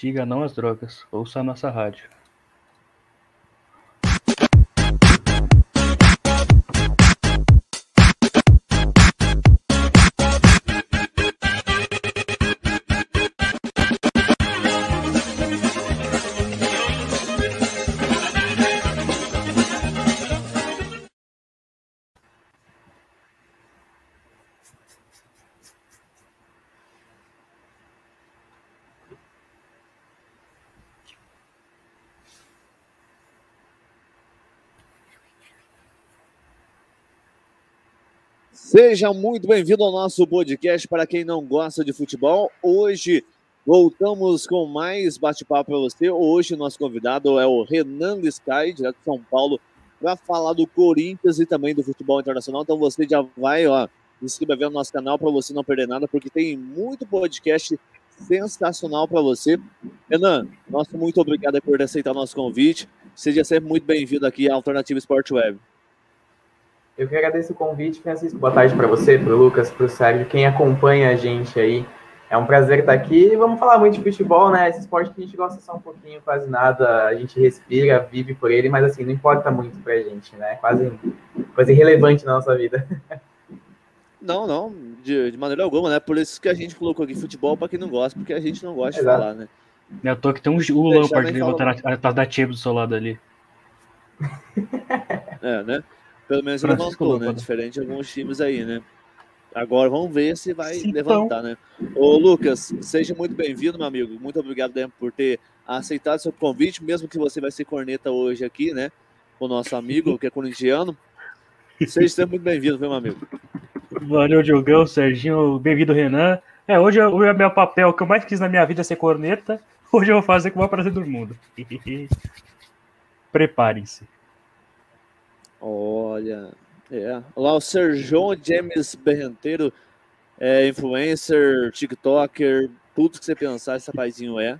Diga não às drogas. Ouça a nossa rádio. Seja muito bem-vindo ao nosso podcast para quem não gosta de futebol. Hoje voltamos com mais bate-papo para você. Hoje nosso convidado é o Renan Sky, direto de São Paulo, para falar do Corinthians e também do futebol internacional. Então você já vai, ó, inscrever no nosso canal para você não perder nada, porque tem muito podcast sensacional para você. Renan, nosso muito obrigado por aceitar o nosso convite. Seja sempre muito bem-vindo aqui à Alternativa Sport Web. Eu que agradeço o convite, Francisco. Boa tarde para você, para o Lucas, para o Sérgio, quem acompanha a gente aí. É um prazer estar aqui. Vamos falar muito de futebol, né? Esse esporte que a gente gosta só um pouquinho, quase nada. A gente respira, vive por ele, mas assim, não importa muito para a gente, né? Quase coisa irrelevante na nossa vida. Não, não, de, de, maneira alguma, né? Por isso que a gente colocou aqui futebol para quem não gosta, porque a gente não gosta Exato. de falar, né? Eu tô que tem um o Lampard levantando a, da Tia do seu lado ali. É, né? Pelo menos ele levantou, né? Diferente de alguns times aí, né? Agora vamos ver se vai então... levantar, né? Ô, Lucas, seja muito bem-vindo, meu amigo. Muito obrigado né, por ter aceitado seu convite, mesmo que você vai ser corneta hoje aqui, né? O nosso amigo, que é corintiano. Seja sempre muito bem-vindo, meu amigo. Valeu, Diogão, Serginho. Bem-vindo, Renan. É, hoje o meu papel que eu mais quis na minha vida é ser corneta. Hoje eu vou fazer com o maior prazer do mundo. Preparem-se. Olha, é. Lá o Serjão James Berrenteiro, é influencer, TikToker, tudo que você pensar, esse rapazinho é.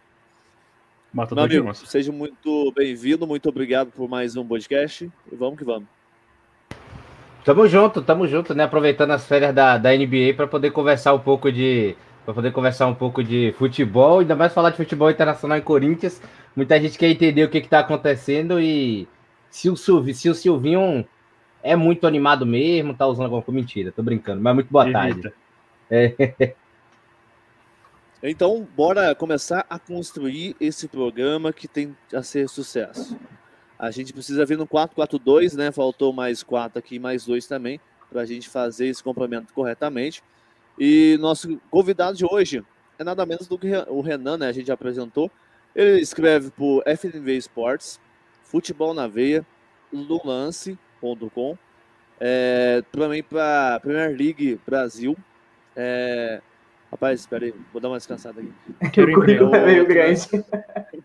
Mata Meu amigo, seja muito bem-vindo, muito obrigado por mais um podcast e vamos que vamos. Tamo junto, tamo junto, né? Aproveitando as férias da, da NBA para poder conversar um pouco de para poder conversar um pouco de futebol, ainda mais falar de futebol internacional em Corinthians. Muita gente quer entender o que está acontecendo e se o, Silvi, se o Silvinho é muito animado mesmo, tá usando alguma coisa. Mentira, tô brincando, mas muito boa tarde. É. Então, bora começar a construir esse programa que tem a ser sucesso. A gente precisa vir no 442, né? Faltou mais quatro aqui, mais dois também, para a gente fazer esse complemento corretamente. E nosso convidado de hoje é nada menos do que o Renan, né? A gente já apresentou. Ele escreve por FNV Sports, Futebol na Veia, lulance.com, é, também para Premier League Brasil. É, rapaz, espera aí, vou dar uma descansada aqui. Quero emprego. É grande.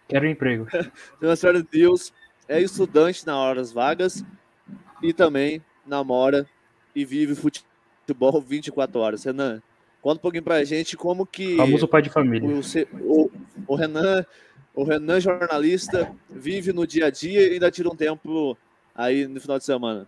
Quero emprego. Transfer Deus é estudante na horas vagas e também namora e vive futebol 24 horas. Renan, conta um pouquinho pra gente como que. Famoso pai de família. O, o, o Renan o Renan, jornalista, vive no dia a dia e ainda tira um tempo aí no final de semana.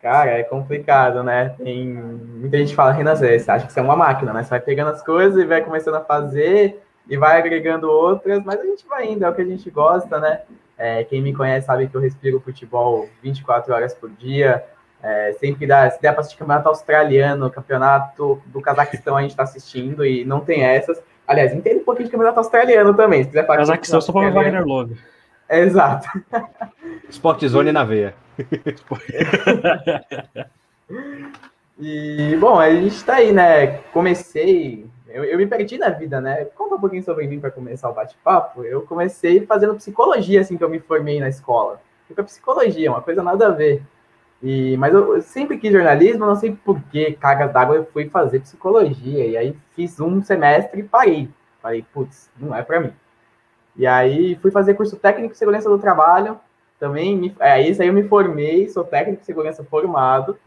Cara, é complicado, né? Tem muita gente fala, Renan, você acha que você é uma máquina, né? Você vai pegando as coisas e vai começando a fazer e vai agregando outras, mas a gente vai indo, é o que a gente gosta, né? É, quem me conhece sabe que eu respiro futebol 24 horas por dia. É, sempre dá, se der para assistir campeonato australiano, campeonato do Cazaquistão, a gente está assistindo e não tem essas. Aliás, entende um pouquinho de campeonato australiano também, se quiser falar. Cazaquistão só para Wagner Love. Exato. Sport Zone na veia. e, bom, a gente está aí, né? Comecei. Eu, eu, me perdi na vida, né? Conta um pouquinho sobre mim para começar o bate-papo. Eu comecei fazendo psicologia, assim que eu me formei na escola. Fui para psicologia, uma coisa nada a ver. E, mas eu, eu sempre quis jornalismo, não sei por que, carga d'água, eu fui fazer psicologia. E aí fiz um semestre e parei. Falei, putz, não é para mim. E aí fui fazer curso técnico de segurança do trabalho. Também, me, é, isso aí eu me formei, sou técnico de segurança formado.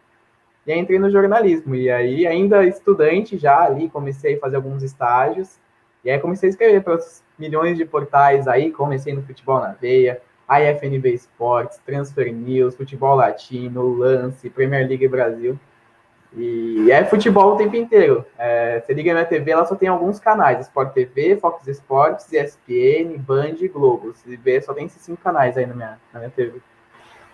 E aí entrei no jornalismo. E aí, ainda estudante já ali, comecei a fazer alguns estágios. E aí comecei a escrever para milhões de portais aí, comecei no futebol na veia, IFNB Esportes, Transfer News, Futebol Latino, Lance, Premier League Brasil. E é futebol o tempo inteiro. É, você liga na TV, ela só tem alguns canais: Sport TV, Fox Sports, ESPN, Band e Globo. Se vê, só tem esses cinco canais aí na minha, na minha TV.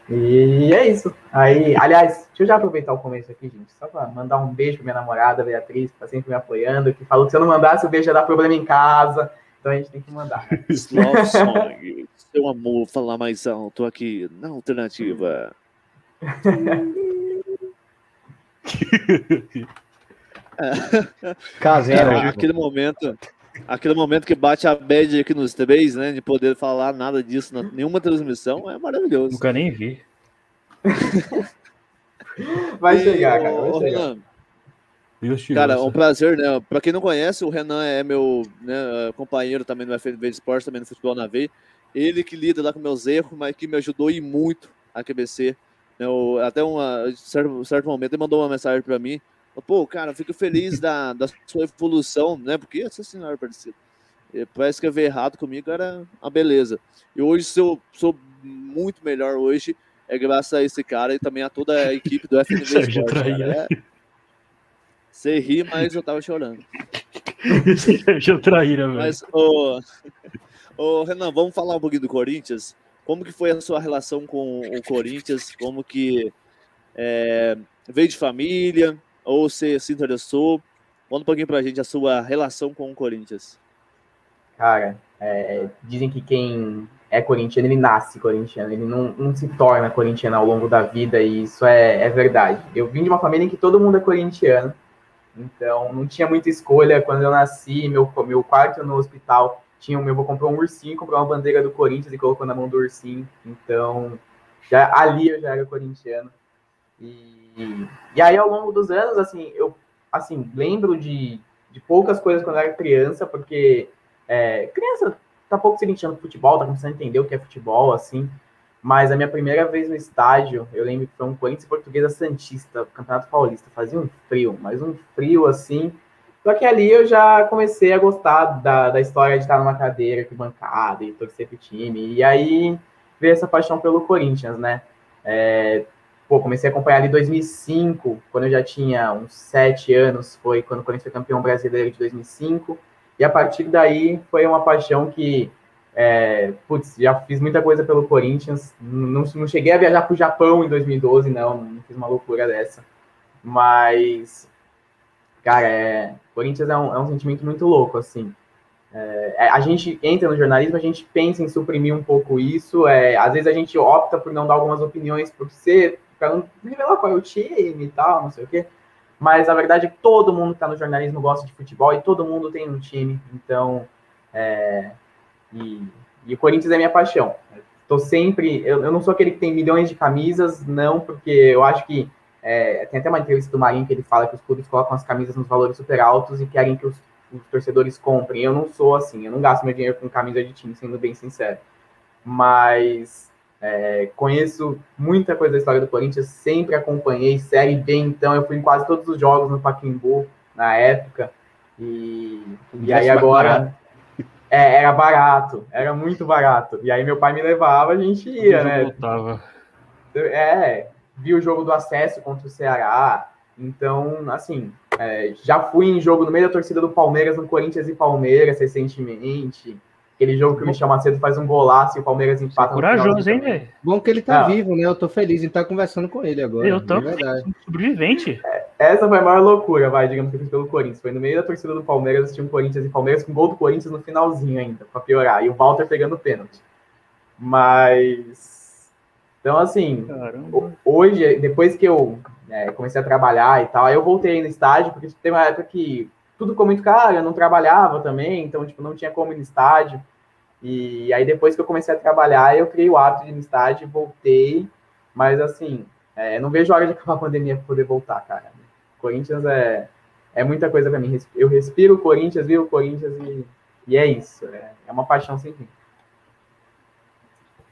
E é isso. Aí, aliás, deixa eu já aproveitar o começo aqui, gente, só para mandar um beijo pra minha namorada, Beatriz, que tá sempre me apoiando, que falou que se eu não mandasse o beijo ia dar problema em casa. Então a gente tem que mandar. Love song. Seu amor, falar mais alto aqui na alternativa. Caseiro. Cara, aquele momento, aquele momento que bate a bad aqui nos três, né? De poder falar nada disso na nenhuma transmissão é maravilhoso. Nunca nem vi. Vai chegar, cara. Vai chegar. Cara, é um prazer, né? Pra quem não conhece, o Renan é meu né, companheiro também no FNV de Esporte, também no Futebol na Veia. Ele que lida lá com meus erros, mas que me ajudou e muito a QBC. né, o- até uma, certo, certo momento ele mandou uma mensagem pra mim. Pô, cara, eu fico feliz da, da sua evolução, né? Porque essa senhora parecido. Parece que eu vi errado comigo, era uma beleza. E hoje sou, sou muito melhor hoje, é graças a esse cara e também a toda a equipe do FNV Sérgio Esporte. cara. Traíra. É, você ri, mas eu tava chorando. Sérgio Traíra, velho. Mas, ô, ô, Renan, vamos falar um pouquinho do Corinthians. Como que foi a sua relação com o Corinthians? Como que é, veio de família? Ou você se interessou? Conta um pouquinho pra gente a sua relação com o Corinthians. Cara, é, dizem que quem é corintiano, ele nasce corintiano, ele não, não se torna corintiano ao longo da vida, e isso é, é verdade. Eu vim de uma família em que todo mundo é corintiano, então não tinha muita escolha. Quando eu nasci, meu, meu quarto no hospital tinha, meu avô comprou um ursinho, comprou uma bandeira do Corinthians e colocou na mão do ursinho, então já, ali eu já era corintiano. E, e aí, ao longo dos anos, assim, eu assim, lembro de, de poucas coisas quando eu era criança, porque é, criança tá pouco se com futebol, tá começando a entender o que é futebol, assim. Mas a minha primeira vez no estádio, eu lembro que foi um Corinthians Portuguesa Santista, Campeonato Paulista. Fazia um frio, mas um frio assim. Só que ali eu já comecei a gostar da, da história de estar numa cadeira, que bancada e torcer pro time. E aí veio essa paixão pelo Corinthians, né? É, pô, comecei a acompanhar ali em 2005, quando eu já tinha uns sete anos, foi quando o Corinthians foi campeão brasileiro de 2005. E a partir daí foi uma paixão que, é, putz, já fiz muita coisa pelo Corinthians. Não, não cheguei a viajar para o Japão em 2012, não, não fiz uma loucura dessa. Mas, cara, é, Corinthians é um, é um sentimento muito louco, assim. É, a gente entra no jornalismo, a gente pensa em suprimir um pouco isso. É, às vezes a gente opta por não dar algumas opiniões por ser, para não revelar qual é o time e tal, não sei o quê. Mas a verdade é que todo mundo que está no jornalismo gosta de futebol e todo mundo tem um time. Então, é, e, e, o Corinthians é minha paixão. Estou sempre. Eu, eu, não sou aquele que tem milhões de camisas, não, porque eu acho que. É, tem até uma entrevista do Marinho que ele fala que os clubes colocam as camisas nos valores super altos e querem que os, os torcedores comprem. Eu não sou assim, eu não gasto meu dinheiro com camisa de time, sendo bem sincero. Mas é, conheço muita coisa da história do Corinthians, sempre acompanhei Série B, então eu fui em quase todos os jogos no Pacaembu na época. E, e aí agora é, era barato, era muito barato. E aí meu pai me levava, a gente ia, né? Voltava. É, vi o jogo do acesso contra o Ceará. Então, assim, é, já fui em jogo no meio da torcida do Palmeiras, no Corinthians e Palmeiras recentemente. Aquele jogo que o Michel Macedo faz um golaço e o Palmeiras empata. Corajoso, hein, velho? Bom que ele tá Não. vivo, né? Eu tô feliz em estar conversando com ele agora. Eu tô sobrevivente. É, essa foi a maior loucura, vai, digamos que eu fiz pelo Corinthians. Foi no meio da torcida do Palmeiras, assistir um Corinthians e Palmeiras com gol do Corinthians no finalzinho ainda, pra piorar. E o Walter pegando pênalti. Mas. Então, assim, Caramba. hoje, depois que eu é, comecei a trabalhar e tal, aí eu voltei no estádio, porque tem uma época que tudo ficou muito caro, eu não trabalhava também, então, tipo, não tinha como ir no estádio. E aí, depois que eu comecei a trabalhar, eu criei o hábito de ir no estádio, voltei, mas, assim, é, não vejo a hora de acabar a pandemia para poder voltar, cara. Corinthians é, é muita coisa para mim. Eu respiro o Corinthians, vivo o Corinthians e, e é isso. É, é uma paixão sem fim.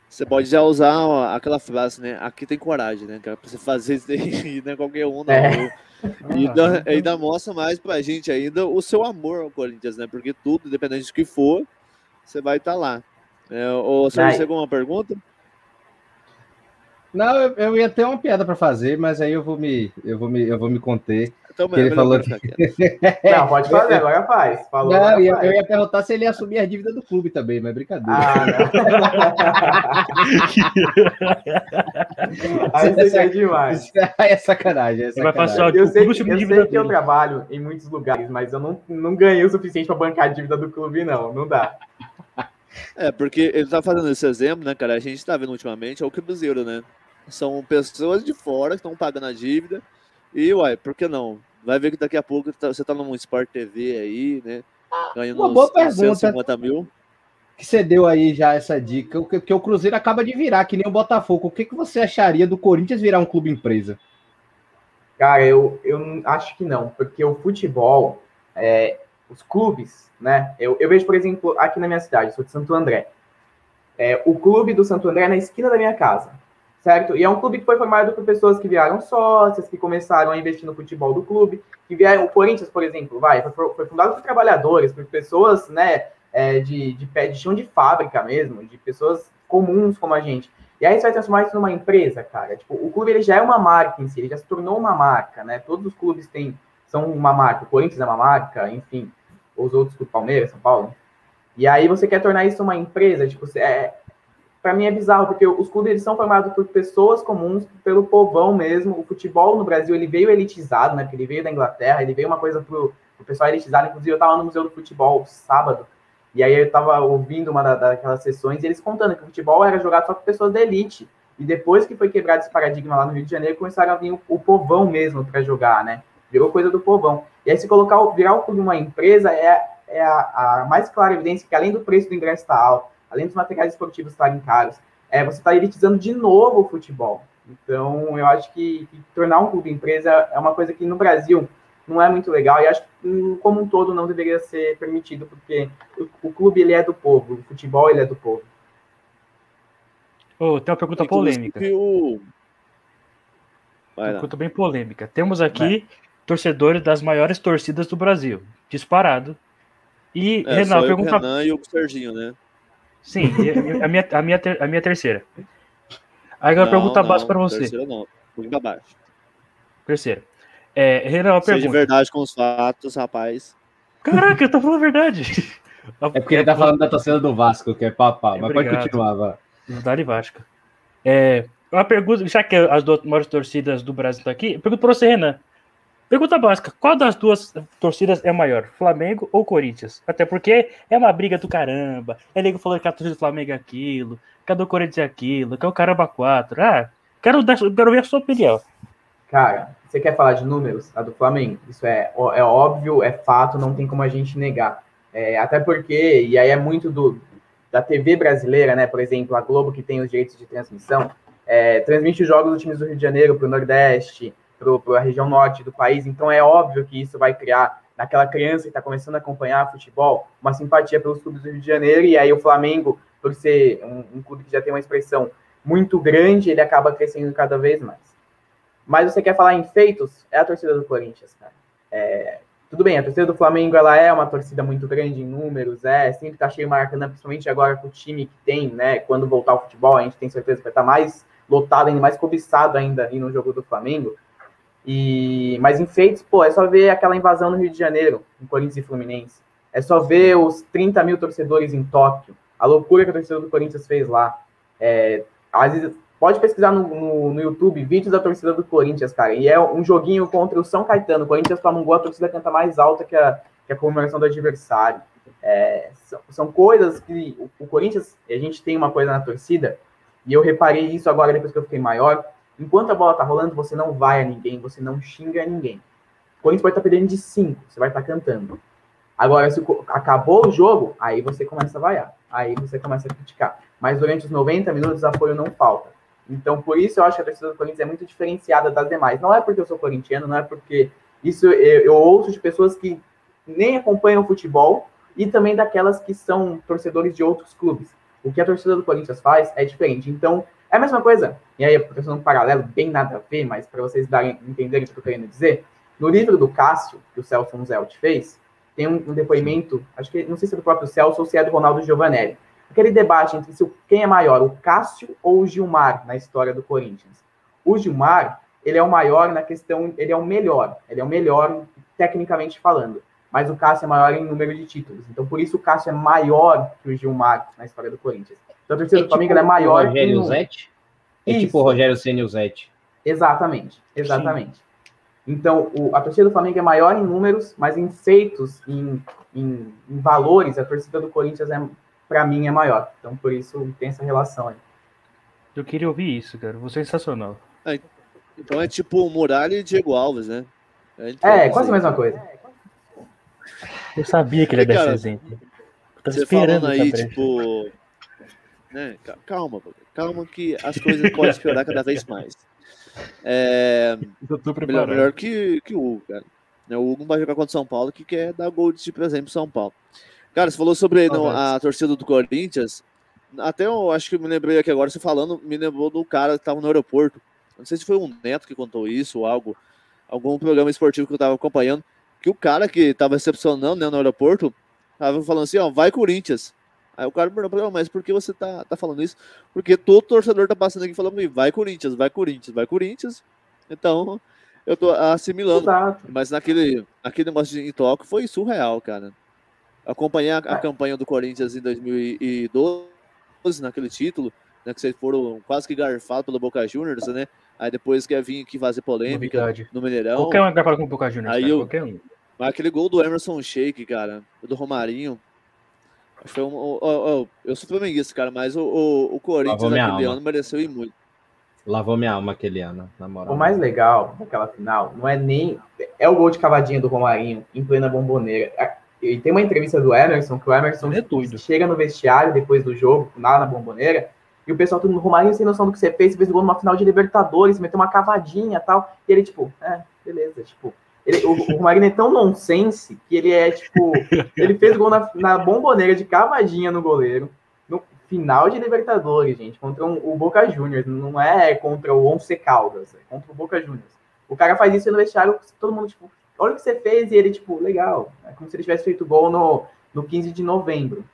Você pode já usar aquela frase, né? Aqui tem coragem, né? Pra você fazer isso daí, não é qualquer um, não. É. E ainda, ainda mostra mais pra gente ainda o seu amor ao Corinthians, né? Porque tudo, independente do que for, você vai estar lá. É, ou você tem alguma pergunta? Não, eu, eu, ia ter uma piada para fazer, mas aí eu vou me, eu vou me, eu vou me conter. Então, ele falou que... Não, pode fazer, agora faz. Falou, não, agora eu, faz. eu ia perguntar se ele ia assumir a dívida do clube também, mas brincadeira. Ah, Aí você é demais. é sacanagem. É Você vai sacanagem. passar Eu sei, eu, dívida sei que eu trabalho em muitos lugares, mas eu não, não ganhei o suficiente para bancar a dívida do clube, não. Não dá. É, porque ele tá fazendo esse exemplo, né, cara? A gente tá vendo ultimamente é o Cruzeiro, né? São pessoas de fora que estão pagando a dívida. E, uai, por que não? Vai ver que daqui a pouco tá- você tá num Sport TV aí, né? Ganhando uma boa uns pergunta. 150 mil. que você deu aí já essa dica, o que, que o Cruzeiro acaba de virar, que nem o Botafogo. O que, que você acharia do Corinthians virar um clube empresa? Cara, eu, eu acho que não, porque o futebol, é, os clubes, né? Eu, eu vejo, por exemplo, aqui na minha cidade, sou de Santo André. É, o clube do Santo André é na esquina da minha casa, certo? E é um clube que foi formado por pessoas que viraram sócias, que começaram a investir no futebol do clube, que vieram, o Corinthians, por exemplo, vai, foi, foi fundado por trabalhadores, por pessoas, né, é, de, de pé de chão de fábrica mesmo, de pessoas comuns como a gente. E aí você vai transformar isso numa empresa, cara. Tipo, o clube ele já é uma marca em si, ele já se tornou uma marca, né? Todos os clubes têm, são uma marca. O Corinthians é uma marca, enfim, os outros, o Palmeiras, São Paulo. E aí você quer tornar isso uma empresa, tipo, é, para mim é bizarro, porque os clubes eles são formados por pessoas comuns, pelo povão mesmo. O futebol no Brasil ele veio elitizado, né? Porque ele veio da Inglaterra, ele veio uma coisa pro, pro pessoal elitizado. Inclusive, eu tava no Museu do Futebol sábado, e aí eu tava ouvindo uma da, daquelas sessões e eles contando que o futebol era jogado só por pessoas da elite. E depois que foi quebrado esse paradigma lá no Rio de Janeiro, começaram a vir o, o povão mesmo para jogar, né? Virou coisa do povão. E aí, se colocar, virar o clube uma empresa, é, é a, a mais clara evidência que além do preço do ingresso estar alto, além dos materiais esportivos estarem caros, é, você está elitizando de novo o futebol. Então, eu acho que, que tornar um clube empresa é uma coisa que no Brasil não é muito legal e acho que hum, como um todo não deveria ser permitido, porque o, o clube ele é do povo, o futebol ele é do povo. Ô, tem uma pergunta polêmica. O- Vai. Pergunta bem polêmica. Temos aqui torcedores das maiores torcidas do Brasil, disparado. E, É, Renan, eu, o pergunta. Renan e o Serginho, né? Sim, a minha, a, minha, ter- a minha terceira. Aí pergunta não, básica para você. Terceira não, um pouquinho pra baixo. Terceira. É, Renan, uma Seja de pergunta. verdade com os fatos, rapaz. Caraca, eu tô falando a verdade. É porque ele tá falando da torcida do Vasco, que é papá. Mas pode Obrigado. continuar, vai. Dali Vasca. É, uma pergunta, já que as duas maiores torcidas do Brasil estão aqui, eu pergunto para você, Renan. Pergunta básica: qual das duas torcidas é maior, Flamengo ou Corinthians? Até porque é uma briga do caramba. É nego falando que a torcida do Flamengo é aquilo, que a do Corinthians é aquilo, que é o caramba 4. Ah, quero, dar, quero ver a sua opinião. Cara, você quer falar de números? A do Flamengo? Isso é, é óbvio, é fato, não tem como a gente negar. É, até porque, e aí é muito do, da TV brasileira, né? Por exemplo, a Globo, que tem os direitos de transmissão, é, transmite os jogos dos times do Rio de Janeiro para o Nordeste, para a região norte do país. Então é óbvio que isso vai criar naquela criança que está começando a acompanhar futebol uma simpatia pelos clubes do Rio de Janeiro. E aí o Flamengo, por ser um, um clube que já tem uma expressão muito grande, ele acaba crescendo cada vez mais. Mas você quer falar em feitos? É a torcida do Corinthians, cara. É, tudo bem, a torcida do Flamengo ela é uma torcida muito grande em números, é sempre tá cheio Maracanã, principalmente agora com o time que tem, né? Quando voltar ao futebol, a gente tem certeza que vai estar mais lotado, ainda mais cobiçado ainda no jogo do Flamengo. E mas em feitos, pô, é só ver aquela invasão no Rio de Janeiro, em Corinthians e Fluminense. É só ver os 30 mil torcedores em Tóquio, a loucura que a torcida do Corinthians fez lá. É, às vezes, pode pesquisar no, no, no, YouTube vídeos da torcida do Corinthians, cara. E é um joguinho contra o São Caetano. O Corinthians toma um gol, a torcida canta mais alta que a, que a comemoração do adversário. É, são, são, coisas que o, o, Corinthians, a gente tem uma coisa na torcida, e eu reparei isso agora depois que eu fiquei maior. Enquanto a bola tá rolando, você não vai a ninguém, você não xinga a ninguém. O Corinthians pode estar tá perdendo de 5, você vai estar tá cantando. Agora, se acabou o jogo, aí você começa a vaiar. Aí você começa a criticar. Mas durante os 90 minutos, apoio não falta. Então, por isso eu acho que a torcida do Corinthians é muito diferenciada das demais. Não é porque eu sou corintiano, não é porque isso eu, eu ouço de pessoas que nem acompanham o futebol e também daquelas que são torcedores de outros clubes. O que a torcida do Corinthians faz é diferente. Então, é a mesma coisa. E aí, fazendo um paralelo bem nada a ver, mas para vocês darem, entenderem o que eu estou querendo dizer, no livro do Cássio, que o Celso Zelt fez, tem um, um, depoimento, acho que não sei se é do próprio Celso ou se é do Ronaldo Giovanelli. aquele debate entre se, quem é maior, o Cássio ou o Gilmar na história do Corinthians. O Gilmar, ele é o maior na questão, ele é o melhor, ele é o melhor tecnicamente falando, mas o Cássio é maior em número de títulos. Então, por isso o Cássio é maior que o Gilmar na história do Corinthians. Então, a torcida é do Flamengo tipo é maior Rogério que o Zete? É isso. tipo o Rogério Senna e Zete. Exatamente, exatamente. Sim. Então, o, a torcida do Flamengo é maior em números, mas em feitos, em, em, em valores, a torcida do Corinthians, é, para mim, é maior. Então, por isso, tem essa relação aí. Eu queria ouvir isso, cara. Foi sensacional. É, então é tipo Muralha e Diego Alves, né? É, é quase a mesma coisa. Eu sabia que ele ia dar esse exemplo. Você esperando aí, tipo... Né? Calma, calma que as coisas podem piorar cada vez mais. É, melhor, melhor que, que o Hugo, cara. Né, o Hugo não vai jogar contra o São Paulo, que quer dar gol de presente pro São Paulo. Cara, você falou sobre não, a torcida do Corinthians. Até eu acho que me lembrei aqui agora, você falando, me lembrou do cara que estava no aeroporto. Não sei se foi um neto que contou isso ou algo, algum programa esportivo que eu estava acompanhando, que o cara que estava recepcionando né, no aeroporto estava falando assim: ó, vai Corinthians. Aí o cara me perguntou, mas por que você tá, tá falando isso? Porque todo torcedor tá passando aqui falando, vai Corinthians, vai Corinthians, vai Corinthians. Então, eu tô assimilando. Exato. Mas naquele, naquele negócio de toque foi surreal, cara. Acompanhei a, a é. campanha do Corinthians em 2012, naquele título, né, que vocês foram quase que garfados pelo Boca Juniors, né? Aí depois quer vir aqui fazer polêmica Novidade. no Mineirão. Qualquer um é garfado com o Boca Juniors, Aí cara, eu, qualquer um. Mas aquele gol do Emerson Sheik, cara, do Romarinho, foi um, oh, oh, eu sou flamenguista, cara, mas o, o, o Corinthians naquele ano mereceu ir muito. Lavou minha alma aquele ano, na moral. O mais legal daquela final não é nem. É o gol de cavadinha do Romarinho em plena bomboneira. E tem uma entrevista do Emerson, que o Emerson é tudo. chega no vestiário depois do jogo, lá na bomboneira, e o pessoal todo Romarinho sem noção do que você fez, você fez o gol numa final de Libertadores, meteu uma cavadinha e tal. E ele, tipo, é, beleza, tipo, ele, o, o Magno é tão nonsense que ele é tipo. Ele fez gol na, na bomboneira de cavadinha no goleiro. No final de Libertadores, gente, contra um, o Boca Juniors. Não é contra o Once Caldas, é contra o Boca Juniors. O cara faz isso no vestiário, todo mundo, tipo, olha o que você fez, e ele, tipo, legal. É como se ele tivesse feito gol no, no 15 de novembro.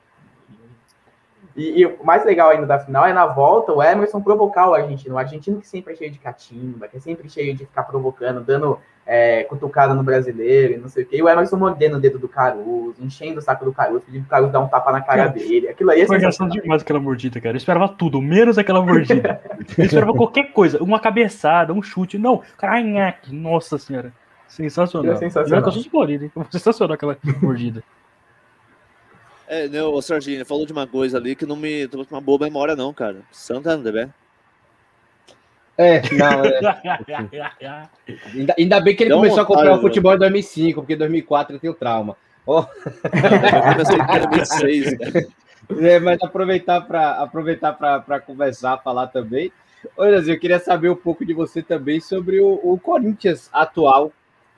E, e, o mais legal ainda da final é na volta o Emerson provocar o argentino. O argentino que sempre é cheio de catimba, que é sempre cheio de ficar provocando, dando é, cutucada no brasileiro e não sei o quê. E o Emerson mordendo o dedo do Caruso, enchendo o saco do Caruso, pedindo o Caruso dar um tapa na cara dele. Aquilo aí é sensacional. demais aquela mordida, cara. Eu esperava tudo, menos aquela mordida. Eu esperava qualquer coisa, uma cabeçada, um chute. Não, cara, nossa senhora. Sensacional. É sensacional. Eu sou Sensacional aquela mordida. É, não, o Serginho falou de uma coisa ali que não me trouxe uma boa memória, não, cara. Santa André. É, não, é. ainda, ainda, bem que ele Deu começou a comprar o futebol em 2005, porque em 2004 ele tem o trauma. Oh. é, mas aproveitar para aproveitar para conversar, falar também. Olha, eu queria saber um pouco de você também sobre o, o Corinthians atual. O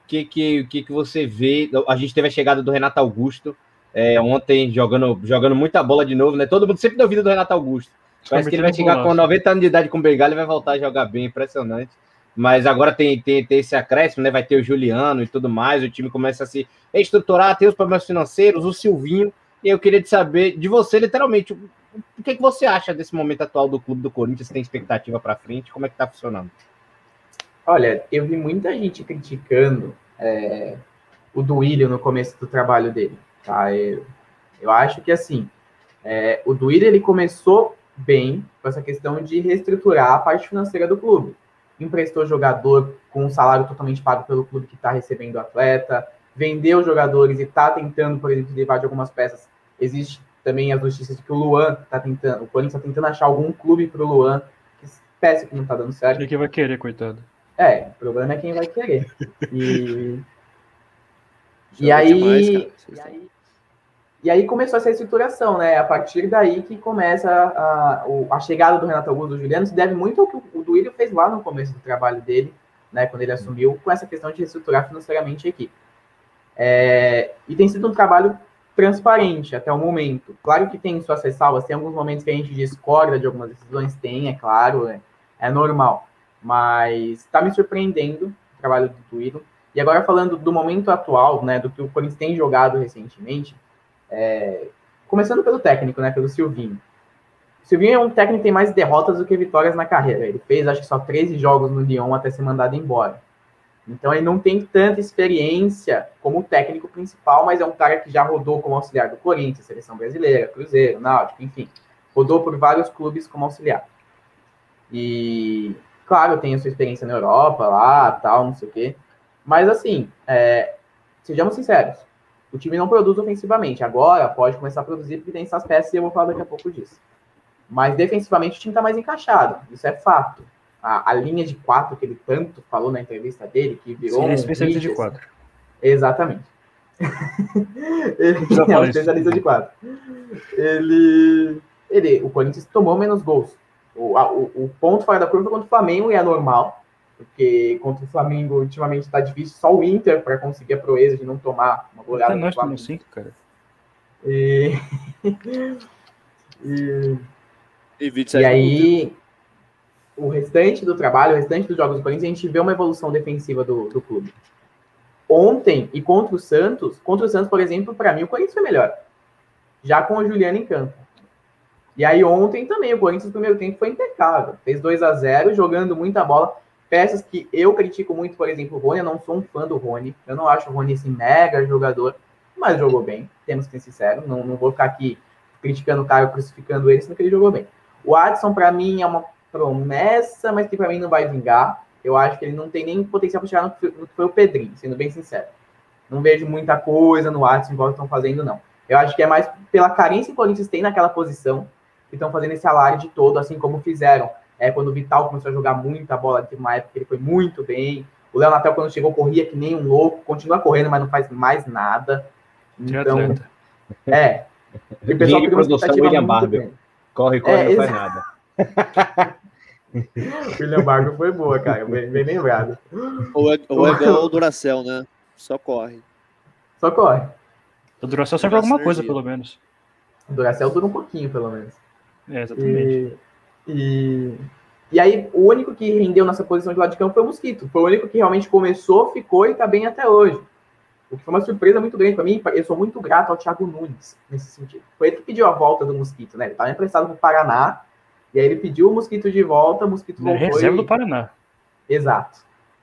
que, que, que, que você vê? A gente teve a chegada do Renato Augusto é, ontem jogando, jogando muita bola de novo, né? Todo mundo sempre duvida do Renato Augusto. Parece que ele vai chegar com 90 anos de idade com o Bengala e vai voltar a jogar bem, impressionante. Mas agora tem, tem, tem esse acréscimo, né? Vai ter o Juliano e tudo mais, o time começa a se estruturar, tem os problemas financeiros, o Silvinho. E eu queria saber de você, literalmente, o, que, que você acha desse momento atual do clube do Corinthians? Tem expectativa para frente? Como é que tá funcionando? Olha, eu vi muita gente criticando é, o Duílio no começo do trabalho dele. Tá? Eu, eu acho que assim, é, o Duílio ele começou bem com essa questão de reestruturar a parte financeira do clube. Emprestou jogador com um salário totalmente pago pelo clube que está recebendo o atleta, vendeu jogadores e está tentando, por exemplo, levar de algumas peças. Existe também as notícias de que o Luan está tentando, o Corinthians está tentando achar algum clube para o Luan, que peça que não está dando certo. E quem vai querer, coitado. É, o problema é quem vai querer. E, e aí, demais, e aí e aí começou essa estruturação, né? A partir daí que começa a, a, a chegada do Renato Augusto do Juliano, se deve muito ao que o Duílio fez lá no começo do trabalho dele, né? Quando ele assumiu, com essa questão de reestruturar financeiramente a equipe. É, e tem sido um trabalho transparente até o momento. Claro que tem suas ressalvas, tem alguns momentos que a gente discorda de algumas decisões, tem, é claro, é, é normal. Mas está me surpreendendo o trabalho do Duílio. E agora falando do momento atual, né, do que o Corinthians tem jogado recentemente, é, começando pelo técnico, né, pelo Silvinho. O Silvinho é um técnico que tem mais derrotas do que vitórias na carreira. Ele fez, acho que só 13 jogos no Lyon até ser mandado embora. Então ele não tem tanta experiência como técnico principal, mas é um cara que já rodou como auxiliar do Corinthians, seleção brasileira, Cruzeiro, Náutico, enfim. Rodou por vários clubes como auxiliar. E, claro, tem a sua experiência na Europa, lá, tal, não sei o quê. Mas, assim, é, sejamos sinceros, o time não produz ofensivamente. Agora pode começar a produzir porque tem essas peças e eu vou falar daqui a pouco disso. Mas defensivamente o time está mais encaixado, isso é fato. A, a, linha de quatro que ele tanto falou na entrevista dele, que virou. Sim, um especialista de quatro. Exatamente. ele é um especialista de quatro. Ele, ele, o Corinthians tomou menos gols. O, a, o, o ponto fora da curva contra o Flamengo é normal, porque contra o Flamengo ultimamente está difícil, só o Inter para conseguir a proeza de não tomar uma goleada. nós tomamos cinco, cara. E, e, e, e aí, o restante do trabalho, o restante dos jogos do Corinthians, a gente vê uma evolução defensiva do, do clube. Ontem e contra o Santos, contra o Santos, por exemplo, para mim o Corinthians foi melhor. Já com o Juliano em campo. E aí ontem também, o Corinthians no primeiro tempo foi impecável. Fez 2 a 0 jogando muita bola. Peças que eu critico muito, por exemplo, o Rony, eu não sou um fã do Rony. Eu não acho o Rony esse mega jogador, mas jogou bem, temos que ser sinceros. Não, não vou ficar aqui criticando o cara, crucificando ele, sendo que ele jogou bem. O Adson, para mim, é uma promessa, mas que para mim não vai vingar. Eu acho que ele não tem nem potencial para chegar no que foi o Pedrinho, sendo bem sincero. Não vejo muita coisa no Adson igual estão fazendo, não. Eu acho que é mais pela carência que o Corinthians tem naquela posição que estão fazendo esse alarde todo, assim como fizeram é, quando o Vital começou a jogar muita bola, teve uma época que ele foi muito bem. O Léo Natel, quando chegou, corria que nem um louco, continua correndo, mas não faz mais nada. Então, é. O pessoal Linha produção William Barber. Corre, corre, é, não faz nada. William Barber foi boa, cara, bem, bem lembrado. Ou é, ou é igual o Duracel, né? Só corre. Só corre. O Duracel serve alguma coisa, pelo menos. O Duracel dura um pouquinho, pelo menos. É, exatamente. E, e, e, aí, o único que rendeu nessa posição de lado de campo foi o Mosquito. Foi o único que realmente começou, ficou e tá bem até hoje. O que foi uma surpresa muito grande para mim. Eu sou muito grato ao Thiago Nunes nesse sentido. Foi ele que pediu a volta do Mosquito, né? Ele estava emprestado para o Paraná. E aí ele pediu o Mosquito de volta, o Mosquito voltou. Reserva e... do Paraná. Exato.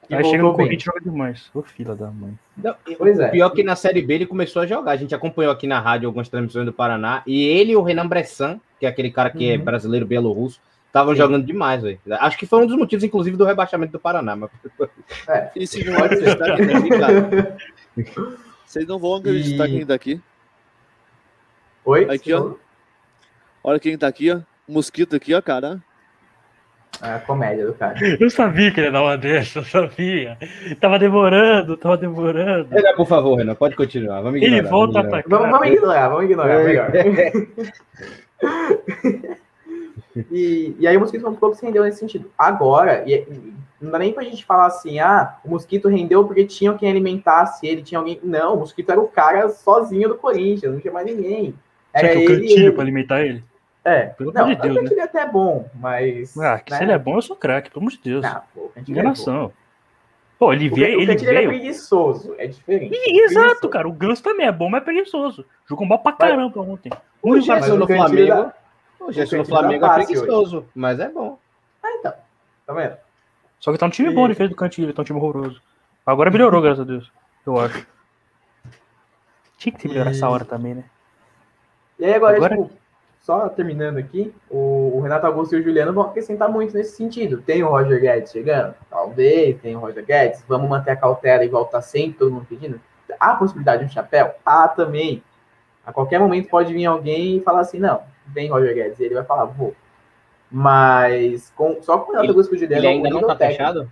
E aí chega no Corinthians e joga demais. Ô filha da mãe. Não, pois é. Pior que na Série B ele começou a jogar. A gente acompanhou aqui na rádio algumas transmissões do Paraná. E ele e o Renan Bressan, que é aquele cara que é uhum. é brasileiro bielorrusso, estavam jogando demais, velho. Acho que foi um dos motivos, inclusive, do rebaixamento do Paraná. Mas... É. E se não daqui, cara? Vocês não vão acreditar e... quem tá aqui? Oi? Aqui, ó. Olha quem tá aqui, ó. Mosquito aqui, ó, cara. É a comédia do cara. Eu sabia que ele ia dar uma dessa, eu sabia. Tava demorando, tava demorando. Renan, por favor, Renan, pode continuar. Vamos ignorar. Ele volta a atacar. Vamos, vamos ignorar, vamos ignorar, melhor. e, e aí o Mosquito um pouco se rendeu nesse sentido. Agora, e, não dá nem pra gente falar assim, ah, o Mosquito rendeu porque tinha quem alimentasse ele, tinha alguém. Não, o Mosquito era o cara sozinho do Corinthians, não tinha mais ninguém. Era Será que ele, o cantilho pra alimentar ele? É, pelo não, amor de Deus. Eu né? ele é até bom, mas. Ah, que né? se ele é bom, eu sou craque, pelo amor de Deus. Ah, pô, Enganação. É pô, ele veio. O ele veio. é preguiçoso, é diferente. Ih, exato, preguiçoso. cara. O Ganso também é bom, mas é preguiçoso. Jogou mal pra caramba ontem. O Gerson no Flamengo. O Gerson no Flamengo é preguiçoso, mas é bom. Ah, então. Tá vendo? Só que tá um time e... bom, ele fez do Cantilho, ele tá um time horroroso. Agora melhorou, graças a Deus. Eu acho. Tinha que ter melhorado e... essa hora também, né? E aí agora, agora... tipo só terminando aqui, o, o, Renato Augusto e o Juliano vão acrescentar muito nesse sentido. Tem o Roger Guedes chegando? Talvez, tem o Roger Guedes. Vamos manter a cautela igual tá sempre todo mundo pedindo? Há possibilidade de um chapéu? Há também. A qualquer momento pode vir alguém e falar assim, não, vem Roger Guedes. E ele vai falar, vou. Mas com, só com o Renato Augusto Juliano... Ele ainda não tá técnico. fechado?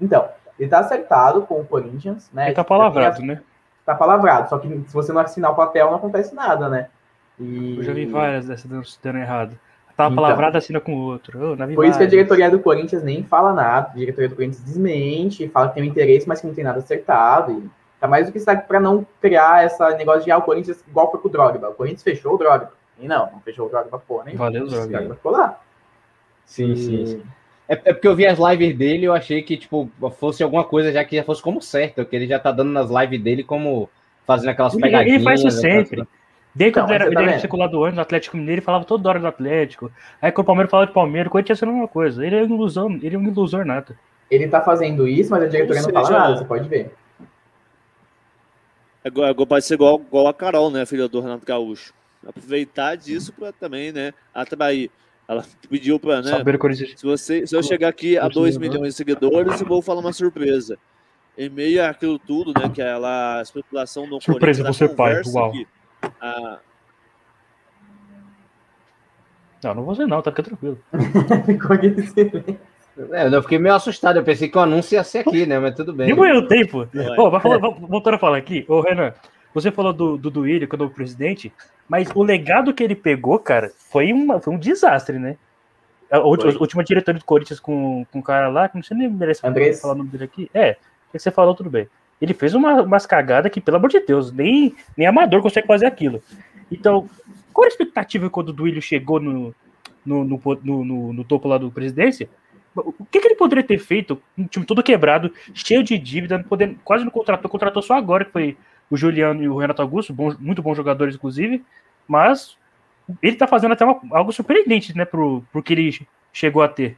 Então, ele tá acertado com o Corinthians, né? Ele tá palavrado, né? Tá palavrado, só que se você não assinar o papel, não acontece nada, né? E... Eu já vi várias dessas dando errado. Tava então, palavrada assina com o outro. Oh, por várias. isso que a diretoria do Corinthians nem fala nada. A diretoria do Corinthians desmente, fala que tem um interesse, mas que não tem nada acertado. E tá mais do que está para não criar esse negócio de ah, o Corinthians igual foi com o Drogba. O Corinthians fechou o Drogba. E não, não fechou o Drogba, pô, né? Valeu o Drogba. O Drogba ficou lá. Sim, e... sim, sim. É, é, porque eu vi as lives dele eu achei que, tipo, fosse alguma coisa já que já fosse como certo, que ele já tá dando nas lives dele como fazendo aquelas pegadinhas. Ele faz isso sempre. Desde Então, quando ele mas era, tá ele era vendo? circular do Atlético Mineiro, ele falava toda hora do Atlético. Aí quando o Palmeiras falava de Palmeiras, o Corinthians era a mesma coisa. Ele é um ilusão, ele é um ilusor nada. Ele tá fazendo isso, mas a diretoria não fala nada, você pode ver. Agora, agora pode ser igual, igual a Carol, né, filha do Renato Gaúcho. Aproveitar disso para também, né, atrair. Ela pediu para, né, Saber o Corinthians. se, você, se eu chegar aqui a Torcedor. 2 milhões de seguidores, eu vou falar uma surpresa. Em meio àquilo tudo, né, que é ela, a especulação no Surpresa, você é pai, uau. que a- Não, não vou ser não, tá ficando tranquilo. Ficou aquele silêncio. É, eu fiquei meio assustado, eu pensei que o anúncio ia ser aqui, né? Mas tudo bem. Diminuiu o tempo. Mas fala- voltando a falar aqui, ô Renan, você falou do, do Duílio quando o presidente, mas o legado que ele pegou, cara, foi, uma, foi um desastre, né? A última, a última diretoria do Corinthians com, com o cara lá, que não sei nem merece Andrés. falar o nome dele aqui. É, o que você falou, tudo bem. Ele fez uma, umas cagadas que, pelo amor de Deus, nem, nem amador consegue fazer aquilo. Então, qual a expectativa quando o Duílio chegou no, no, no, no, no- no topo lá do presidência? O que, que ele poderia ter feito? Um time todo quebrado, cheio de dívida, não podendo, quase não contratou, contratou só agora, que foi o Juliano e o Renato Augusto, bons- muito bons jogadores, inclusive, mas ele tá fazendo até uma- algo surpreendente, né, pro, pro que ele chegou a ter.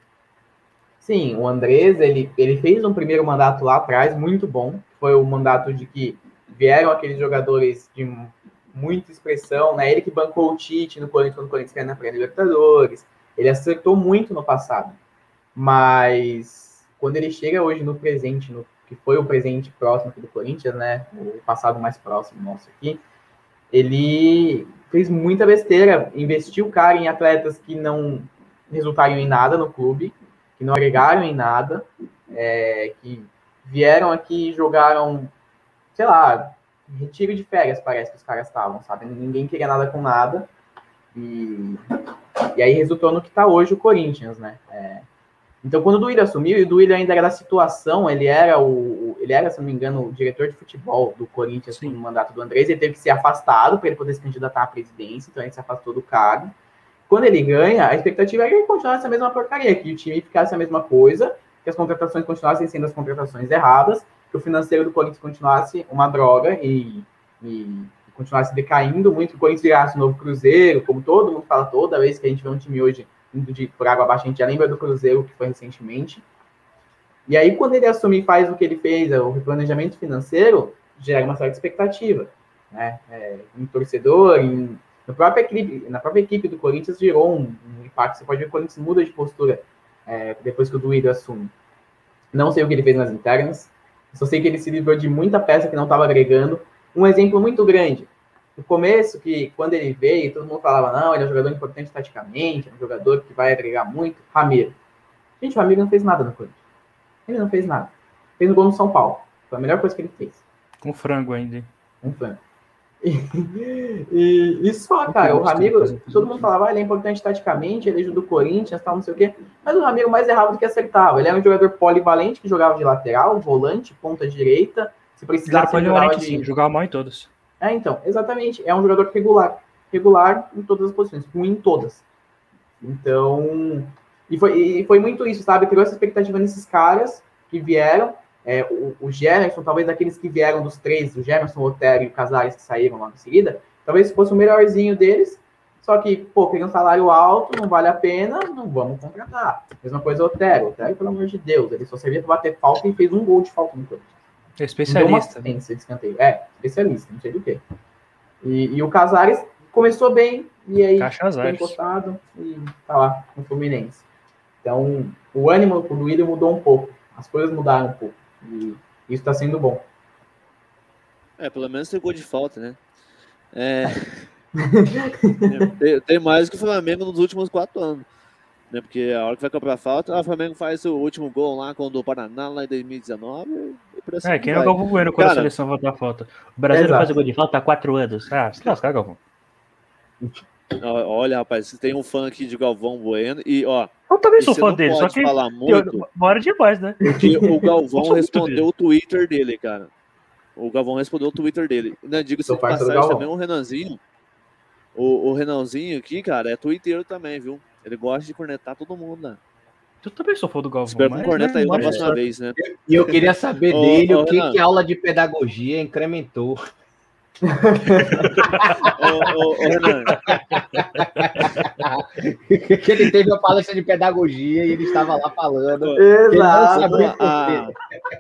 Sim, o Andrés, ele, ele fez um primeiro mandato lá atrás, muito bom. Foi o mandato de que vieram aqueles jogadores de muita expressão, né? Ele que bancou o Tite no Corinthians, quando o Corinthians caiu na pré-libertadores. Ele acertou muito no passado. Mas quando ele chega hoje no presente, no, que foi o presente próximo aqui do Corinthians, né? O passado mais próximo nosso aqui, ele fez muita besteira, investiu cara em atletas que não resultaram em nada no clube, que não agregaram em nada, é, que vieram aqui e jogaram, sei lá, retiro de férias, parece que os caras estavam, sabe? Ninguém queria nada com nada. E, e aí resultou no que está hoje o Corinthians, né? É, então, quando o Duílio assumiu, e o Duílio ainda era da situação, ele era o, o- ele era, se não me engano, o diretor de futebol do Corinthians Sim. no mandato do Andrés, ele teve que ser afastado para ele poder se candidatar à presidência, então ele se afastou do cargo. Quando ele ganha, a expectativa é que ele continuasse a mesma porcaria, que o time ficasse a mesma coisa, que as contratações continuassem sendo as contratações erradas, que o financeiro do Corinthians continuasse uma droga e, e continuasse decaindo muito, que o Corinthians virasse um novo Cruzeiro, como todo mundo fala toda vez que a gente vê um time hoje indo de por água abaixo, a gente já lembra do Cruzeiro que foi recentemente. E aí, quando ele assume e faz o que ele fez, o replanejamento financeiro, gera uma certa expectativa. Né? É, em torcedor, em, na, própria equipe, na própria equipe do Corinthians gerou um, um impacto. Você pode ver que o Corinthians muda de postura é, depois que o Duílio assume. Não sei o que ele fez nas internas, só sei que ele se livrou de muita peça que não estava agregando. Um exemplo muito grande. No começo, que quando ele veio, todo mundo falava, não, ele é um jogador importante taticamente, é um jogador que vai agregar muito. Ramiro. Gente, o Ramiro não fez nada no Corinthians. Ele não fez nada. Fez um gol no São Paulo. Foi a melhor coisa que ele fez. Com frango ainda. Um fã. E, e, e só, cara, o Ramiro, todo mundo falava, ah, ele é importante taticamente, ele ajuda o Corinthians, tal, não sei o quê. Mas o Ramiro mais errava do que acertava. Ele era um jogador polivalente que jogava de lateral, volante, ponta direita. Se ele jogava polivalente, de... sim, jogava mal em todos. É, então, exatamente. É um jogador regular. Regular em todas as posições, ruim em todas. Então, e foi, e foi muito isso, sabe? Criou essa expectativa nesses caras que vieram. É, o, o Gerson, talvez daqueles que vieram dos três, o Gerson, o Otero e o Casares que saíram logo em seguida, talvez fosse o melhorzinho deles. Só que, pô, queria um salário alto, não vale a pena, não vamos contratar. Mesma coisa o Otero. O Otero, pelo amor de Deus, ele só servia para bater falta e fez um gol de falta no Corinthians. É Deu uma especialista. né? de escanteio. É, especialista, não sei do que. E, e o Casares começou bem, e aí Caixa foi encostado e tá lá no Fluminense. Então, o ânimo do William mudou um pouco. As coisas mudaram um pouco. E isso tá sendo bom. É, pelo menos tem gol de falta, né? É, tem, tem mais que o Flamengo nos últimos quatro anos. Né? Porque a hora que vai comprar falta, o Flamengo faz o último gol lá com o Paraná, lá em 2019. E assim É, quem é vai. o Galvão Bueno quando a Cara, seleção voltar a falta? O Brasil faz o gol de falta há quatro anos. Ah, se lascar, Galvão. Olha, rapaz, você tem um fã aqui de Galvão Bueno. E, ó, Eu também sou fã não dele, só que falar muito, bora demais, né? porque o Galvão respondeu o Twitter dele, cara. O Galvão respondeu o Twitter dele. Né, Diga-se Sou de parceiro do passagem também, o Renanzinho. O, o Renanzinho aqui, cara, é twitteiro também, viu? Ele gosta de cornetar todo mundo, né? Eu também sou fã do Galvão. Espero que corneta né, aí na mas- próxima vez, né? E eu queria saber dele ô, o que, que a aula de pedagogia incrementou. ô, ô, ô, Renan, que ele teve uma palestra de pedagogia e ele estava lá falando. Exato. como a,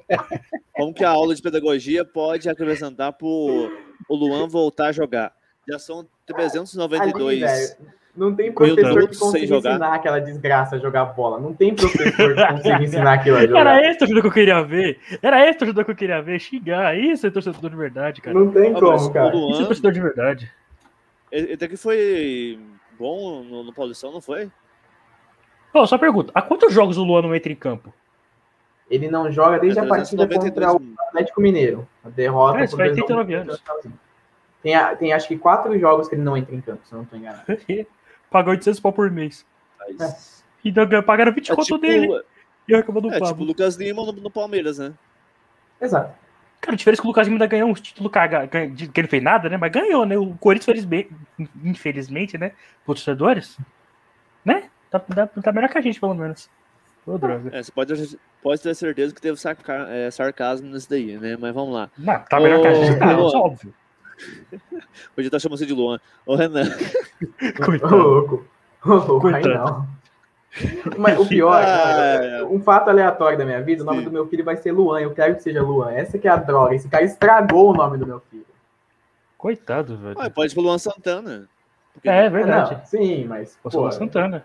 como que a aula de pedagogia pode acrescentar para o Luan voltar a jogar? Já são 392. Ali, não tem professor que consiga jogar. ensinar aquela desgraça a jogar bola. Não tem professor que consiga ensinar aquilo a jogar. Era esse o torcedor que eu queria ver. Era esse o torcedor que eu queria ver. Xingar. Isso é torcedor de verdade, cara. Não tem Ah, como, o cara. Isso é Luan, torcedor de verdade. ele até que foi bom no, no Paulistão, não foi? Pô, só pergunta. Há quantos jogos o Luan não entra em campo? Ele não joga desde É a partida 392 contra o Atlético Mineiro. A derrota. É, isso por faz 2 a 1 39 anos. Tem, tem acho que quatro jogos que ele não entra em campo, se eu não estou enganado. Pagou 800 pau por mês. Mas- E ganha- pagaram 20 É conto tipo, dele. E acabou do é tipo Pablo. o Lucas Lima no, no Palmeiras, né? Exato. Cara, a diferença é que o Lucas Lima ainda ganhou um título caga, ganha- que ele fez nada, né? Mas ganhou, né? O Corinthians, felizmente, infelizmente, né? Os torcedores, né? Tá, tá, tá melhor que a gente, pelo menos. Ô, droga. É, você pode, pode ter certeza que teve sarca- é, sarcasmo nisso daí, né? Mas vamos lá. Não, tá melhor que a gente, tá, Ô, é óbvio. Hoje tá chamando você de Luan. Ô, Renan. Ô, Coitado. louco. Ô, louco, aí Coitado. não. Mas o pior, Ah, cara, é. um fato aleatório da minha vida, o nome Sim. do meu filho vai ser Luan. Eu quero que seja Luan. Essa que é a droga. Esse cara estragou o nome do meu filho. Coitado, velho. Ah, pode pro Luan Santana. Porque- É, é verdade. Não, sim, mas. Pô, Luan Santana.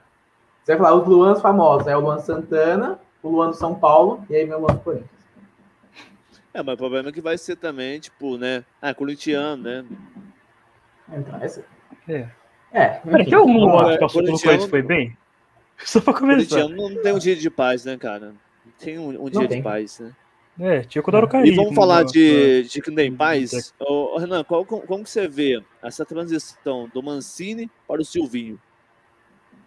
você vai falar os Luans famosos. É o Luan Santana, o Luan do São Paulo e aí meu Luan do Corinthians. É, mas o problema é que vai ser também, tipo, né? Ah, corintiano, né? Então, essa. É. É. Peraí, tem algum lá. que passou pelo Corinthians foi bem? Só pra começar. Corintiano não tem um dia de paz, né, cara? Não Tem um, um dia de tem. paz, né? É, tinha quando era o Caí. E vamos falar de, de que não tem paz. Ô, Renan, qual, como, como que você vê essa transição do Mancini para o Silvinho?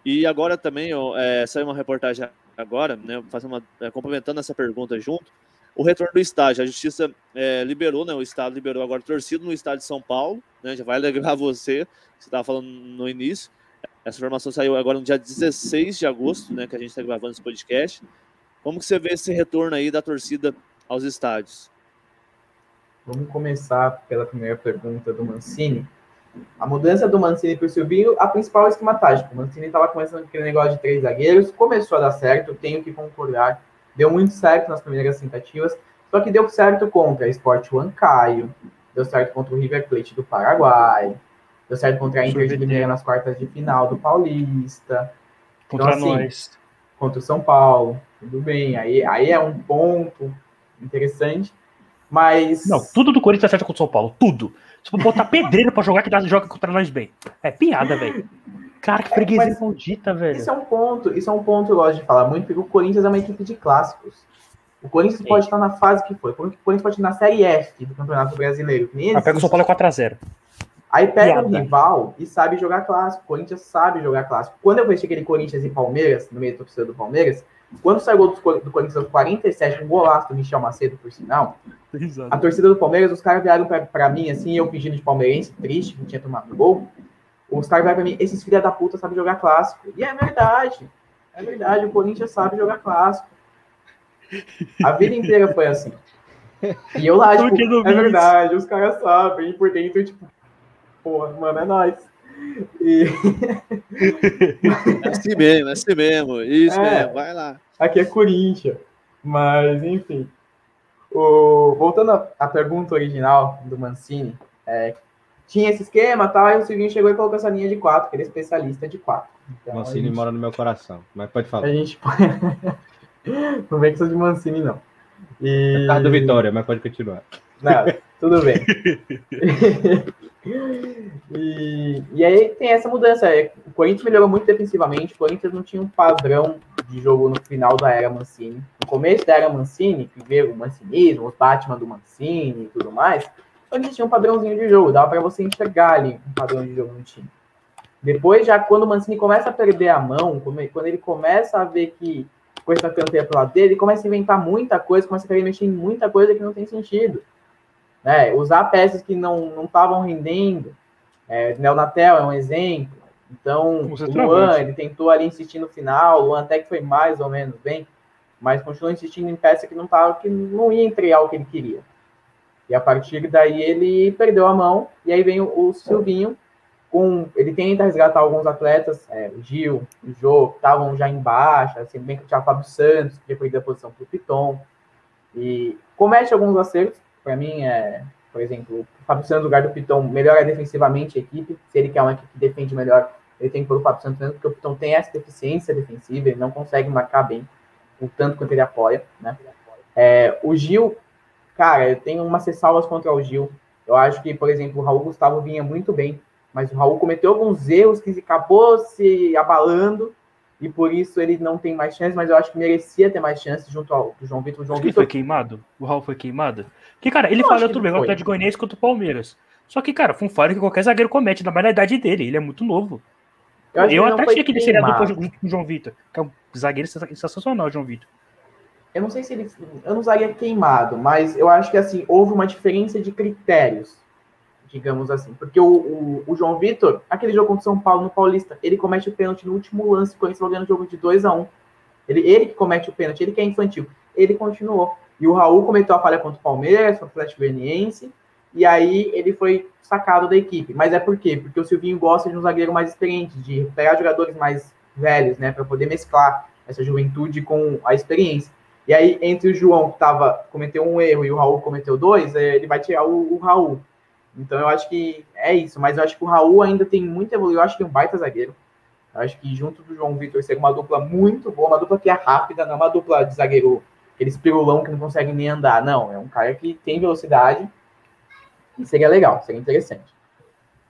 E agora também ó, é, saiu uma reportagem agora, né, fazendo uma, é, complementando essa pergunta junto, o retorno do estádio. A justiça é, liberou, né, o Estado liberou agora torcido no estádio de São Paulo, né, já vai alegrar você, você estava falando no início. Essa informação saiu agora no dia 16 de agosto, né, que a gente está gravando esse podcast. Como que você vê esse retorno aí da torcida aos estádios? Vamos começar pela primeira pergunta do Mancini. A mudança do Mancini para o Silvinho, a principal esquema tático. O Mancini estava começando aquele negócio de três zagueiros, começou a dar certo, tenho que concordar. Deu muito certo nas primeiras tentativas, só que deu certo contra a Sport Huancaio, deu certo contra o River Plate do Paraguai, deu certo contra a Inter de. Limeira nas quartas de final do Paulista, Contra Então, assim, nós. contra o São Paulo, tudo bem. Aí, aí é um ponto interessante, mas... Não, tudo do Corinthians acerta contra o São Paulo. Tudo. Se for botar pedreiro pra jogar, que dá, joga contra nós bem. É piada, velho. Cara, que É, freguesia mas- maldita, velho. Isso é um ponto, isso é um ponto que eu gosto de falar muito, porque o Corinthians é uma equipe de clássicos. O Corinthians Sim. pode estar na fase que foi. O Corinthians pode estar na Série F do Campeonato Brasileiro. Ah, pega o. São Paulo é 4x0. Aí pega um Piada. rival e sabe jogar clássico. O Corinthians sabe jogar clássico. Quando eu vejo aquele Corinthians e Palmeiras, no meio da torcida do Palmeiras, quando saiu o gol do, Cor- do Corinthians aos 47, um golaço do Michel Macedo, por sinal, a torcida do Palmeiras, os caras vieram pra, pra mim, assim, eu fingindo de palmeirense, triste, que não tinha tomado gol. Os caras vieram pra mim, esses filha da puta sabem jogar clássico. E é verdade. É verdade, o Corinthians sabe jogar clássico. A vida inteira foi assim. E eu lá, tipo, que não é verdade, os caras sabem, e por dentro, tipo, porra, mano, é nóis. E É assim mesmo, é assim mesmo. Isso É. mesmo, vai lá. aqui é Corinthians. Mas, enfim. O, voltando à- à pergunta original do Mancini, é, tinha esse esquema e tal, aí o Silvinho chegou e colocou essa linha de quatro, que ele é especialista de quatro. Então, Mancini gente- mora no meu coração. Mas pode falar. A gente não vem que sou de Mancini, não. E... É do Vitória, mas pode continuar. Não, tudo bem. e, e aí tem essa mudança. é, O Corinthians melhorou muito defensivamente. O Corinthians não tinha um padrão de jogo no final da era Mancini. No começo da era Mancini, que veio o mancinismo, os Batman do Mancini e tudo mais, Corinthians tinha um padrãozinho de jogo. Dava para você enxergar ali um padrão de jogo no time. Depois, já quando o Mancini começa a perder a mão, quando ele- começa a ver que coisa está ficando feia pro lado dele, ele começa a inventar muita coisa, começa a querer mexer em muita coisa que não tem sentido né, usar peças que não estavam rendendo. É, Neonatel é um exemplo. Então, o. Luan, ele tentou ali insistir no final, o Luan até que foi mais ou menos bem, mas continuou insistindo em peça que não tava, que não ia entregar o que ele queria. E a partir daí ele perdeu a mão, e aí vem o, Silvinho, com, ele tenta resgatar alguns atletas, é, o Gil, o Jô, que estavam já embaixo, assim, bem que tinha o Fábio Santos, que tinha perdido a posição para o Piton, e comete alguns acertos, para mim, é, por exemplo, o Fábio Santos, no lugar do Piton, melhora defensivamente a equipe, se ele quer uma equipe que defende melhor, ele tem que pôr o Fábio Santos porque o Piton tem essa deficiência defensiva, ele não consegue marcar bem, o tanto quanto ele apoia, né? É, o Gil, cara, eu tenho umas ressalvas contra o Gil, eu acho que, por exemplo, o Raul Gustavo vinha muito bem, mas o Raul cometeu alguns erros que acabou se abalando e por isso ele não tem mais chance, mas eu acho que merecia ter mais chance junto ao João Vitor. O João Vitor foi queimado? O Raul foi queimado? Que, cara, ele falou tudo bem, o Atlético Goianiense contra o Palmeiras. Só que, cara, foi um falho que qualquer zagueiro comete, na na idade dele, ele é muito novo. Eu, eu até achei que ele seria dupla com o João Vitor, que é um zagueiro sensacional, João Vitor. Eu não sei se ele. Eu não usaria queimado, mas eu acho que assim, houve uma diferença de critérios digamos assim. Porque o, o, o João Vitor, aquele jogo contra o São Paulo no Paulista, ele comete o pênalti no último lance, quando eles ganhando o jogo de 2 a 1 um. ele, ele que comete o pênalti, ele que é infantil. Ele continuou. E o Raul cometeu a falha contra o Palmeiras, contra o Atlético Goianiense, e aí ele foi sacado da equipe. Mas é por quê? Porque o Silvinho gosta de um zagueiro mais experiente, de pegar jogadores mais velhos, né, para poder mesclar essa juventude com a experiência. E aí, entre o João, que tava, cometeu um erro, e o Raul cometeu dois, é, ele vai tirar o, o Raul. Então eu acho que é isso, mas eu acho que o Raul ainda tem muito evoluir, eu acho que é um baita zagueiro. Eu acho que junto do João Vitor seria uma dupla muito boa, uma dupla que é rápida, não é uma dupla de zagueiro, aqueles pirulão que não consegue nem andar, não. É um cara que tem velocidade e seria legal, seria interessante.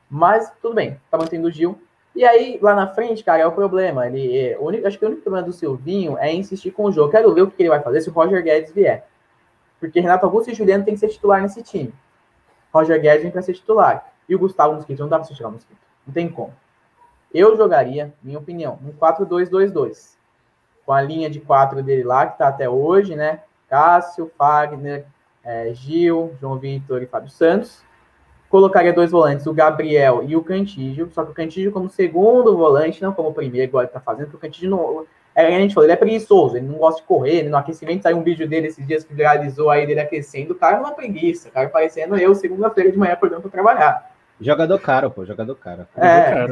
Mas tudo bem, tá mantendo o Gil. E aí, lá na frente, cara, é o problema. Ele, é, o único, acho que o único problema do Silvinho é insistir com o jogo. Quero ver o que ele vai fazer se o Roger Guedes vier. Porque Renato Augusto e Juliano tem que ser titular nesse time. Roger Guedes para ser titular. E o Gustavo Mosquito, não dá para você tirar o Mosquito. Não tem como. Eu jogaria, minha opinião, um 4-2-2-2. Com a linha de quatro dele lá, que está até hoje, né? Cássio, Fagner, é, Gil, João Vitor e Fábio Santos. Colocaria dois volantes, o Gabriel e o Cantígio. Só que o Cantígio como segundo volante, não como primeiro, igual ele está fazendo, porque o Cantígio não, é, a gente falou, ele é preguiçoso, ele não gosta de correr, ele no aquecimento saiu um vídeo dele esses dias que viralizou aí dele aquecendo, o cara é uma preguiça, o cara parecendo eu segunda-feira de manhã acordando para trabalhar. Jogador caro, pô, jogador caro. É.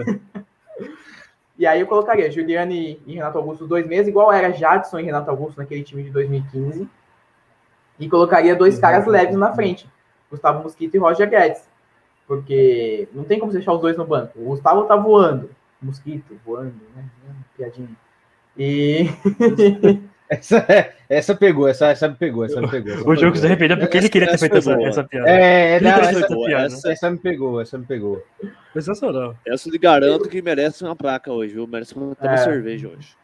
e aí eu colocaria Juliane e Renato Augusto dois meses, igual era Jadson e Renato Augusto naquele time de 2015. E colocaria dois caras leves na frente, Gustavo Mosquito e Roger Guedes. Porque não tem como deixar os dois no banco. O Gustavo tá voando, Mosquito voando, né? Piadinha. E. Essa, essa pegou, essa, essa me pegou, essa me pegou. Essa o jogo se arrependeu porque ele queria ter feito essa, essa, piada. É, não, essa, essa, piada. Essa, essa, me pegou, essa me pegou. Sensacional. Essa lhe garanto que merece uma placa hoje, viu? Merece uma, é. cerveja hoje.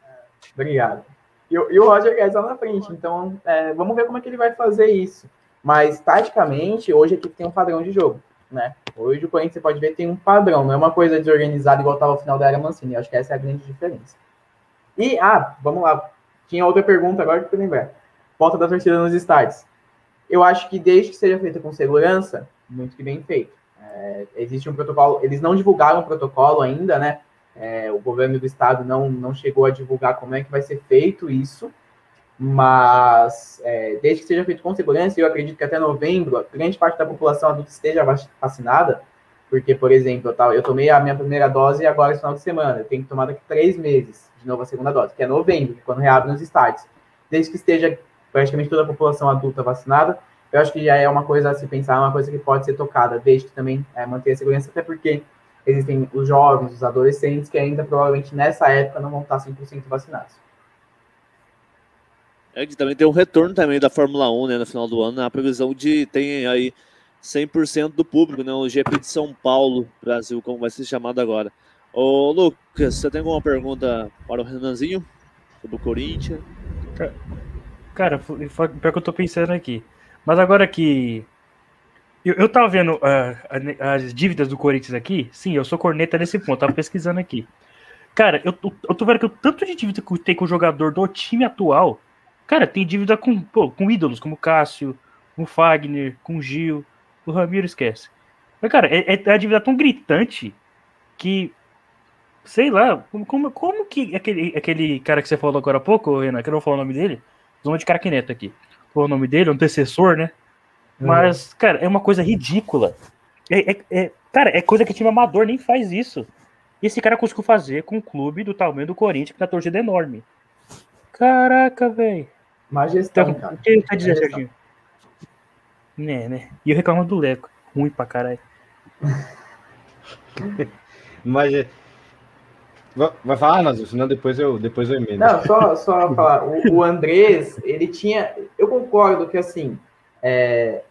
Obrigado. E, e o Roger Guedes lá na frente, então é, vamos ver como é que ele vai fazer isso. Mas, taticamente, hoje aqui tem um padrão de jogo, né? Hoje o Corinthians, você pode ver, tem um padrão, não é uma coisa desorganizada igual estava no final da era Mancini. Acho que essa é a grande diferença. E, ah, vamos lá. Tinha outra pergunta agora que eu lembrar. Volta da torcida nos estádios. Eu acho que desde que seja feita com segurança, muito que bem feito. É, existe um protocolo, eles não divulgaram o protocolo ainda, né? É, o governo do estado não, não chegou a divulgar como é que vai ser feito isso, mas é, desde que seja feito com segurança, eu acredito que até novembro, grande parte da população adulta esteja vacinada, porque, por exemplo, eu, eu tomei a minha primeira dose agora esse final de semana, eu tenho que tomar daqui três meses de novo a segunda dose, que é novembro, quando reabre nos estádios. Desde que esteja praticamente toda a população adulta vacinada, eu acho que já é uma coisa a se pensar, uma coisa que pode ser tocada, desde que também é, manter a segurança, até porque existem os jovens, os adolescentes, que ainda provavelmente nessa época não vão estar 100% vacinados. É que também tem um retorno também da Fórmula 1, né, no final do ano, a previsão de tem aí 100% do público, né, o GP de São Paulo, Brasil, como vai ser chamado agora. Ô, Lucas, você tem alguma pergunta para o Renanzinho? Sobre o Corinthians? Cara, pior que eu tô pensando aqui. Mas agora que. Eu, eu tava vendo uh, as dívidas do Corinthians aqui. Sim, eu sou corneta nesse ponto, tava pesquisando aqui. Cara, eu, eu tô vendo que o tanto de dívida que tem com o jogador do time atual. Cara, tem dívida com, pô, com ídolos como Cássio, com Fagner, com Gil. O Ramiro esquece. Mas, cara, é, é a dívida tão gritante que sei lá, como, como, como que aquele, aquele cara que você falou agora há pouco, Renan, que eu não vou falar o nome dele, nome de craquineta aqui. Falou o nome dele, é um antecessor, né? Mas, cara, é uma coisa ridícula. É, é- é- cara, é coisa que time amador nem faz isso. E esse cara conseguiu fazer com um clube do tamanho do Corinthians, que tem a torcida enorme. Caraca, velho. Má gestão, Então, cara. o que gestão. Serginho? Né, né? E eu reclamo do Leco. Ruim pra caralho. Mas. é- Vai vai falar, Nazu? Senão depois eu, depois eu emendo. Não, só, só falar. O, o Andrés, ele tinha. Eu concordo que, assim, é,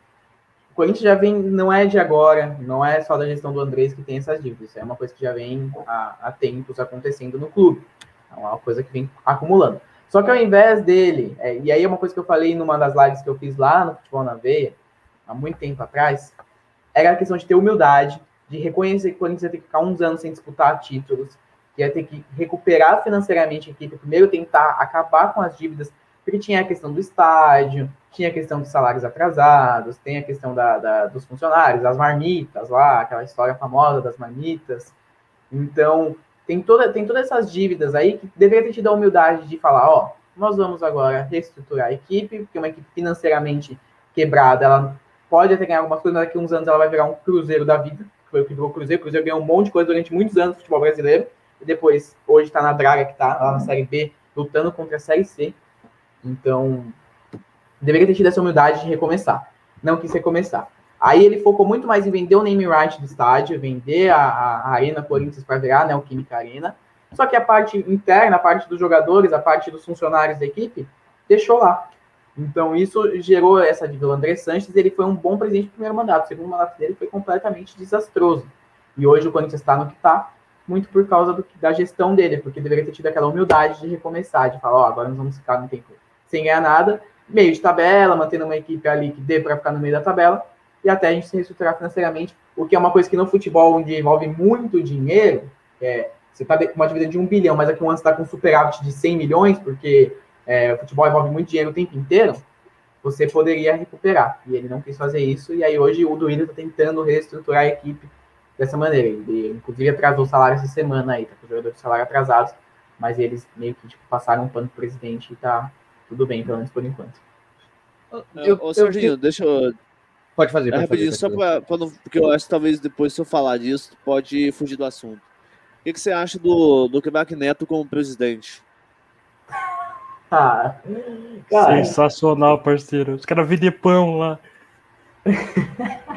o Corinthians já vem, não é de agora, não é só da gestão do Andrés que tem essas dívidas. É uma coisa que já vem há, há tempos acontecendo no clube. É uma coisa que vem acumulando. Só que ao invés dele, é, e aí é uma coisa que eu falei numa das lives que eu fiz lá no Futebol na Veia, há muito tempo atrás, era a questão de ter humildade, de reconhecer que o Corinthians ia ter que ficar uns anos sem disputar títulos, que ia ter que recuperar financeiramente a equipe, primeiro tentar acabar com as dívidas, porque tinha a questão do estádio, tinha a questão dos salários atrasados, tem a questão da, da- dos funcionários, as marmitas lá, aquela história famosa das marmitas. Então, tem, toda, tem todas essas dívidas aí que deveria ter tido a humildade de falar, ó, nós vamos agora reestruturar a equipe, porque uma equipe financeiramente quebrada, ela pode até ganhar algumas coisas, mas daqui a uns anos ela vai virar um cruzeiro da vida, que foi o que virou o cruzeiro, o cruzeiro ganhou um monte de coisa durante muitos anos no futebol brasileiro, e depois, hoje está na draga que está lá na Série B, lutando contra a Série C. Então, deveria ter tido essa humildade de recomeçar. Não quis recomeçar. Aí ele focou muito mais em vender o name right do estádio, vender a, a- Arena Corinthians para virar a Neoquímica Arena. Só que a parte interna, a parte dos jogadores, a parte dos funcionários da equipe, deixou lá. Então isso gerou essa dívida. O André Sanches ele foi um bom presidente do primeiro mandato. O segundo mandato dele foi completamente desastroso. E hoje o Corinthians está no que está, muito por causa do, da gestão dele, porque deveria ter tido aquela humildade de recomeçar, de falar, ó, agora nós vamos ficar tempo sem ganhar nada, meio de tabela, mantendo uma equipe ali que dê para ficar no meio da tabela, e até a gente se reestruturar financeiramente, o que é uma coisa que no futebol, onde envolve muito dinheiro, é, você está com uma dívida de um bilhão, mas aqui um ano está com um superávit de 100 milhões, porque é, o futebol envolve muito dinheiro o tempo inteiro, você poderia recuperar. E ele não quis fazer isso, e aí hoje o Duílio está tentando reestruturar a equipe dessa maneira. Ele, inclusive, atrasou o salário essa semana aí, tá com os jogadores de salário atrasados, mas eles meio que tipo, passaram um pano pro presidente e tá tudo bem, pelo menos por enquanto. Eu- Ô, eu- Serginho, deixa eu. Pode fazer, É pode rapidinho, fazer. só pra não. Porque eu acho que talvez depois, se eu falar disso, pode fugir do assunto. O que, que você acha do, do Quebec Neto como presidente? Ah, cara, Sensacional, parceiro. Os caras vendem pão lá.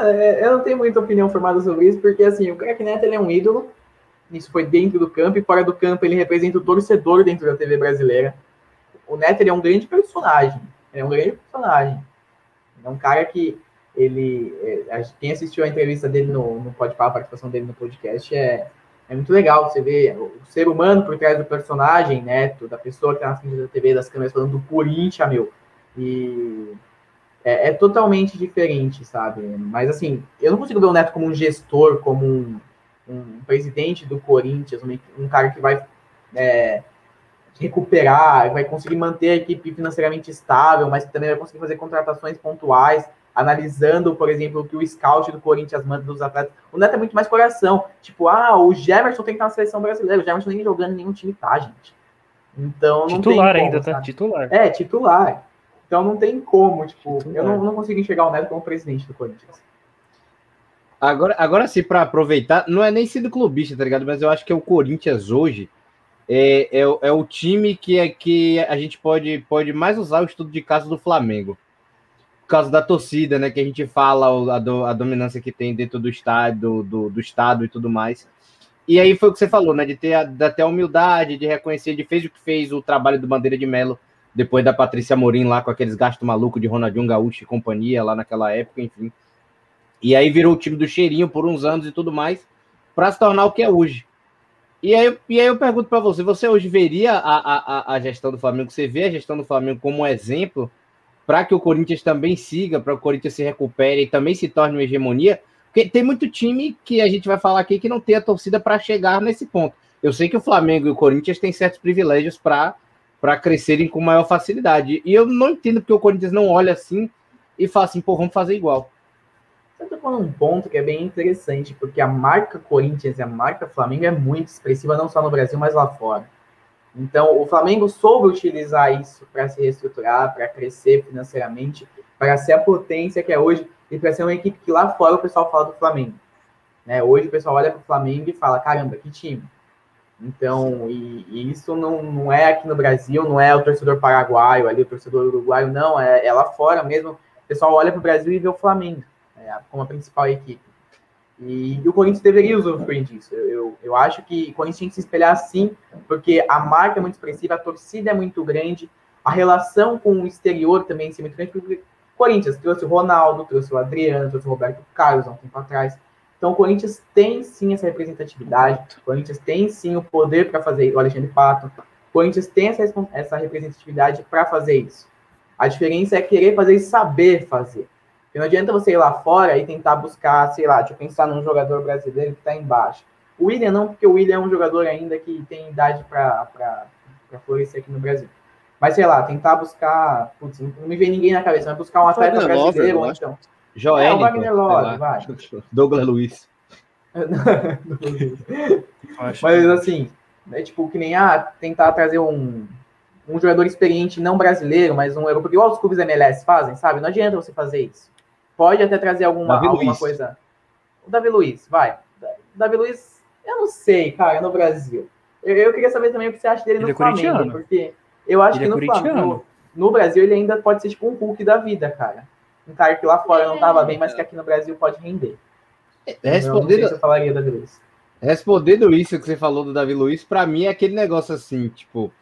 É, Eu não tenho muita opinião formada sobre isso, porque assim, o Crack Neto ele é um ídolo. Isso foi dentro do campo e fora do campo ele representa o torcedor dentro da TV brasileira. O Neto ele é um grande personagem. Ele é um grande personagem. É um cara que ele. é, quem assistiu a entrevista dele no, no Podpah, a participação dele no podcast, é, é muito legal. Você vê o ser humano por trás do personagem, Neto, da pessoa que tá na frente da TV, das câmeras falando do Corinthians, meu. E é, é totalmente diferente, sabe? Mas assim, eu não consigo ver o Neto como um gestor, como um, um presidente do Corinthians, um, um cara que vai é, recuperar, vai conseguir manter a equipe financeiramente estável, mas também vai conseguir fazer contratações pontuais, analisando, por exemplo, o que o scout do Corinthians manda dos atletas. O Neto é muito mais coração. Tipo, ah, o Jefferson tem que estar na seleção brasileira. O Jefferson nem jogando em nenhum time tá, gente. Então não Titular tem como, ainda, tá? sabe? Titular. É, titular. Então não tem como, tipo, Titular. eu não, não consigo enxergar o Neto como presidente do Corinthians. Agora, agora sim, para aproveitar, não é nem sendo clubista, tá ligado? Mas eu acho que o Corinthians hoje é, é, o- é o time que, é, que a gente pode, pode mais usar o estudo de caso do Flamengo. Por causa da torcida, né? Que a gente fala a, do- a dominância que tem dentro do estádio, do, do, do estado e tudo mais. E aí foi o que você falou, né? De ter, a, de ter a humildade, de reconhecer, de fez o que fez o trabalho do Bandeira de Melo, depois da Patrícia Morim lá com aqueles gastos malucos de Ronaldinho Gaúcho e companhia lá naquela época, enfim. E aí virou o time do cheirinho por uns anos e tudo mais, para se tornar o que é hoje. E aí, e aí eu pergunto para você, você hoje veria a, a, a- gestão do Flamengo, você vê a gestão do Flamengo como um exemplo para que o Corinthians também siga, para que o Corinthians se recupere e também se torne uma hegemonia? Porque tem muito time que a gente vai falar aqui que não tem a torcida para chegar nesse ponto. Eu sei que o Flamengo e o Corinthians têm certos privilégios para crescerem com maior facilidade. E eu não entendo porque o Corinthians não olha assim e fala assim, pô, vamos fazer igual. Você tocou num ponto que é bem interessante, porque a marca Corinthians e a marca Flamengo é muito expressiva, não só no Brasil, mas lá fora. Então, o Flamengo soube utilizar isso para se reestruturar, para crescer financeiramente. para ser a potência que é hoje e para ser uma equipe que lá fora o pessoal fala do Flamengo. Né? Hoje o pessoal olha para o Flamengo e fala: caramba, que time. Então, e, e, isso não, não é aqui no Brasil, não é o torcedor paraguaio, ali o torcedor uruguaio, não, é, é lá fora mesmo. O pessoal olha para o Brasil e vê o Flamengo como a principal equipe. E, e, o Corinthians deveria usufruir disso. Eu, eu, eu acho que o Corinthians tem que se espelhar sim, porque a marca é muito expressiva, a torcida é muito grande, a relação com o exterior também é muito grande, porque o Corinthians trouxe o Ronaldo, trouxe o Adriano, trouxe o Roberto Carlos há um tempo atrás. Então, o Corinthians tem sim essa representatividade, o Corinthians tem sim o poder para fazer o Alexandre Pato, o Corinthians tem essa, essa representatividade para fazer isso. A diferença é querer fazer e saber fazer. Porque não adianta você ir lá fora e tentar buscar, sei lá, deixa eu pensar num jogador brasileiro que está embaixo. O William não, porque o William é um jogador ainda que tem idade para florescer aqui no Brasil. Mas sei lá, tentar buscar. Putz, não me vem ninguém na cabeça, mas buscar um atleta brasileiro, ou então. Joel. É, o Wagner Love, vai. Douglas Luiz. Mas assim, é tipo, que nem ah, tentar trazer um, um jogador experiente, não brasileiro, mas um europeu, igual os clubes MLS fazem, sabe? Não adianta você fazer isso. Pode até trazer alguma, alguma coisa. O Davi Luiz, vai. O Davi Luiz, eu não sei, cara, no Brasil. Eu, eu queria saber também o que você acha dele ele no é Flamengo, porque eu acho ele que é no Flamengo, no Brasil, ele ainda pode ser tipo um Hulk da vida, cara um cara que lá fora não estava bem, mas que aqui no Brasil pode render. Respondendo, eu, eu falaria Davi Luiz. Respondendo isso que você falou do Davi Luiz, para mim é aquele negócio assim, tipo,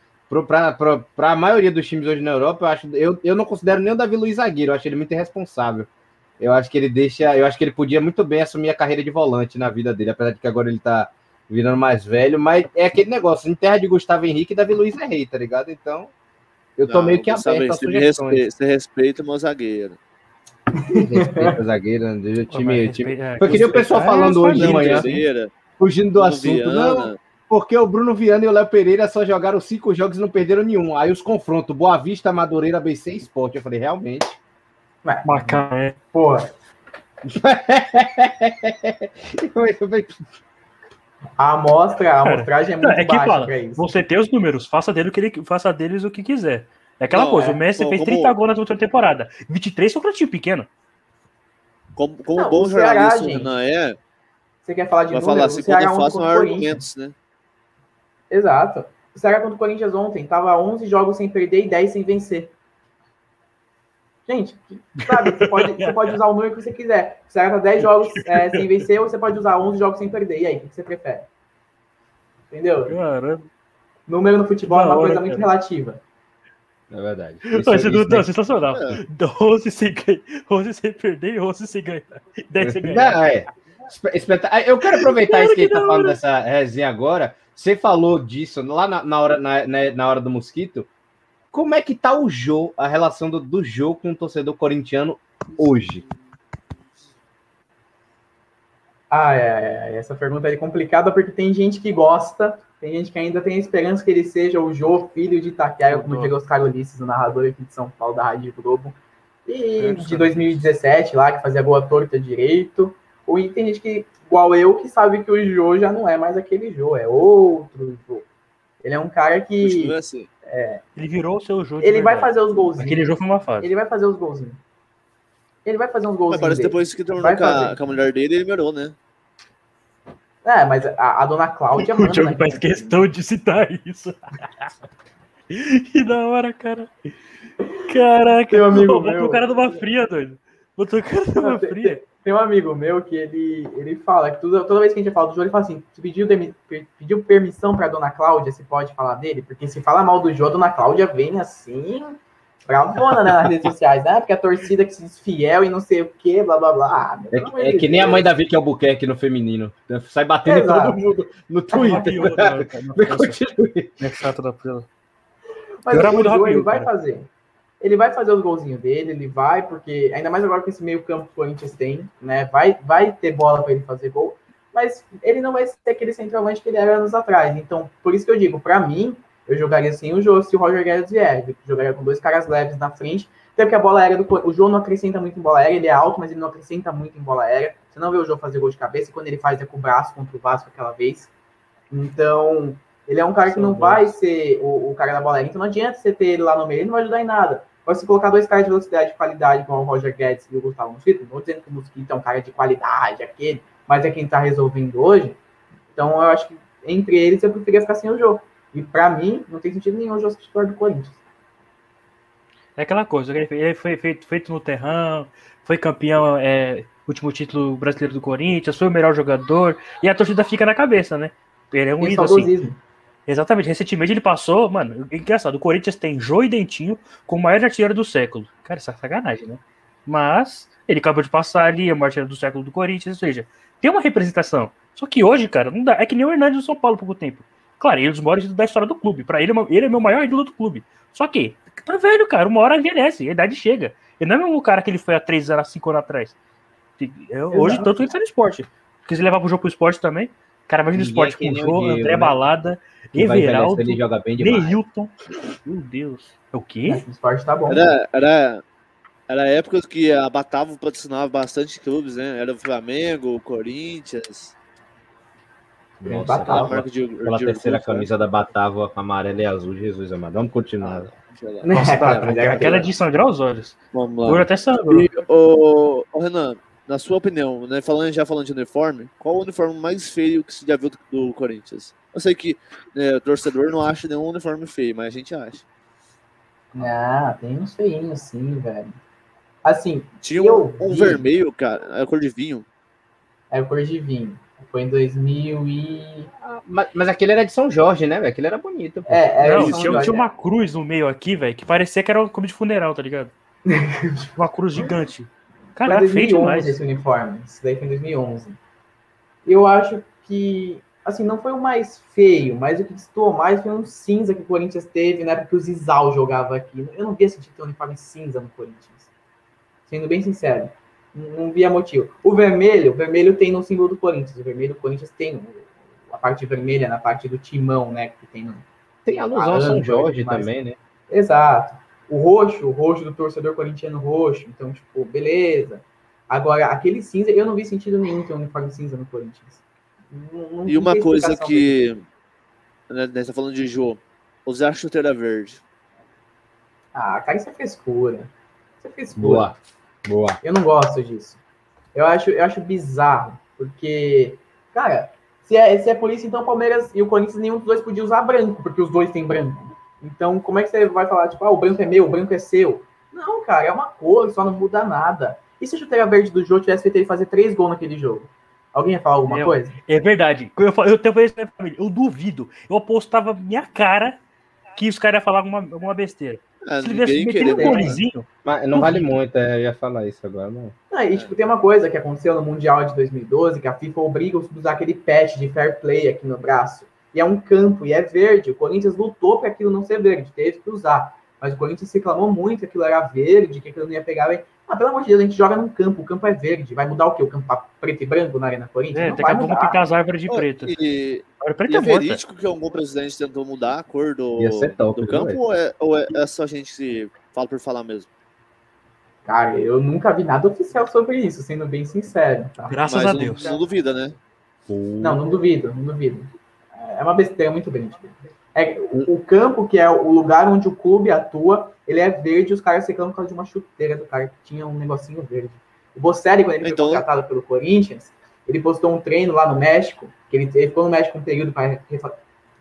para a maioria dos times hoje na Europa, eu acho, eu, eu não considero nem o Davi Luiz zagueiro, eu acho ele muito irresponsável. Eu acho que ele deixa, eu acho que ele podia muito bem assumir a carreira de volante na vida dele, apesar de que agora ele tá virando mais velho, mas é aquele negócio, em terra de Gustavo Henrique, Davi Luiz é rei, tá ligado? Então, eu tô não, meio que aberto a sugestões. Respeita, você respeita o meu zagueiro. Respeita zagueiro, né? o time. time... É, eu queria o pessoal falando hoje de manhã, fugindo do assunto. Não, porque o Bruno Viana e o Léo Pereira só jogaram cinco jogos e não perderam nenhum. Aí os confrontos, Boa Vista, Madureira, BC e Sport. Eu falei, realmente. Macaé. Porra. A amostra, a amostragem é muito é que baixa fala, Você tem os números, faça, dele o que ele, faça deles o que quiser. É aquela não, coisa, é, o Messi como, fez 30 gols na última temporada. 23 foi um time pequeno. Como, como não, bom jornalista não é. Você quer falar de vai números? falar assim, quando eu faço argumentos, né? Exato. O Ceará contra o Corinthians ontem tava 11 jogos sem perder e 10 sem vencer. Gente, sabe, você pode, você pode usar o número que você quiser. Ceará tá 10 jogos é, sem vencer ou você pode usar 11 jogos sem perder. E aí, o que você prefere? Entendeu? Caramba. Número no futebol é uma coisa muito relativa. É verdade. Isso, isso, isso, não, sensacional. É. 11 sem, 11 sem perder e 11 sem ganhar. 10 sem ganhar. Não, é. Ah, eu quero aproveitar isso que ele tá falando dessa resenha agora. Você falou disso lá na, na hora, na, na, hora do mosquito. Como é que tá o jogo, a relação do, do jogo com o torcedor corintiano hoje? Ah, é, é, essa pergunta é complicada porque tem gente que gosta tem gente que ainda tem a esperança que ele seja o Jô, filho de Itaquera, como diria Oscar Ulisses, o narrador aqui de São Paulo da Rádio Globo. E de 2017, lá, que fazia boa torta direito. Ou tem gente que, igual eu, que sabe que o Jô já não é mais aquele Jô, é outro Jô. Ele é um cara que. Assim. É, ele virou o seu Jô. Ele vai fazer os golzinhos. Aquele jogo foi uma fase. Ele vai fazer os golzinhos. Ele vai fazer uns golzinhos. Mas parece depois que terminou com a, com a mulher dele, ele virou, né? É, mas a, a dona Cláudia manda. O Diogo né? faz questão de citar isso. que da hora, cara. Caraca, um amigo meu. o cara numa fria, doido. Botou o cara numa fria. Tem, um amigo meu que ele, ele fala que toda, toda vez que a gente fala do Jô, ele fala assim: se pediu, pediu permissão pra dona Cláudia, se pode falar dele? Porque se fala mal do Jô, a dona Cláudia vem assim bravona né, nas redes sociais, né? Porque a torcida que se diz fiel e não sei o que, blá blá blá. Ah, é, é que nem a mãe da Vicky Albuquerque no feminino. Sai batendo Exato. todo mundo no Twitter. É chato da pila. Mas o Jô, ele vai fazer. Ele vai fazer os golzinhos dele, ele vai, porque ainda mais agora que esse meio campo que o Corinthians tem, né? Vai, vai ter bola para ele fazer gol, mas ele não vai ser aquele centroavante que ele era anos atrás. Então, por isso que eu digo, para mim, eu jogaria assim o jogo se o Roger Guedes vier. Eu jogaria com dois caras leves na frente. Até porque a bola aérea do. O jogo não acrescenta muito em bola aérea, ele é alto, mas ele não acrescenta muito em bola aérea. Você não vê o jogo fazer gol de cabeça, e quando ele faz é com o braço contra o Vasco aquela vez. Então, ele é um cara que não vai ser o, o, cara da bola aérea. Então não adianta você ter ele lá no meio, ele não vai ajudar em nada. Agora, se colocar dois caras de velocidade e qualidade, como o Roger Guedes e o Gustavo Mosquito, não estou dizendo que o Mosquito é um cara de qualidade, aquele, mas é quem está resolvendo hoje. Então, eu acho que entre eles eu preferia ficar sem o jogo. E para mim, não tem sentido nenhum o jogo titular do Corinthians. É aquela coisa, ele foi feito, feito no terrão, foi campeão, é, último título brasileiro do Corinthians, foi o melhor jogador, e a torcida fica na cabeça, né? Ele é um ídolo assim. Exatamente, recentemente ele passou, mano, engraçado, o Corinthians tem Jô e Dentinho como o maior artilheiro do século. Cara, isso é sacanagem, né? Mas ele acabou de passar ali, é o maior artilheiro do século do Corinthians, ou seja, tem uma representação. Só que hoje, cara, não dá. É que nem o Hernandes do São Paulo há pouco tempo. Claro, ele é um dos maiores da história do clube. Para ele, é ele é meu maior ídolo do clube. Só que, tá velho, cara. Uma hora envelhece, a idade chega. Ele não é o cara que ele foi há 3 anos, 5 anos atrás. Hoje, tanto ele tá no esporte. Porque se levar pro jogo pro esporte também. Cara, imagina o esporte com o jogo, André né? Balada, Everaldo, Neilton. Meu Deus. É o quê? O esporte tá bom. Era, era, era época que a Batavo patrocinava bastante clubes, né? Era o Flamengo, o Corinthians. Nossa, Batavo. Aquela, de, aquela de terceira camisa da Batavo amarela e azul, Jesus amado. Vamos continuar. Ah, Nossa, tá, aquela edição de os olhos. Vamos lá. Até sangrou. E, ô, ô, Renan, na sua opinião, né, falando, já falando de uniforme, qual o uniforme mais feio que você já viu do, do Corinthians? Eu sei que né, o torcedor não acha nenhum uniforme feio, mas a gente acha. Ah, tem uns feinhos sim, velho. Assim, tinha um, um vi... vermelho, cara, é a cor de vinho. É a cor de vinho. Foi em 2000 e... Ah, mas, mas, aquele era de São Jorge, né, velho? Aquele era bonito. Pô. É, era Não, tinha, tinha, uma cruz no meio aqui, velho, que parecia que era um clube de funeral, tá ligado? uma cruz gigante. Cara, foi 2011 demais. esse uniforme. Isso daí foi em 2011. Eu acho que, assim, não foi o mais feio, mas o que destoou mais foi um cinza que o Corinthians teve, né? Porque o Zizal jogava aqui. Eu não via sentido ter um uniforme cinza no Corinthians. Sendo bem sincero. Não via motivo. O vermelho, o vermelho tem no símbolo do Corinthians. O vermelho do Corinthians tem a parte vermelha na parte do timão, né? Que tem no, tem alusão a São Jorge também, né? Exato. O roxo, o roxo do torcedor corintiano roxo. Então, tipo, beleza. Agora, aquele cinza, eu não vi sentido nenhum ter um uniforme cinza no Corinthians. Não, não e uma coisa que. Né, né, tá falando de Jô. Usar chuteira verde. Ah, cara, isso é frescura. Isso é frescura. Boa. Boa. Eu não gosto disso. Eu acho, eu acho bizarro. Porque, cara, se é, se é polícia, então o Palmeiras e o Corinthians, nenhum dos dois podia usar branco, porque os dois têm branco. Então, como é que você vai falar, tipo, ah, o branco é meu, o branco é seu? Não, cara, é uma cor, só não muda nada. E se a chuteira verde do jogo tivesse feito ele fazer três gols naquele jogo? Alguém ia falar alguma coisa? É verdade. Eu, eu, tenho isso na família. Eu duvido. Eu apostava minha cara que os caras iam falar alguma, alguma besteira. Ah, se ele meter um golezinho. Mas não vale muito, é, eu ia falar isso agora. Não. Ah, e tipo, tem uma coisa que aconteceu no Mundial de 2012, que a FIFA obriga a usar aquele patch de fair play aqui no braço e é um campo, e é verde. O Corinthians lutou para aquilo não ser verde, teve que usar. Mas o Corinthians reclamou muito que aquilo era verde, que aquilo não ia pegar bem. Ah, pelo amor de Deus, a gente joga num campo, o campo é verde. Vai mudar o quê? O campo tá preto e branco na Arena Corinthians? É, não daqui a pouco as árvores de preto. E, e é, é verídico que algum presidente tentou mudar a cor do, top, do campo ou é, ou é, é, só a gente que fala por falar mesmo? Cara, eu nunca vi nada oficial sobre isso, sendo bem sincero. Tá? Graças Mas a Deus. Não, não duvida, né? Não, não duvido, não duvido é uma besteira muito grande. É, o, o, campo, que é o lugar onde o clube atua, ele é verde e os caras reclamam por causa de uma chuteira do cara que tinha um negocinho verde. O Bocelli, quando ele então... foi contratado pelo Corinthians, ele postou um treino lá no México, que ele, ele ficou no México um período para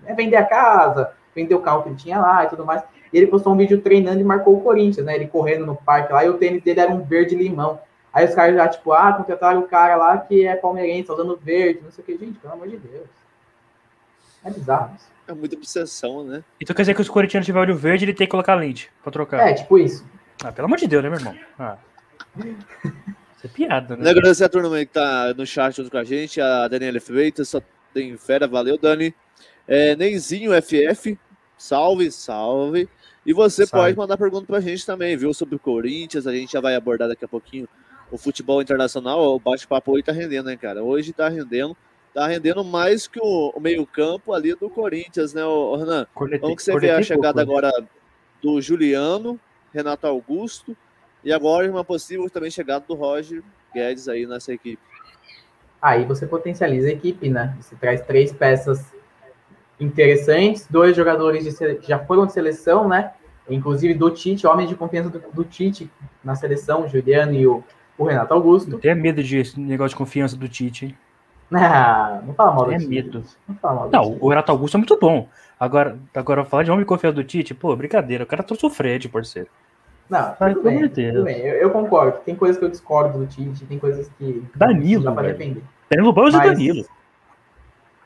é, vender a casa, vender o carro que ele tinha lá e tudo mais. E ele postou um vídeo treinando e marcou o Corinthians, né? Ele correndo no parque lá e o tênis dele era um verde limão. Aí os caras já, tipo, ah, contrataram o cara lá que é palmeirense, tá usando verde, não sei o que. Gente, pelo amor de Deus. É bizarro isso. É muita obsessão, né? Então quer dizer que os corintianos tiver olho verde, ele tem que colocar lente pra trocar. É, tipo isso. Ah, pelo amor de Deus, né, meu irmão? Ah. Isso é piada, né? Agradecer a turma aí que tá no chat junto com a gente, a Daniela Freitas, só tem fera, valeu, Dani. É, Neizinho FF, salve, salve. E você salve. pode mandar pergunta pra gente também, viu? Sobre o Corinthians, a gente já vai abordar daqui a pouquinho o futebol internacional. O bate-papo hoje tá rendendo, né, cara? Hoje tá rendendo tá rendendo mais que o, o meio-campo ali do Corinthians, né, o Renan? Cornete, Como que você vê a chegada agora do Juliano, Renato Augusto e agora uma possível também chegada do Roger Guedes aí nessa equipe? Aí você potencializa a equipe, né? Você traz três peças interessantes, dois jogadores de, já foram de seleção, né? inclusive do Tite, homens de confiança do, do Tite na seleção, o Juliano e o, o Renato Augusto. Eu tenho medo de negócio de confiança do Tite, hein? Ah, não fala mal do É Tite. medo. Não fala mal do Não, o Renato Augusto é muito bom. Agora, agora falar de homem de confiança do Tite, pô, brincadeira. O cara trouxe o Fred, parceiro. Não, tudo bem, tudo bem. Eu, eu concordo. Tem coisas que eu discordo do Tite, tem coisas que Danilo, dá pra velho. defender. Danilo Barros e Danilo.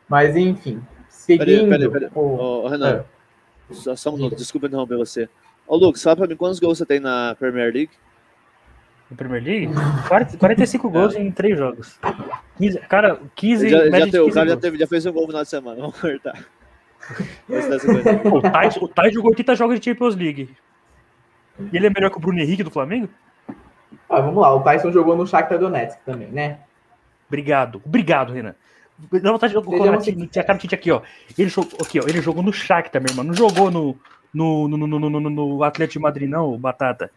Mas enfim, Peraí, seguindo. peraí, peraí. o- Ô, ô, Renan, É. só, só um minuto, desculpa interromper você. Ô, Lucas, fala pra mim quantos gols você tem na Premier League? No Premier League, 40 45 gols em 3 jogos. 15, cara, 15 Já, já o 15 cara já, teve, já fez um gol no final de semana, vamos cortar. O Tais, o Tais jogou 80 jogos de Champions League. E ele é melhor que o Bruno Henrique do Flamengo? Ah, vamos lá, o Tyson jogou no Shakhtar Donetsk também, né? Obrigado. Obrigado, Renan. Dá vontade de colocar a cara do Tite aqui, ó. Ele jogou, aqui, ó. Ele jogou no Shakhtar, meu irmão. Não jogou no, no, no, no, no, no, no Atlético de Madrid, não, o Batata.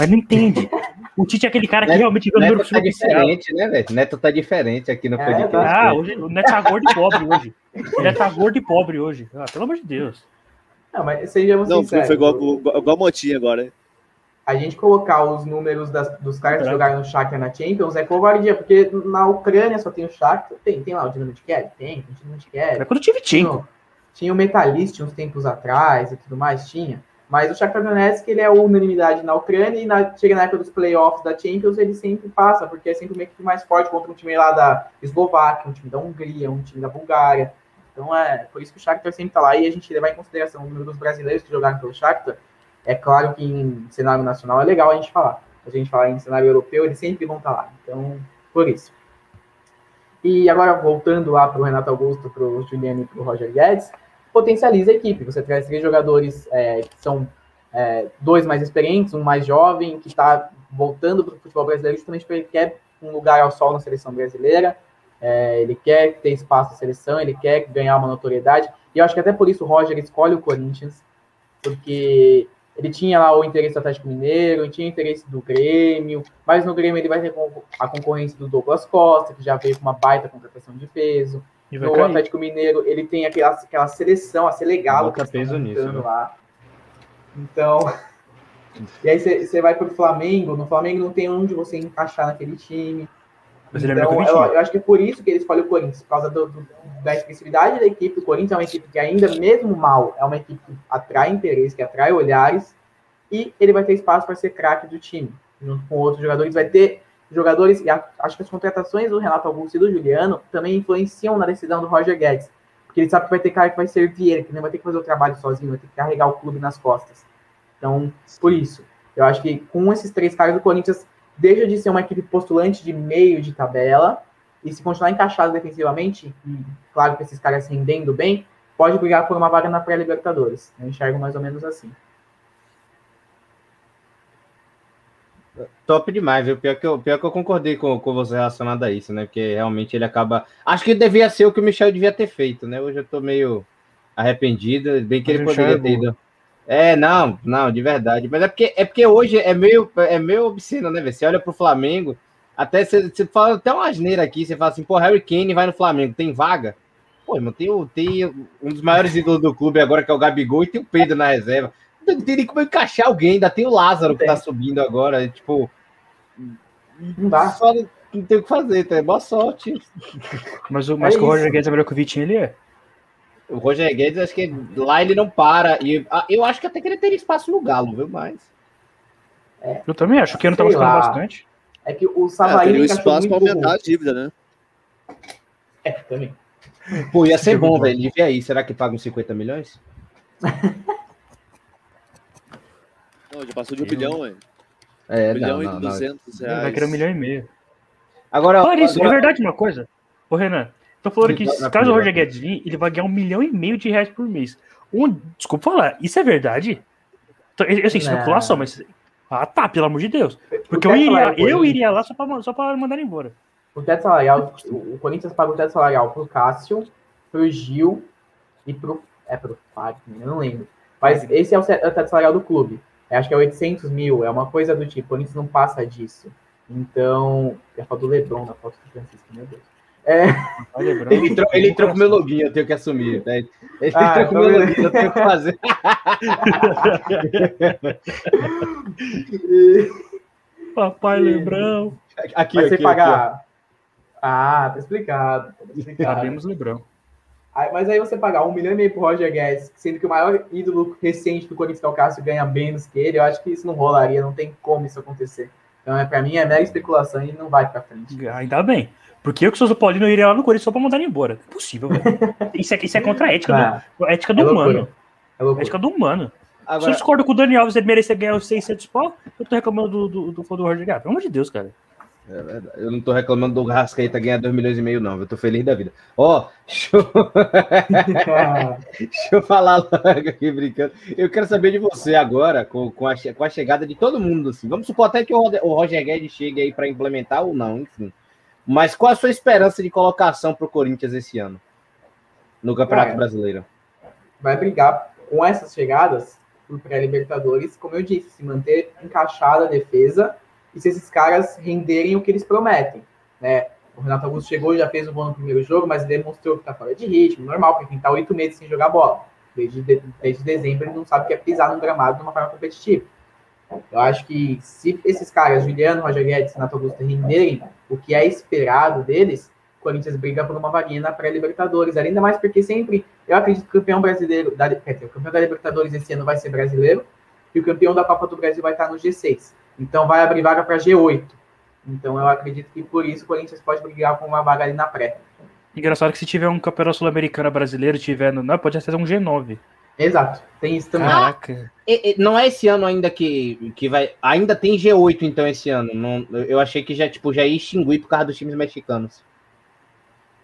Mas não entende. O Tite é aquele cara que Neto- realmente vê o número Neto tá diferente, né, velho? Neto tá diferente aqui no É, podcast. Ah, hoje, o Neto tá gordo e pobre hoje. O Neto tá gordo e pobre hoje. Ah, pelo amor de Deus. Não, mas sejamos Não, foi, sinceros. foi igual, igual, igual Motinha agora. hein? A gente colocar os números das- dos caras que jogaram no Shakhtar na Champions é covardia, porque na Ucrânia só tem o Shakhtar. Tem, tem lá o Dinamo de Kiev? Tem, tem o Dinamo de Kiev. É quando tive Tinha, tinha o Metalist uns tempos atrás e tudo mais, tinha. Mas o Shakhtar Donetsk, ele é unanimidade na Ucrânia e na, chega na época dos playoffs da Champions, ele sempre passa, porque é sempre uma equipe mais forte contra um time lá da Eslováquia, um time da Hungria, um time da Bulgária. Então é por isso que o Shakhtar sempre tá lá e a gente levar em consideração o número dos brasileiros que jogaram pelo Shakhtar. É claro que em cenário nacional é legal a gente falar. A gente falar em cenário europeu, eles sempre vão estar lá. Então, por isso. E agora, voltando lá para o Renato Augusto, para o Juliano e para o Roger Guedes, potencializa a equipe. Você traz três jogadores é, que são é, dois mais experientes, um mais jovem, que está voltando para o futebol brasileiro justamente porque ele quer um lugar ao sol na seleção brasileira, é, ele quer ter espaço na seleção, ele quer ganhar uma notoriedade. E eu acho que até por isso o Roger escolhe o Corinthians, porque ele tinha lá o interesse do Atlético Mineiro, tinha interesse do Grêmio, mas no Grêmio ele vai ter a concorrência do Douglas Costa, que já veio com uma baita contratação de peso. No cair. Atlético Mineiro, ele tem aquela, aquela seleção, a Selegalo, que peso nisso, né? lá. Então, e aí você vai pro Flamengo, no Flamengo não tem onde você encaixar naquele time. Mas ele é então, eu, eu acho que é por isso que ele escolhe o Corinthians, por causa do- do- da expressividade da equipe. O Corinthians é uma equipe que ainda, mesmo mal, é uma equipe que atrai interesse, que atrai olhares, e ele vai ter espaço para ser craque do time, junto com outros jogadores. Vai ter jogadores, e acho que as contratações do Renato Augusto e do Juliano também influenciam na decisão do Roger Guedes, porque ele sabe que vai ter cara que vai servir ele, que não vai ter que fazer o trabalho sozinho, vai ter que carregar o clube nas costas. Então, por isso, eu acho que com esses três caras, o Corinthians deixa de ser uma equipe postulante de meio de tabela, e se continuar encaixado defensivamente, e claro que esses caras rendendo bem, pode brigar por uma vaga na pré-Libertadores. Eu enxergo mais ou menos assim. Top demais, viu? Pior que eu, pior que eu concordei com, com você relacionado a isso, né? Porque realmente ele acaba. Acho que devia ser o que o Michel devia ter feito, né? Hoje eu tô meio arrependido, bem que Mas ele poderia é ter ido. É, não, não, de verdade. Mas é porque, é porque hoje é meio, é meio obsceno, né? Você olha pro Flamengo, até você, você fala até uma asneira aqui, você fala assim, pô, Harry Kane vai no Flamengo, tem vaga? Pô, irmão, tem, o- tem um dos maiores ídolos do clube agora, que é o Gabigol, e tem o Pedro na reserva. Não tem nem como encaixar alguém, ainda tem o Lázaro que tá subindo agora, tipo. Não dá. Só não tem o que fazer, tá? Boa sorte. Mas, o, mas É o Roger isso. Guedes é melhor que o Vitinho, ele é. O Roger Guedes, acho que lá ele não para. E ah, eu acho que até que ele teria espaço no Galo, viu? Mas. Eu também acho que eu não tá mostrando lá. bastante. É que o É, Savaí teria um encaixou espaço para muito aumentar a dívida, né? É, também. Pô, ia ser Jogo bom, bom. velho. Ele vê aí. Será que paga uns 50 milhões? Não, já passou de um Eu- bilhão, velho. É, Um bilhão não, e não, não. 200 Ele reais. vai querer um milhão e meio. Agora, Fala isso, é agora- verdade uma coisa. Ô, Renan, tô falando que Não, se não, caso o não. Roger Guedes vir, ele vai ganhar um milhão e meio de reais por mês. Um, desculpa falar, isso é verdade? Então, eu sei, Não. especulação, mas. Ah, tá, pelo amor de Deus. Porque eu iria, eu iria lá só pra, só pra mandar ele embora. O teto salarial, o Corinthians paga o teto salarial pro Cássio, pro Gil e pro. É pro Fagner, eu não lembro. Mas esse é é o teto salarial do clube. Eu acho que é 800 mil, é uma coisa do tipo. O Corinthians não passa disso. Então. Já falou do Lebron na foto do Francisco, meu Deus. É. Ele entrou, ele entrou com o meu login, eu tenho que assumir. Né? Ele Ah, entrou com o então meu login, eu tenho que fazer. Papai Lebrão. Aqui, vai aqui, ser pagar. Ah, tá explicado. Tá explicado. Sabemos Lebrão. Aí- mas aí você pagar um milhão e meio pro Roger Guedes, sendo que o maior ídolo recente do Corinthians, que é o Cássio, ganha menos que ele, eu acho que isso não rolaria, não tem como isso acontecer. Então, é, pra mim, é mera especulação e não vai pra frente. Ainda bem. Porque eu que sou do Paulino, eu iria lá no Corinthians só pra mandar ele embora. Impossível, velho. Isso é, isso é contra a ética, Ah, do, a ética é do loucura. humano. É ética do humano. Se eu Agora, discordo com o Dani Alves, ele merecer ganhar os 600 pau, eu tô reclamando do, do, do, do Roger Guedes. Pelo amor de Deus, cara. É verdade, eu não tô reclamando do Rascaeta ganhar 2 milhões e meio, não. Eu tô feliz da vida. Ó, deixa, eu- deixa eu falar logo aqui brincando. Eu quero saber de você agora, com, com, a, com a chegada de todo mundo. Assim. Vamos supor até que o, o Roger Guedes chegue aí para implementar ou não, enfim. Mas qual a sua esperança de colocação pro Corinthians esse ano? No Campeonato Cara, Brasileiro? vai brigar com essas chegadas por pré-libertadores, como eu disse, se manter encaixada a defesa e se esses caras renderem o que eles prometem, né? O Renato Augusto chegou, já fez um bom no primeiro jogo, mas demonstrou que tá fora de ritmo, normal, porque quem tá oito meses sem jogar bola. Desde, de- desde dezembro ele não sabe o que é pisar num gramado de uma forma competitiva. Eu acho que se esses caras, Juliano, Roger Guedes, Renato Augusto, renderem o que é esperado deles, o Corinthians briga por uma vaguinha na pré-Libertadores, ainda mais porque sempre eu acredito que o campeão brasileiro, da, quer dizer, o campeão da Libertadores esse ano vai ser brasileiro e o campeão da Copa do Brasil vai estar no G6. Então vai abrir vaga para G8. Então eu acredito que por isso o Corinthians pode brigar com uma vaga ali na pré. Engraçado que se tiver um campeonato sul-americano brasileiro, tiver no. Não, pode até ser um G9. Exato, tem isso também. Caraca. E- e- não é esse ano ainda que, que vai. Ainda tem G8, então, esse ano. Não, eu achei que já, tipo, já ia extinguir por causa dos times mexicanos.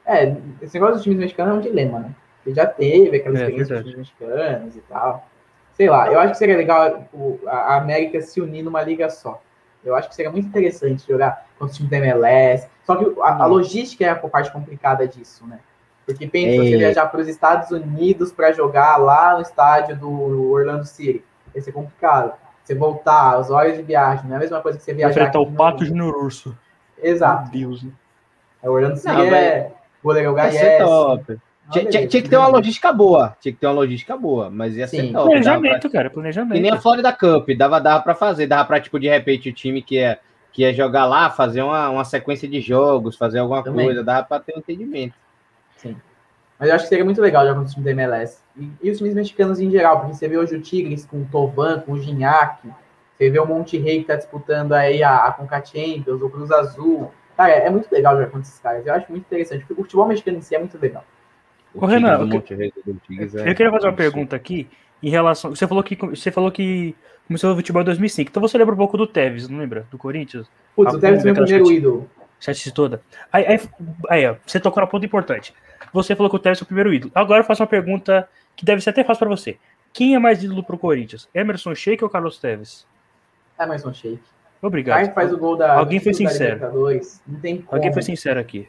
É, esse negócio dos times mexicanos é um dilema, né? Porque já teve aquela É, experiência dos verdade. times mexicanos e tal. Sei lá, eu acho que seria legal o- a América se unir numa liga só. Eu acho que seria muito interessante jogar contra o time da MLS. Só que a, a logística é a parte complicada disso, né? Porque pensa você É. viajar para os Estados Unidos para jogar lá no estádio do Orlando City. Vai ser complicado. Você voltar, as horas de viagem, não é a mesma coisa que você viajar. enfrentar o no- Pato Junior Urso. Exato. Meu Deus. né? O Orlando City Não, é goleiro Ia ser Gaies. top. Tinha, tinha- tinha que ter uma logística boa. Tinha que ter uma logística boa, mas ia ser Sim. top. Dava pra- Planejamento, cara. Planejamento. nem a Florida Cup, dava, dava pra fazer, dava pra, tipo, de repente, o time que ia, que ia jogar lá, fazer uma, uma sequência de jogos, fazer alguma Também. coisa, dava pra ter um entendimento. Mas eu acho que seria muito legal jogar com os times da MLS. E, e os times mexicanos em geral, porque você vê hoje o Tigres com o Tovan, com o Gignac, você vê o Monte Rey que tá disputando aí a, a Conca Champions, o Cruz Azul. Cara, é muito legal jogar com esses caras. Eu acho muito interessante, porque o futebol mexicano em si é muito legal. O Ô, Renan, Tigres, eu o que- é Eu queria fazer uma pergunta aqui em relação. Você falou que você falou que começou o futebol em 2005. Então você lembra um pouco do Tevez, não lembra? Do Corinthians? Putz, o Tevez foi meu daquelas primeiro ídolo. Chatice toda. Aí, aí, aí, ó, você tocou na ponta importante. Você falou que o Tevez foi o primeiro ídolo. Agora eu faço uma pergunta que deve ser até fácil pra você. Quem é mais ídolo pro Corinthians? Emerson Sheik ou Carlos Tevez? Emerson Sheik. O Obrigado. cara que faz o gol da, Alguém foi sincero. Não tem como. Alguém foi sincero aqui.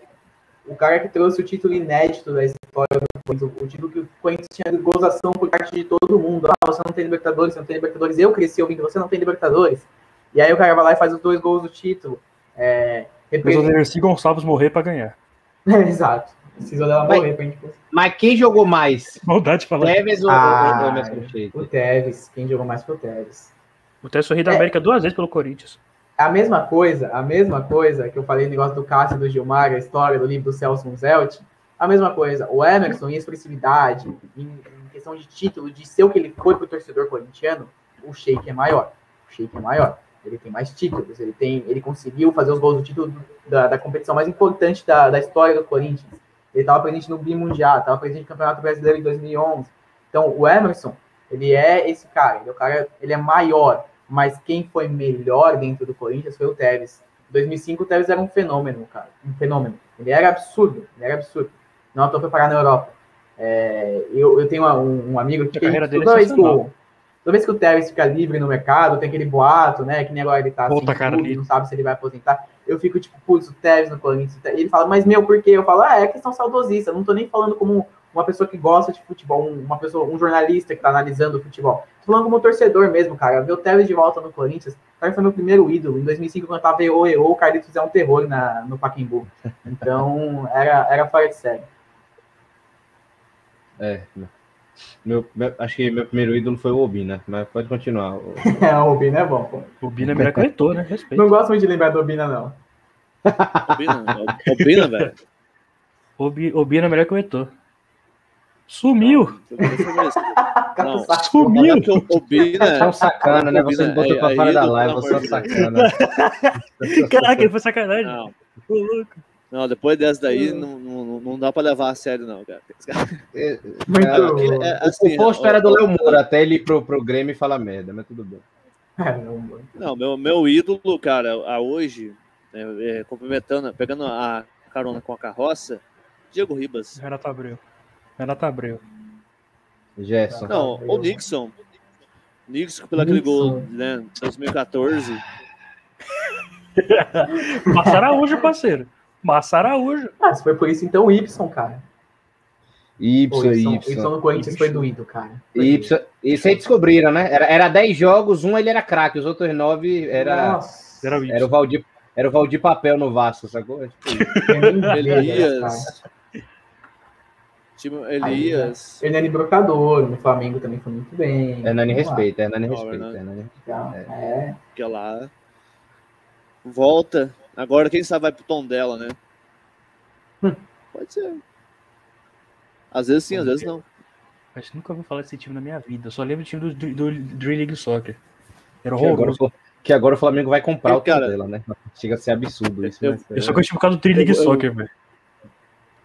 O cara que trouxe o título inédito da história do Corinthians, o título que o Corinthians tinha gozação por parte de todo mundo. Ah, você não tem Libertadores, você não tem Libertadores. Eu cresci ouvindo, você não tem Libertadores. E aí o cara vai lá e faz os dois gols do título. É, Mas o representa... Dercy Gonçalves morrer pra ganhar. Exato. Precisou dela Vai. morrer pra gente conseguir. Mas quem jogou mais? Maldade de falar. Tevez ou Ah, Emerson Sheik? O Tevez, quem jogou mais foi o Tevez. O Tevez sorriu da É. América duas vezes pelo Corinthians. A mesma coisa, a mesma coisa que eu falei no negócio do Cássio e do Gilmar, a história do livro do Celso Munzelt, a mesma coisa. O Emerson, em expressividade, em, questão de título, de ser o que ele foi pro torcedor corintiano, o Sheik é maior. O Sheik é maior. Ele tem mais títulos, ele, tem, ele conseguiu fazer os gols do título da, da competição mais importante da, da história do Corinthians. Ele estava presente no Bimundial, estava presente no Campeonato Brasileiro em 2011. Então, o Emerson, ele é esse cara, ele é, o cara, ele é maior, mas quem foi melhor dentro do Corinthians foi o Tevez. Em 2005, o Tevez era um fenômeno, cara, um fenômeno. Ele era absurdo, ele era absurdo. Não foi parar na Europa. É, eu, eu tenho uma- um, um amigo que é toda vez que, o, toda vez que o Tevez fica livre no mercado, tem aquele boato, né, que nem agora ele tá Puta, sem cara, ali. não sabe se ele vai aposentar. Eu fico tipo, putz, o Tevez no Corinthians. Ele fala, mas meu, por quê? Eu falo, ah, é questão saudosista. Não tô nem falando como uma pessoa que gosta de futebol, uma pessoa, um jornalista que tá analisando o futebol. Tô falando como torcedor mesmo, cara. Ver o Tevez de volta no Corinthians, o cara foi meu primeiro ídolo. Em 2005, quando eu tava EO, EO, o Carlitos é um terror na, no Paquimbu. Então, era, era fora de série. É. Meu, meu, acho que meu primeiro ídolo foi o Obina, mas pode continuar. O- É, o Obina é bom, pô. O Bina é melhor que o Heitor, né? Respeito. Não gosto muito de lembrar do Obina, não. Obina, Obina, velho. O Bi- o Bina é melhor que o Heitor. Sumiu! Não, Saco. Sumiu! O Obina é um sacana, né? Você me botou Aí- pra fora da pelo live, você é um sacana. Caraca, ele foi sacanagem. Não, Ô, louco. Não, depois dessa daí não, não, não dá pra levar a sério, não, cara. Muito. Aqui é O assim, posto era do Léo Moura, até ele ir pro, pro Grêmio e falar merda, mas tudo bem. Caramba. Não, meu, meu ídolo, cara, a hoje, é, é, cumprimentando, pegando a carona com a carroça, Diego Ribas. Renato Abreu. Renato Abreu. Gerson. Não, o Nixon. Nixon, pelo aquele gol, né, 2014. Massa Araújo, parceiro. Massa Araújo. Ah, se foi por isso, então o Y, cara. Y, Pô, Y, Y. No Corinthians foi doído, cara. Foi Y. Isso aí descobriram, né? Era, era 10 jogos, um ele era craque, os outros 9 era, Nossa, Era o era, o. Valdir, era o Valdir Papel no Vasco, sacou? É tipo. Elias. Time Elias. Hernani Brocador, no Flamengo também foi muito bem. Hernani respeita, Hernani respeita. Hernani. Então, é. que é lá. Volta. Agora, quem sabe vai pro tom dela, né? Hum. Pode ser. Às vezes sim, às vezes não. Acho que nunca ouvi falar desse time na minha vida. Eu só lembro do time do, do, do Dream League Soccer. Era Que agora, horroroso. que agora o Flamengo vai comprar Eu, o cara, dela, né? Chega a ser absurdo isso. eu- mas- Eu só conheci por causa do Dream League Eu- Soccer, velho.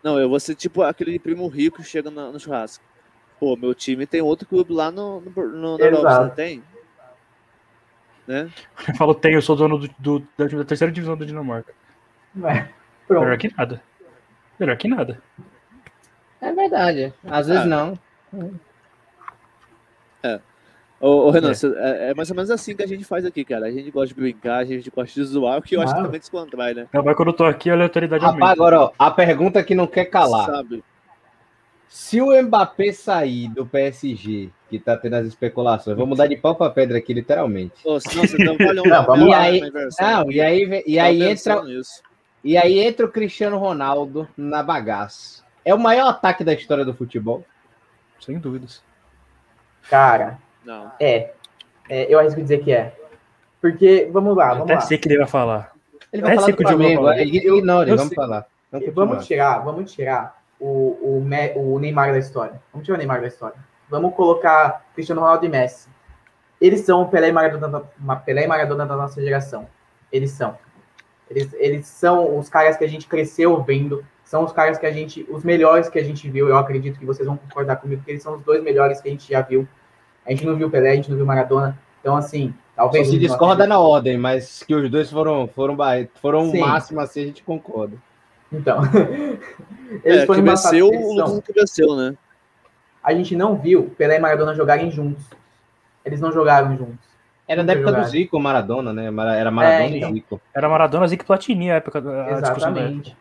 Não, eu vou ser tipo aquele primo rico que chega na- no churrasco. Pô, meu time tem outro clube lá no, no, no, na Europa, não tem? Né? Eu falo, tem, eu sou dono do, do- da, da terceira divisão da Dinamarca. é. Pronto. Melhor que nada. Melhor que nada. É verdade. Às vezes Ah. não. Ô, ô, Renan, É. é. é mais ou menos assim que a gente faz aqui, cara. A gente gosta de brincar, a gente gosta de zoar, o que eu acho que também descontrai, né? Não, mas quando eu tô aqui, a aleatoriedade Rapaz, aumenta. agora, ó, a pergunta que não quer calar. Sabe? Se o Mbappé sair do PSG, que tá tendo as especulações, vou mudar de pau pra pedra aqui, literalmente. Tá Não, vamos na inversão. Não, e aí, ve- e aí entra, pensando nisso. e aí entra o Cristiano Ronaldo na bagaça. É o maior ataque da história do futebol. Sem dúvidas. Cara, Não. é. É, Eu arrisco dizer que é. Porque, vamos lá, Eu vamos até lá. sei que ele vai falar. Ele vai É falar do Flamengo, é, vamos sei. falar. Vamos tirar, vamos tirar o, o, Me- o Neymar da história. Vamos tirar o Neymar da história. Vamos colocar Cristiano Ronaldo e Messi. Eles são o Pelé e Maradona, Pelé e Maradona da nossa geração. Eles são. Eles, eles são os caras que a gente cresceu vendo. São os caras que a gente. Os melhores que a gente viu. Eu acredito que vocês vão concordar comigo, que eles são os dois melhores que a gente já viu. A gente não viu Pelé, a gente não viu Maradona. Então, assim, Só talvez. se discorda na ordem, mas que os dois foram, foram, foram Sim. máximo assim, a gente concorda. Então. É, que embaçados, venceu eles o. Lucas que venceu, né? a gente não viu Pelé e Maradona jogarem juntos. Eles não jogaram juntos. Era da Nunca época do jogaram. Zico, Maradona, né? Era Maradona É, então. e Zico. Era Maradona, Zico e Platini a época da. Exatamente.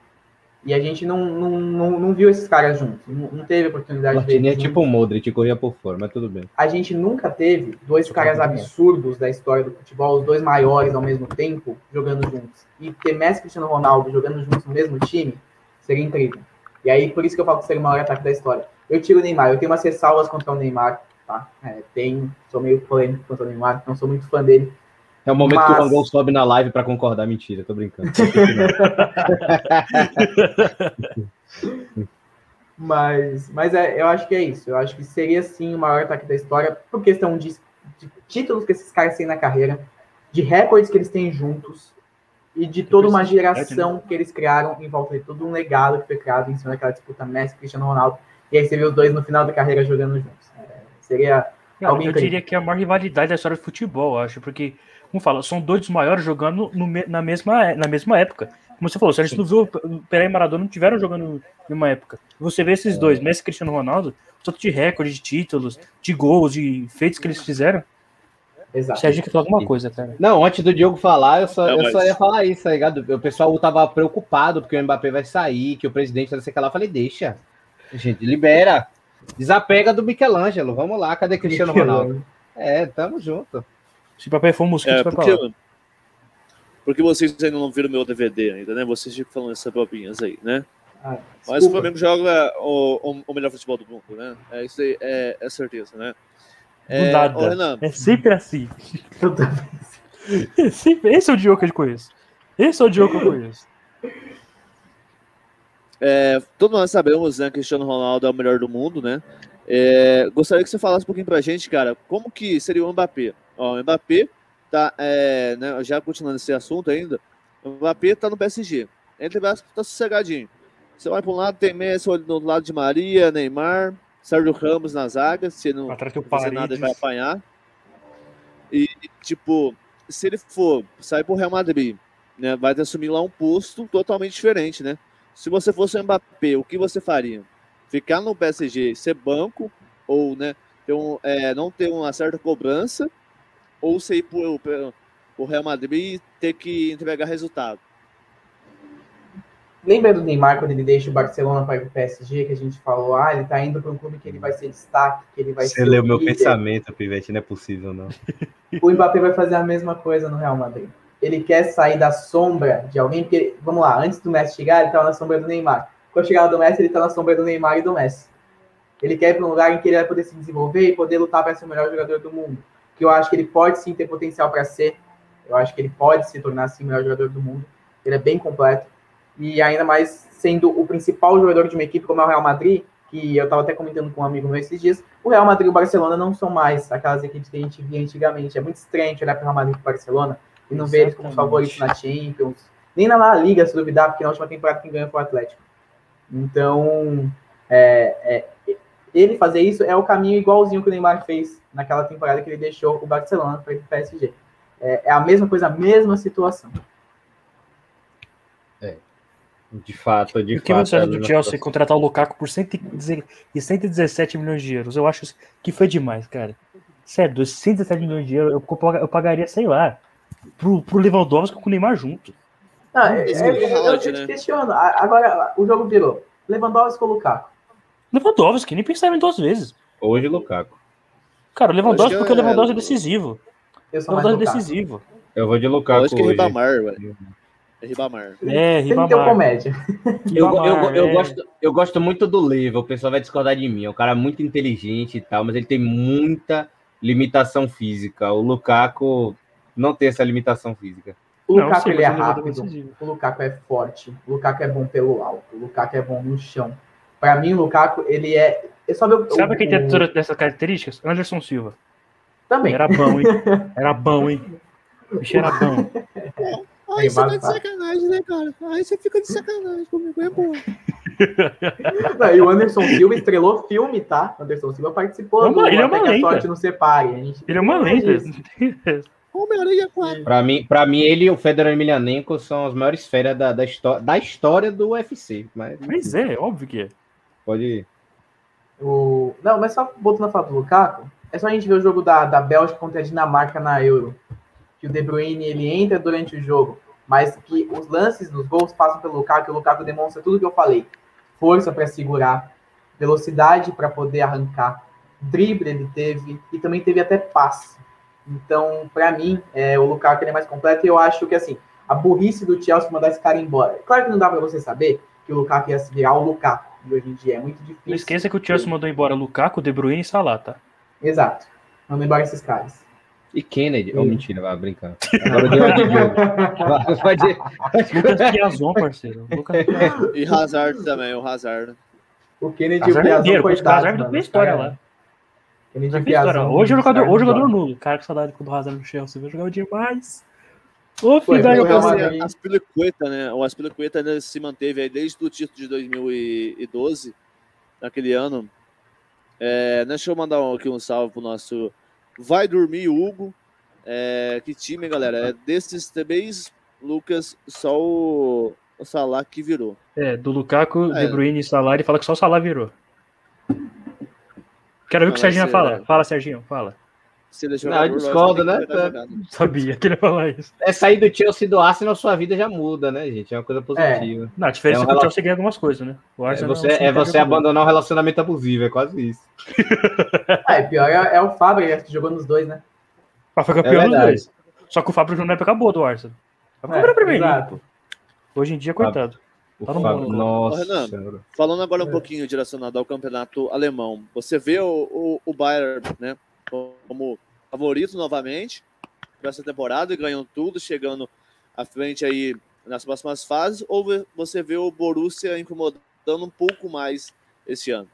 E a gente não, não, não, não viu esses caras juntos. Não, teve oportunidade de ver. Martini é tipo um Modric, corria por fora, mas tudo bem. A gente nunca teve dois caras bom. absurdos da história do futebol, os dois maiores ao mesmo tempo, jogando juntos. E ter Messi e Cristiano Ronaldo jogando juntos no mesmo time seria incrível. E aí, por isso que eu falo que seria o maior ataque da história. Eu tiro o Neymar, eu tenho umas ressalvas contra o Neymar, tá? É, tem, sou meio polêmico contra o Neymar, não sou muito fã dele. É o momento que o Mas- Rangel sobe na live pra concordar. Mentira, tô brincando. Mas, mas é, eu acho que é isso. Eu acho que seria sim o maior ataque da história, por questão de, de títulos que esses caras têm na carreira, de recordes que eles têm juntos e de toda uma geração que eles criaram em volta de todo um legado que foi criado em cima daquela disputa Messi e Cristiano Ronaldo. E aí você vê os dois no final da carreira jogando juntos. É, seria. Alguém eu diria que é a maior rivalidade da história do futebol, eu acho, porque, como fala, são dois dos maiores jogando no na, mesma, na mesma época. Como você falou, se a gente não viu, o Pelé e Maradona não tiveram jogando em uma época. Você vê esses dois, Messi e Cristiano Ronaldo, tanto de recorde, de títulos, de gols, de feitos que eles fizeram. Exato. Se a gente quer falar alguma coisa, cara. Não, antes do Diogo falar, eu só, Não, eu mas- só ia falar isso, tá ligado? O pessoal tava preocupado porque o Mbappé vai sair, que o presidente vai ser lá. Eu falei, deixa. Gente, libera. Desapega do Michelangelo. Vamos lá, cadê Cristiano Ronaldo? É, tamo junto. Se o papai for um mosquito, É, vai pra porque, lá. porque vocês ainda não viram meu DVD ainda, né? Vocês ficam falando essas bobinhas aí, né? Ah, Mas o. Flamengo joga o, o, o melhor futebol do mundo, né? É isso aí, é, é certeza, né? É, nada. ô, Renan, É sempre assim. É sempre- Esse é o Diogo que eu conheço. Esse é o Diogo que eu conheço. É, todos nós sabemos, né, que Cristiano Ronaldo é o melhor do mundo, né? É, gostaria que você falasse um pouquinho pra gente, cara, como que seria o Mbappé? Ó, o Mbappé tá, é, né, já continuando esse assunto ainda, o Mbappé tá no PSG. Entre braços, tá sossegadinho. Você vai para um lado, tem Messi do lado de Maria, Neymar, Sérgio Ramos na zaga, se não fazer nada, ele vai apanhar. E, tipo, se ele for sair pro Real Madrid, né, vai assumir lá um posto totalmente diferente, né? Se você fosse o Mbappé, o que você faria? Ficar no PSG, ser banco, ou né, ter um, é, não ter uma certa cobrança, ou você ir pro, pro, pro Real Madrid e ter que entregar resultado? Lembra do Neymar quando ele deixa o Barcelona para ir pro PSG, que a gente falou, ah, ele tá indo para um clube que ele vai ser destaque, que ele vai Você ser. leu o meu líder. pensamento, Pivete, não é possível, não. O Mbappé vai fazer a mesma coisa no Real Madrid. Ele quer sair da sombra de alguém, porque, vamos lá, antes do Messi chegar, ele tava na sombra do Neymar. Quando chegar do Messi, ele tá na sombra do Neymar e do Messi. Ele quer ir para um lugar em que ele vai poder se desenvolver e poder lutar para ser o melhor jogador do mundo. Que eu acho que ele pode sim ter potencial para ser. Eu acho que ele pode se tornar sim o melhor jogador do mundo. Ele é bem completo. E ainda mais sendo o principal jogador de uma equipe como é o Real Madrid, que eu estava até comentando com um amigo meu esses dias, o Real Madrid e o Barcelona não são mais aquelas equipes que a gente via antigamente. É muito estranho olhar para o Real Madrid e o Barcelona e não ver eles como favoritos na Champions, nem na La Liga, se duvidar, porque na última temporada quem ganhou foi o Atlético. Então, é, é, ele fazer isso é o caminho igualzinho que o Neymar fez naquela temporada que ele deixou o Barcelona para ir para o PSG. É, é a mesma coisa, a mesma situação. De fato, de E o que fato. você acha é do Chelsea situação. contratar o Lukaku por 110 e 117 milhões de euros? Eu acho que foi demais, cara. Sério, dos 117 milhões de euros, eu, pag- eu pagaria, sei lá, pro, pro Lewandowski com o Neymar junto. Não, é, Esse é, é o eu, eu, te né? questiono. Agora, o jogo virou. Lewandowski ou Lukaku? Lewandowski, nem pensava em duas vezes. Hoje, Lukaku. Cara, o Lewandowski porque o é- Lewandowski é decisivo. O Lewandowski é decisivo. Eu vou de Eu Lukaku acho que é hoje. Ribamar, velho. É Ribamar. É, Tem que ter um Ribamar. comédia. Eu, eu, Ribamar, eu, é. gosto, eu gosto muito do Leva, o pessoal vai discordar de mim. É um cara muito inteligente e tal, mas ele tem muita limitação física. O Lukaku não tem essa limitação física. O Não, Lukaku sim, ele é é rápido, o Lukaku é forte, o Lukaku é bom pelo alto, o Lukaku é bom no chão. Pra mim, o Lukaku, ele é. O, Sabe o- quem tem todas essas características? Anderson Silva. Também. Era bom, hein? Era bom, hein? O bicho era bom. Aí você tá de sacanagem, né, cara? Aí você fica de sacanagem comigo, é bom. Não, e o Anderson Silva estrelou filme, tá? O Anderson Silva participou É uma- do ele é uma lenda. sorte não separe. A gente Ele é uma lenda. Homem-Aranha 4. Pra mim, pra mim, ele e o Fedor Emelianenko são as maiores feras da, da, da história do UFC. Mas Mas é, óbvio que é. Pode. O... Não, mas só voltando a falar do Lukaku, é só a gente ver o jogo da, da Bélgica contra a Dinamarca na Euro. Que o De Bruyne ele entra durante o jogo, mas que os lances dos gols passam pelo Lukaku, e o Lukaku demonstra tudo que eu falei. Força para segurar, velocidade para poder arrancar, drible ele teve e também teve até passe. Então, para mim, é, o Lukaku ele é mais completo e eu acho que assim, a burrice do Chelsea mandar esse cara embora. Claro que não dá para você saber que o Lukaku ia se virar o Lukaku. E hoje em dia é muito difícil. Não esqueça que o Chelsea mandou embora Lukaku, De Bruyne e Salah, tá? Exato. Manda embora esses caras. E Kennedy. Oh, Sim. mentira, vai Pode. Lucas Piazon, parceiro. Lucas Piazon. E Hazard também, o Hazard. o Kennedy e o Hazard é Piazon, o coitado. Hazard mano, tem os história lá. Kennedy e. Piazon, Hoje é os jogador, hoje jogador nulo. Cara, que saudade do Hazard no Chelsea. Vai jogar demais. Ô, filho da. As Aspilicueta, né? O Aspilicueta ainda se manteve aí desde o título de 2012, naquele ano. É, deixa eu mandar aqui um salve pro nosso Vai Dormir Hugo. É, que time, galera? É desses três, Lucas, só o, o Salah que virou. É, do Lukaku, É. De Bruyne e Salah, ele fala que só o Salah virou. Quero ver o que o Serginho vai falar. né? Fala, Serginho, fala. Se ele é Não, jogador, eu discordo, né? jogada. Sabia que ele ia falar isso. É sair do Chelsea do Arsenal, sua vida já muda, né, gente? É uma coisa positiva. Não, a diferença É é, um que o Chelsea ganha algumas coisas, né? O É, você, não é você abandonar um relacionamento abusivo, é quase isso. Ah, e pior é, é o Fábio, que jogou nos dois, né? Mas foi campeão É nos dois. Só que o Fábio na época acabou do Arsenal. Foi É, campeão primeiro. exato. Hoje em dia, coitado. O Tá Fábio- mundo. Nossa Ô, Renan. Falando agora um É. pouquinho direcionado ao campeonato alemão, você vê o, o, o Bayern né, como favorito novamente para essa temporada e ganham tudo, chegando à frente aí nas próximas fases, ou você vê o Borussia incomodando um pouco mais esse ano?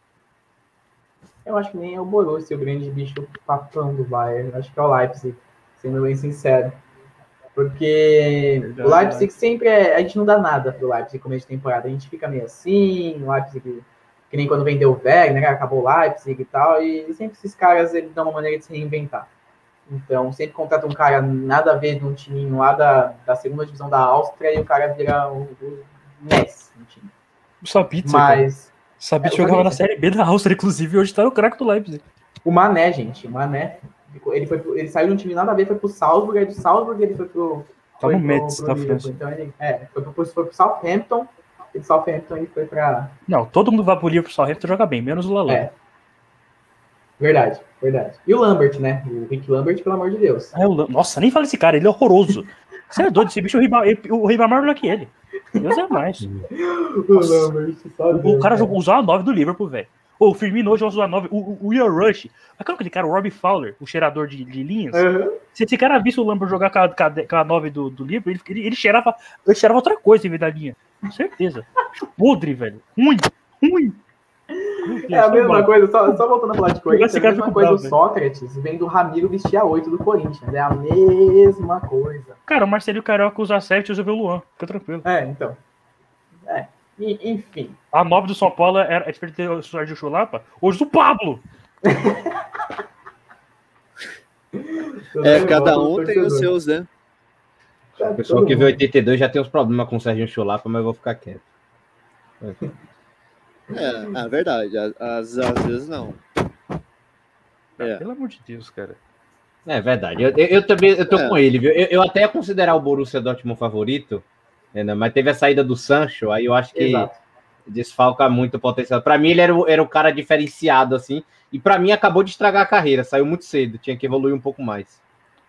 Eu acho que nem é o Borussia, o grande bicho papão do Bayern. Acho que é o Leipzig, sendo bem sincero. Porque Verdade, o Leipzig sempre é. A gente não dá nada pro Leipzig começo de temporada. A gente fica meio assim, o Leipzig, que nem quando vendeu o Wegner, né, acabou o Leipzig e tal. E sempre esses caras eles dão uma maneira de se reinventar. Então, sempre contrata um cara nada a ver de um timinho lá da, da segunda divisão da Áustria e o cara vira o, o Messi no time. O Sabitzer, cara. Mas Sabitzer É, jogava na. Série B da Áustria, inclusive, e hoje tá no craque do Leipzig. O Mané, gente, o Mané. Ele, foi, ele saiu de um time nada a ver, foi pro Salzburg, aí do Salzburg ele foi pro. Tá no Metz, da Liverpool. França. Então ele é, foi pro, foi pro Southampton, e do Southampton ele foi pra. Não, todo mundo vai pro Liverpool pro Southampton joga bem, menos o Lalana. É. Verdade, verdade. E o Lambert, né? O Rick Lambert, pelo amor de Deus. É, Lam- Nossa, nem fala esse cara, ele é horroroso. Você é doido, esse bicho, o Ribamar o Ribamar é melhor que ele. Deus é mais. O Lambert, só O, Deus, o cara né? jogou, usou a 9 do Liverpool, velho. Ô, O Firmino hoje usou a 9. O, o, Ian Rush. Aquele aquele cara, o Robbie Fowler, o cheirador de, de linhas. Aham. Se esse cara visse o Lambert jogar com a, com a, com a 9 do, do Liverpool, ele, ele, ele cheirava, ele cheirava outra coisa em vez da linha. Com certeza. Podre, velho. Ruim. Ruim. É a mesma coisa, só, só voltando a falar de Corinthians, Esse é a mesma coisa do bravo, Sócrates, vem do Ramiro vestir a 8 do Corinthians. É a mesma coisa. Cara, o Marcelinho Carioca usa 7 e usa o Luan. Fica tranquilo. É, então. É. E, enfim. A 9 do São Paulo era é diferente do Sérgio Chulapa. Hoje do Pablo. É, cada um tem os seus, né? Tá O pessoal todo que vê mundo. 82 já tem uns problemas com o Serginho Chulapa, mas eu vou ficar quieto. É, é verdade. Às, às vezes não. É. Pelo amor de Deus, cara. É verdade. Eu, eu, eu também eu tô É. com ele, viu? Eu, eu até ia considerar o Borussia Dortmund favorito, mas teve a saída do Sancho, aí eu acho que Exato. desfalca muito o potencial. Pra mim, ele era o, era o cara diferenciado, assim, e pra mim acabou de estragar a carreira, saiu muito cedo, tinha que evoluir um pouco mais.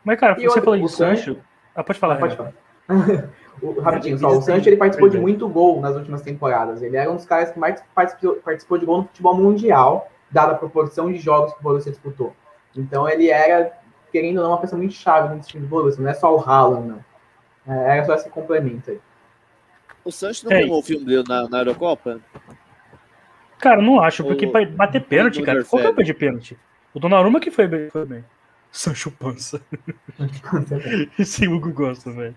Mas, cara, E você outra, falou de o Sancho. Ah, pode falar, Pode falar. O- rapidinho, só. O Sancho ele participou de muito gol nas últimas temporadas. Ele era um dos caras que mais participou, participou de gol no futebol mundial, dada a proporção de jogos que o Borussia disputou. Então ele era, querendo ou não, uma pessoa muito chave nesse time do Borussia. Não é só o Haaland, não. É, era só esse complemento aí. O Sancho não É. filmou o filme dele na, na Eurocopa? Cara, não acho, porque O- pra bater pênalti, cara, qual que é de pênalti? O Donnarumma que foi bem. Foi bem. Sancho Pança. Esse Hugo gosta, velho.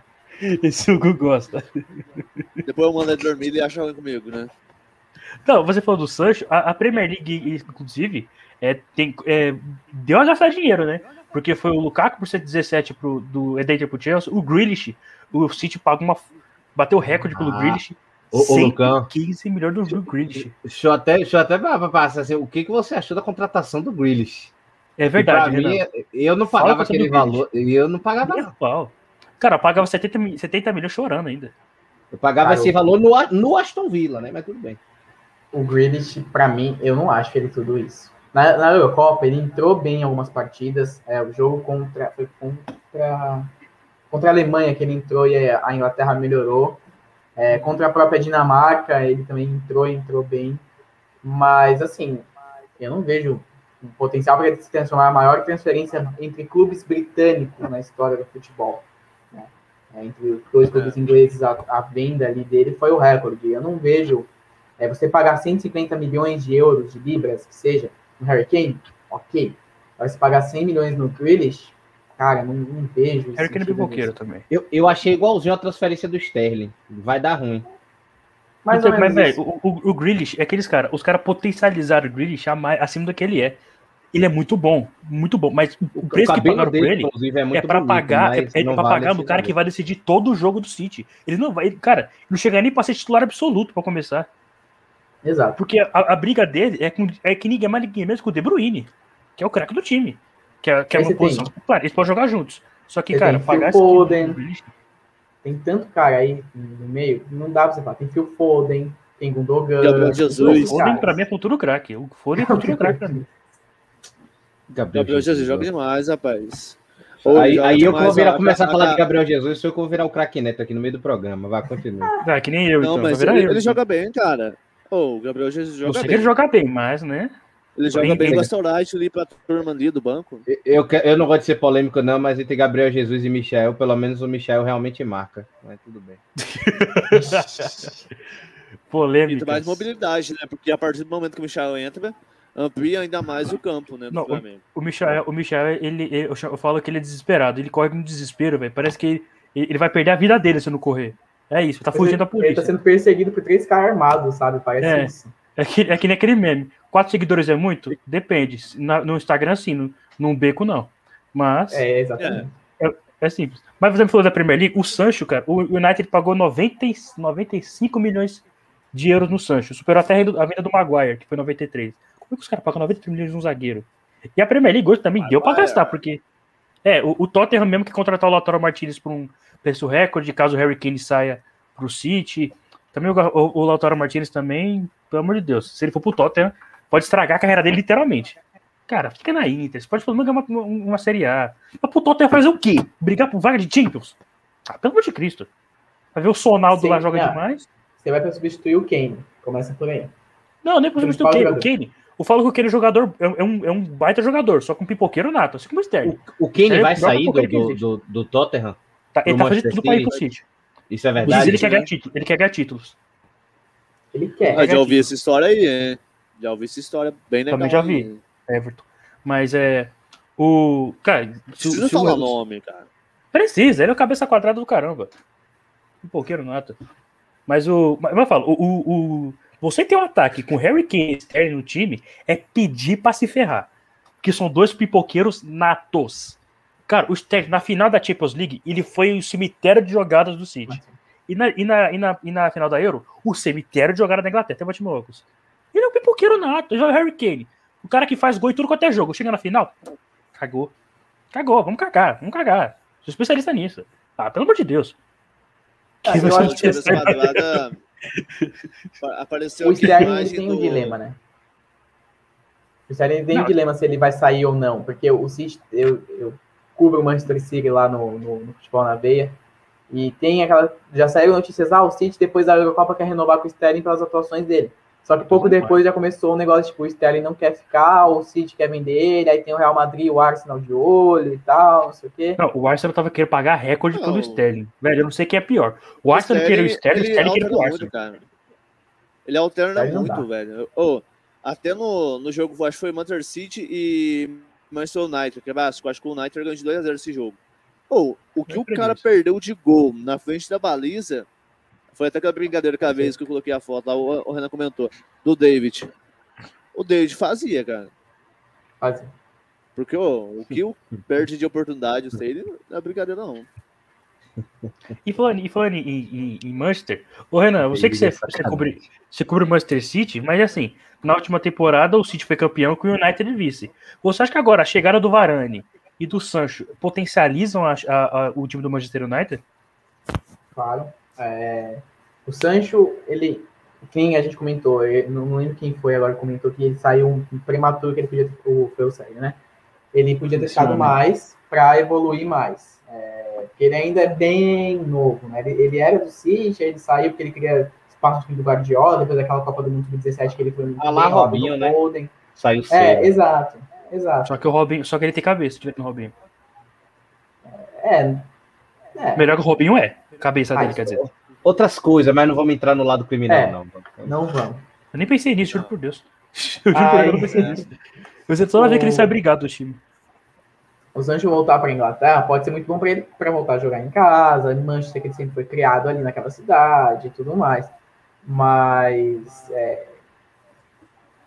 Esse Hugo gosta. Depois eu mando ele dormir e acha ruim comigo, né? Não, você falou do Sancho, a, a Premier League, inclusive, é, tem, é, deu a gastar dinheiro, né? Porque foi o Lukaku por 117 pro, do Eden pro Chelsea, o Grealish, o City pagou uma. Bateu o recorde pelo Ah, Grealish. ô, ô, Lucão. 15 milhões do, do Grealish. Deixa eu até, deixa eu até pra- pra passar assim, o que, que você achou da contratação do Grealish? É verdade, pra mim, Renan. eu não Fala pagava essa aquele valor, eu não pagava não. pau. Cara, pagava 70, mi- 70 milhões chorando ainda. Eu pagava Cara, esse valor no, no Aston Villa, né? Mas tudo bem. O Grealish, pra mim, eu não acho ele tudo isso. Na, na Eurocopa, ele entrou bem em algumas partidas. É, o jogo contra, foi contra, contra a Alemanha que ele entrou e a Inglaterra melhorou. É, contra a própria Dinamarca, ele também entrou e entrou bem. Mas, assim, eu não vejo um potencial para ele se transformar a maior transferência entre clubes britânicos na história do futebol. né? É, entre os dois clubes ingleses, a, a venda ali dele foi o recorde. Eu não vejo é, você pagar 150 milhões de euros, de libras, que seja, no Harry Kane, ok. Mas se pagar 100 milhões no Grealish, cara, não, não vejo. Harry Kane é sentido pipoqueiro também. Eu, eu achei igualzinho a transferência do Sterling. Vai dar ruim. Mais Então, ou mas, menos velho, isso. o, o, o Grealish é aqueles caras. Os caras potencializaram o Grealish acima do que ele é. Ele é muito bom, muito bom. Mas o, O, preço que pagaram por ele é é pra bonito, pagar, é, mas é pra vale pagar no cara que vai decidir todo o jogo do City. Ele não vai, ele- cara, não chega nem pra ser titular absoluto pra começar. Exato. Porque a, a briga dele é, com, é que ninguém mais ninguém menos que o De Bruyne, que é o craque do time. Que é, que é uma você tem- posição. Claro, eles podem jogar juntos. Só que, Você cara, tem Phil pagar esse Foden. tipo- Tem tanto cara aí no meio, não dá pra você falar. Tem Phil Foden, tem Gundogan. Gabriel Jesus. O Foden, pra mim, é futuro craque. O Foden é futuro craque pra mim. Gabriel Jesus joga demais, rapaz. Aí, aí eu que vou virar, ó, começar a falar de Gabriel Jesus, sou eu que vou virar o craque neto aqui no meio do programa. Vai, continua. Ah, que nem eu, Não, então. mas virar ele, eu, ele então. joga bem, cara. O Gabriel Jesus Eu joga sei que bem. ele joga bem, mas, né? Ele joga Bem, bem essa right ali pra turma ali do banco. Eu, eu não gosto de ser polêmico, não, mas entre Gabriel Jesus e Michel, pelo menos o Michel realmente marca. Mas tudo bem. E Polêmica. tem mais mobilidade, né? Porque a partir do momento que o Michel entra, amplia ainda mais o campo, né? Não, Flamengo. O Michel, o Michel ele, ele- eu, falo que ele é desesperado. Ele corre com desespero, velho. Parece que ele, ele vai perder a vida dele se não correr. É isso, tá fugindo da Ele tá polícia. sendo perseguido por três caras armados, sabe? Parece É. isso. É que, é que nem aquele meme. Quatro seguidores é muito? Depende. Na- no Instagram, sim. No, num beco, não. Mas é, É, exatamente. simples. Mas você me falou da Premier League. O Sancho, cara, o United pagou 90, e- 95 milhões de euros no Sancho. Superou até a venda do Maguire, que foi 93. Como é que os caras pagam 93 milhões num zagueiro? E a Premier League hoje também deu pra Maguire. gastar, porque... É, o, o Tottenham mesmo que contratou o Lautaro Martinez por um preço recorde, caso o Harry Kane saia pro City. Também o, o, o Lautaro Martinez também, pelo amor de Deus, se ele for pro Tottenham, pode estragar a carreira dele literalmente. Cara, fica na Inter, você pode pelo menos ganhar uma, uma Série A. Mas pro Tottenham fazer o quê? Brigar por vaga de Champions? Ah, pelo amor de Cristo. Vai ver o Sonaldo Sim, lá joga é. demais. Você vai pra substituir o Kane. Começa por aí. Não, nem Principal substituir o Kane. O jogador. Kane. Eu falo que o Kane é jogador, é, é um, é um baita jogador, só com pipoqueiro nato, assim como o Sterling. O Kane Ele vai sair do, do, do, do Tottenham? Tá, ele tá fazendo tudo pra ir pro City. Isso é verdade? ele quer, né? ganhar título, ele quer ganhar títulos. Ele quer. Ah, já ouvi essa história aí, hein? Já ouvi essa história bem legal. Também já aí. vi. Everton. Mas é. O. Cara, se, Precisa se falar o nome, cara. Precisa, ele é o cabeça quadrada do caramba. Um pouquinho nata. Mas o. Mas eu falo, o, o, o- você ter um ataque com Harry Kane e Sterling no time é pedir pra se ferrar. Que são dois pipoqueiros natos. Cara, o Sterling, na final da Champions League, ele foi o cemitério de jogadas do City. E na, e na, e na, e na final da Euro, o cemitério de jogada da Inglaterra, até bate Marcos. Ele é um pipoqueiro nato, ele joga Harry Kane. O cara que faz gol em tudo quanto é jogo. Chega na final, cagou. Cagou, vamos cagar, vamos cagar. Sou especialista nisso. Ah, pelo amor de Deus. Ah, eu acho O que saído. quadrada apareceu O Sterling tem um do- dilema, né? O Sterling tem Não. um dilema se ele vai sair ou não, porque o City, eu, eu cubro o Manchester City lá no, no, no futebol na veia, e tem aquela. Já saíram notícias, ah, o City depois da Eurocopa quer renovar com o Sterling pelas atuações dele. Só que pouco depois já começou um negócio tipo, o Sterling não quer ficar, o City quer vender ele, aí tem o Real Madrid, o Arsenal de olho e tal, não sei o quê. Não, o Arsenal tava querendo pagar recorde Não. pelo Sterling. Velho, eu não sei quem é pior. O Arsenal queria o Sterling, o Sterling queria o muito, Arsenal. cara. Ele alterna muito, dá. velho. Ô, até no, no jogo, acho que foi Manchester City e Manchester United, que é básico. Acho que o United ganhou de 2x0 esse jogo. Ô, o que Não o cara perdeu de gol na frente da baliza foi até aquela brincadeira que a vez que eu coloquei a foto lá, o, o Renan comentou, do David. O David fazia, cara. Quase. Porque ô, o que o perde de oportunidade, isso aí não é brincadeira, não. E falando, e falando em, em, em Manchester, ô Renan, eu sei que você, você, cobre, você cobre o Manchester City, mas assim, na última temporada o City foi campeão com o United vice. Você acha que agora a chegada do Varane e do Sancho potencializam a- a- a- o time do Manchester United? Claro. É, o Sancho, ele, quem a gente comentou, eu não lembro quem foi agora que comentou que ele saiu um prematuro que ele podia ter, o foi o Sérgio, né? Ele podia ter ficado homem. mais para evoluir mais. É, porque ele ainda é bem novo, né? Ele, ele era do City, aí ele saiu porque ele queria espaço no time do Guardiola, depois daquela Copa do Mundo Sub-17 que ele foi muito Ah lá, Robinho, né? Foden. Saiu É, cedo. exato. Exato. Só que o Robinho, só que ele tem cabeça, tiver no Robinho. É. é Melhor que o Robinho é. Cabeça dele, Ah, quer dizer. Outras coisas, mas não vamos entrar no lado criminal, É. não. não vamos. Eu nem pensei nisso, juro por Deus. Eu juro por Deus, eu não pensei nisso. Você toda vez que ele sai brigado do time. O Sancho voltar para Inglaterra pode ser muito bom para ele para voltar a jogar em casa, em Manchester, que ele sempre foi criado ali naquela cidade e tudo mais. Mas é,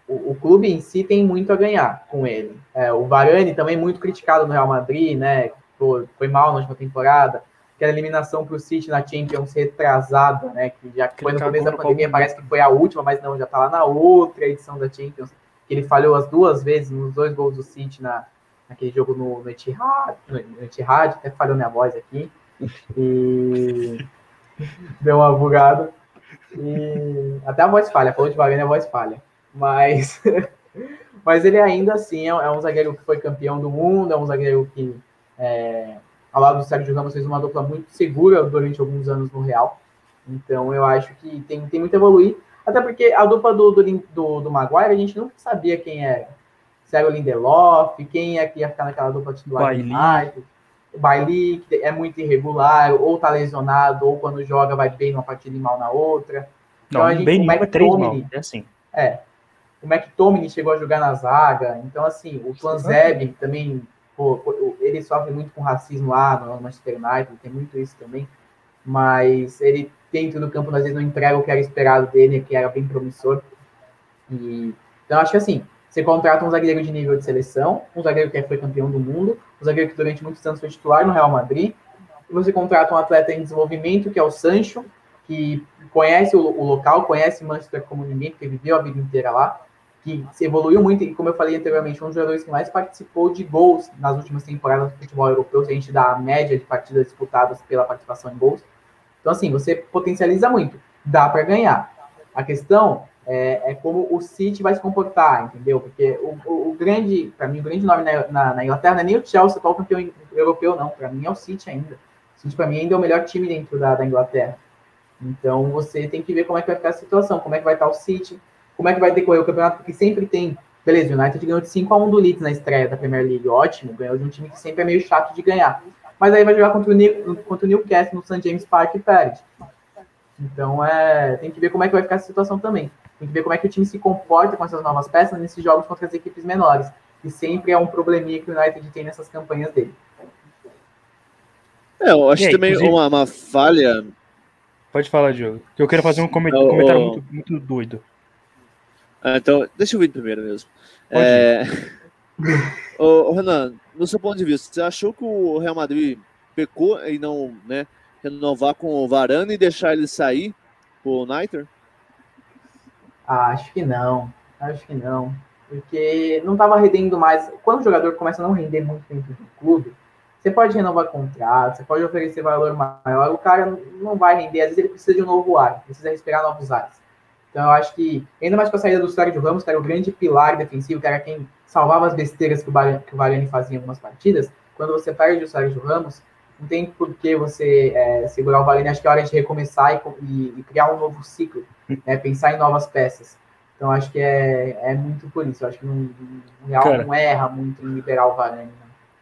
o, o clube em si tem muito a ganhar com ele. É, o Varane também muito criticado no Real Madrid, né? Pô, foi mal na última temporada. Aquela eliminação para o City na Champions retrasada, né? Que já foi no começo da pandemia, parece que foi a última, mas não, já tá lá na outra edição da Champions. Que ele falhou as duas vezes nos dois gols do City na, naquele jogo no, no Etihad, no, Etihad, até falhou minha voz aqui, e deu uma bugada, e até a voz falha, falou de Varane, a voz falha, mas, mas ele ainda assim é, é, um zagueiro que foi campeão do mundo, é um zagueiro que, é, ao lado do Sérgio Ramos, fez uma dupla muito segura durante alguns anos no Real, então eu acho que tem, tem muito a evoluir, até porque a dupla do, do, do, do Maguire, a gente nunca sabia quem era. Se era o Lindelof, quem é que ia ficar naquela dupla titular do United. O Bailey, que é muito irregular, ou tá lesionado, ou quando joga vai bem numa partida e mal na outra. Então, não, a gente, bem o McTominay, é assim. É. O McTominay chegou a jogar na zaga. Então, assim, o Tlanzeb também, pô, ele sofre muito com racismo lá no Manchester United, tem muito isso também. Mas ele dentro do campo, às vezes não entrega o que era esperado dele, que era bem promissor. E, então, acho que assim, você contrata um zagueiro de nível de seleção, um zagueiro que foi campeão do mundo, um zagueiro que durante muitos anos foi titular no Real Madrid, e você contrata um atleta em desenvolvimento, que é o Sancho, que conhece o, o local, conhece Manchester como ninguém, porque viveu a vida inteira lá, que se evoluiu muito, e como eu falei anteriormente, um dos jogadores que mais participou de gols nas últimas temporadas do futebol europeu, se a gente dá a média de partidas disputadas pela participação em gols. Então, assim, você potencializa muito. Dá para ganhar. A questão é, é, como o City vai se comportar, entendeu? Porque o, o, o grande, para mim, o grande nome na, na, na, Inglaterra não é nem o Chelsea, atual campeão europeu, não. Para mim é o City ainda. O City, para mim, ainda é o melhor time dentro da, da, Inglaterra. Então, você tem que ver como é que vai ficar a situação, como é que vai estar o City, como é que vai decorrer o campeonato, porque sempre tem. Beleza, o United ganhou de 5 a 1 do Leeds na estreia da Premier League, ótimo, ganhou de um time que sempre é meio chato de ganhar mas aí vai jogar contra o, New, contra o Newcastle no St. James Park e perde. Então é, tem que ver como é que vai ficar essa situação também. Tem que ver como é que o time se comporta com essas novas peças nesses jogos contra as equipes menores. E sempre é um probleminha que o United tem nessas campanhas dele. É, eu acho aí, também uma, uma, falha. Pode falar, Diogo. Que eu quero fazer um comentário, comentário muito, muito, doido. Ah, então, deixa eu vir primeiro mesmo. É... ô, Renan, no seu ponto de vista, você achou que o Real Madrid pecou em não né, renovar com o Varane e deixar ele sair pro United? Ah, acho que não. Acho que não. Porque não estava rendendo mais. Quando o jogador começa a não render muito dentro do clube, você pode renovar contrato, você pode oferecer valor maior, o cara não vai render, às vezes ele precisa de um novo ar, precisa respirar novos ares. Então eu acho que, ainda mais com a saída do Sérgio Ramos, que era o grande pilar defensivo, que era quem salvava as besteiras que o, Varane, fazia em algumas partidas, quando você perde o Sérgio Ramos, não tem por que você é, segurar o Varane. Acho que é hora de recomeçar e, e, e criar um novo ciclo, né? pensar em novas peças. Então acho que é, é muito por isso. Acho que não, o Real cara, não erra muito em liberar o Varane. Né?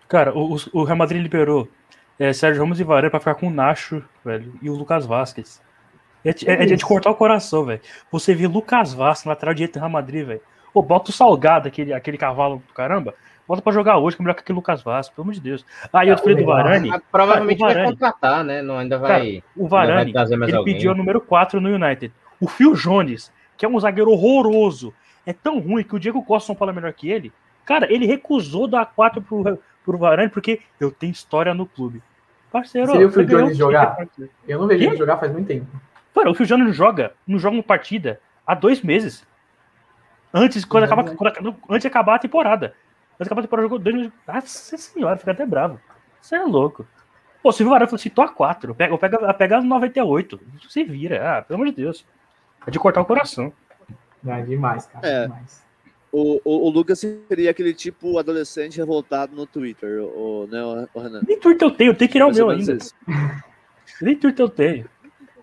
Cara, o, o Real Madrid liberou é, Sérgio Ramos e Varane para ficar com o Nacho, velho, e o Lucas Vasquez. É, é, é de cortar o coração, velho. Você vê Lucas Vasquez, lateral direito do Real Madrid, velho. Pô, bota o Salgado, aquele, aquele cavalo do caramba, bota pra jogar hoje, que é melhor que aquele Lucas Vasco, pelo amor de Deus. Aí ah, eu falei do Varane. Ah, provavelmente cara, Varane, vai contratar, né? Não, ainda vai. Cara, o Varane, ele alguém. pediu o número 4 no United. O Phil Jones, que é um zagueiro horroroso, é tão ruim que o Diego Costa Paulo é melhor que ele. Cara, ele recusou dar 4 pro, pro Varane porque eu tenho história no clube. Parceiro, viu o Phil Jones jogar? Eu não vejo ele jogar faz muito tempo. Cara, o Phil Jones não joga, não joga uma partida há dois meses. Antes, quando acaba, quando, antes de acabar a temporada. Antes de acabar a temporada, jogou dois Nossa senhora, fica até bravo. Você é louco. Pô, se o Varane falou assim, tô a 4, pega, pega, pega 98. Se vira. Ah, pelo amor de Deus. É de cortar o coração. É demais, cara. É. Demais. O, o, o, Lucas seria aquele tipo adolescente revoltado no Twitter, o, né, o Renan? Nem Twitter eu tenho, eu tenho que criar o meu ainda. Nem Twitter eu tenho.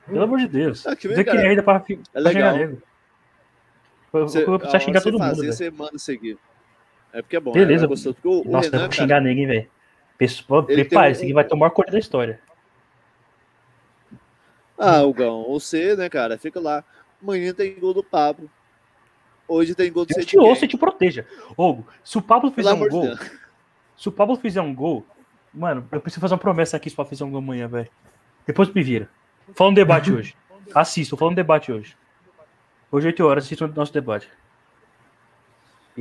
Pelo amor de Deus. Ah, que bem, eu ainda pra, é legal. Você, você xingar todo mundo. Você manda seguir. É porque é bom. Beleza. Né? O, o Nossa, Renan, eu vou xingar ninguém, velho. Prepare, esse aqui vai tomar conta da história. Ah, Gão, você, né, cara, fica lá. Amanhã tem gol do Pablo. Hoje tem gol do Deus te ouça e te proteja. Hugo, se o Pablo fizer um gol. Se o Pablo fizer um gol, mano, eu preciso fazer uma promessa aqui para fazer um gol amanhã, velho. Depois me vira. Fala um debate hoje. Assisto, fala um debate hoje. Hoje, 8 horas, assistam o nosso debate.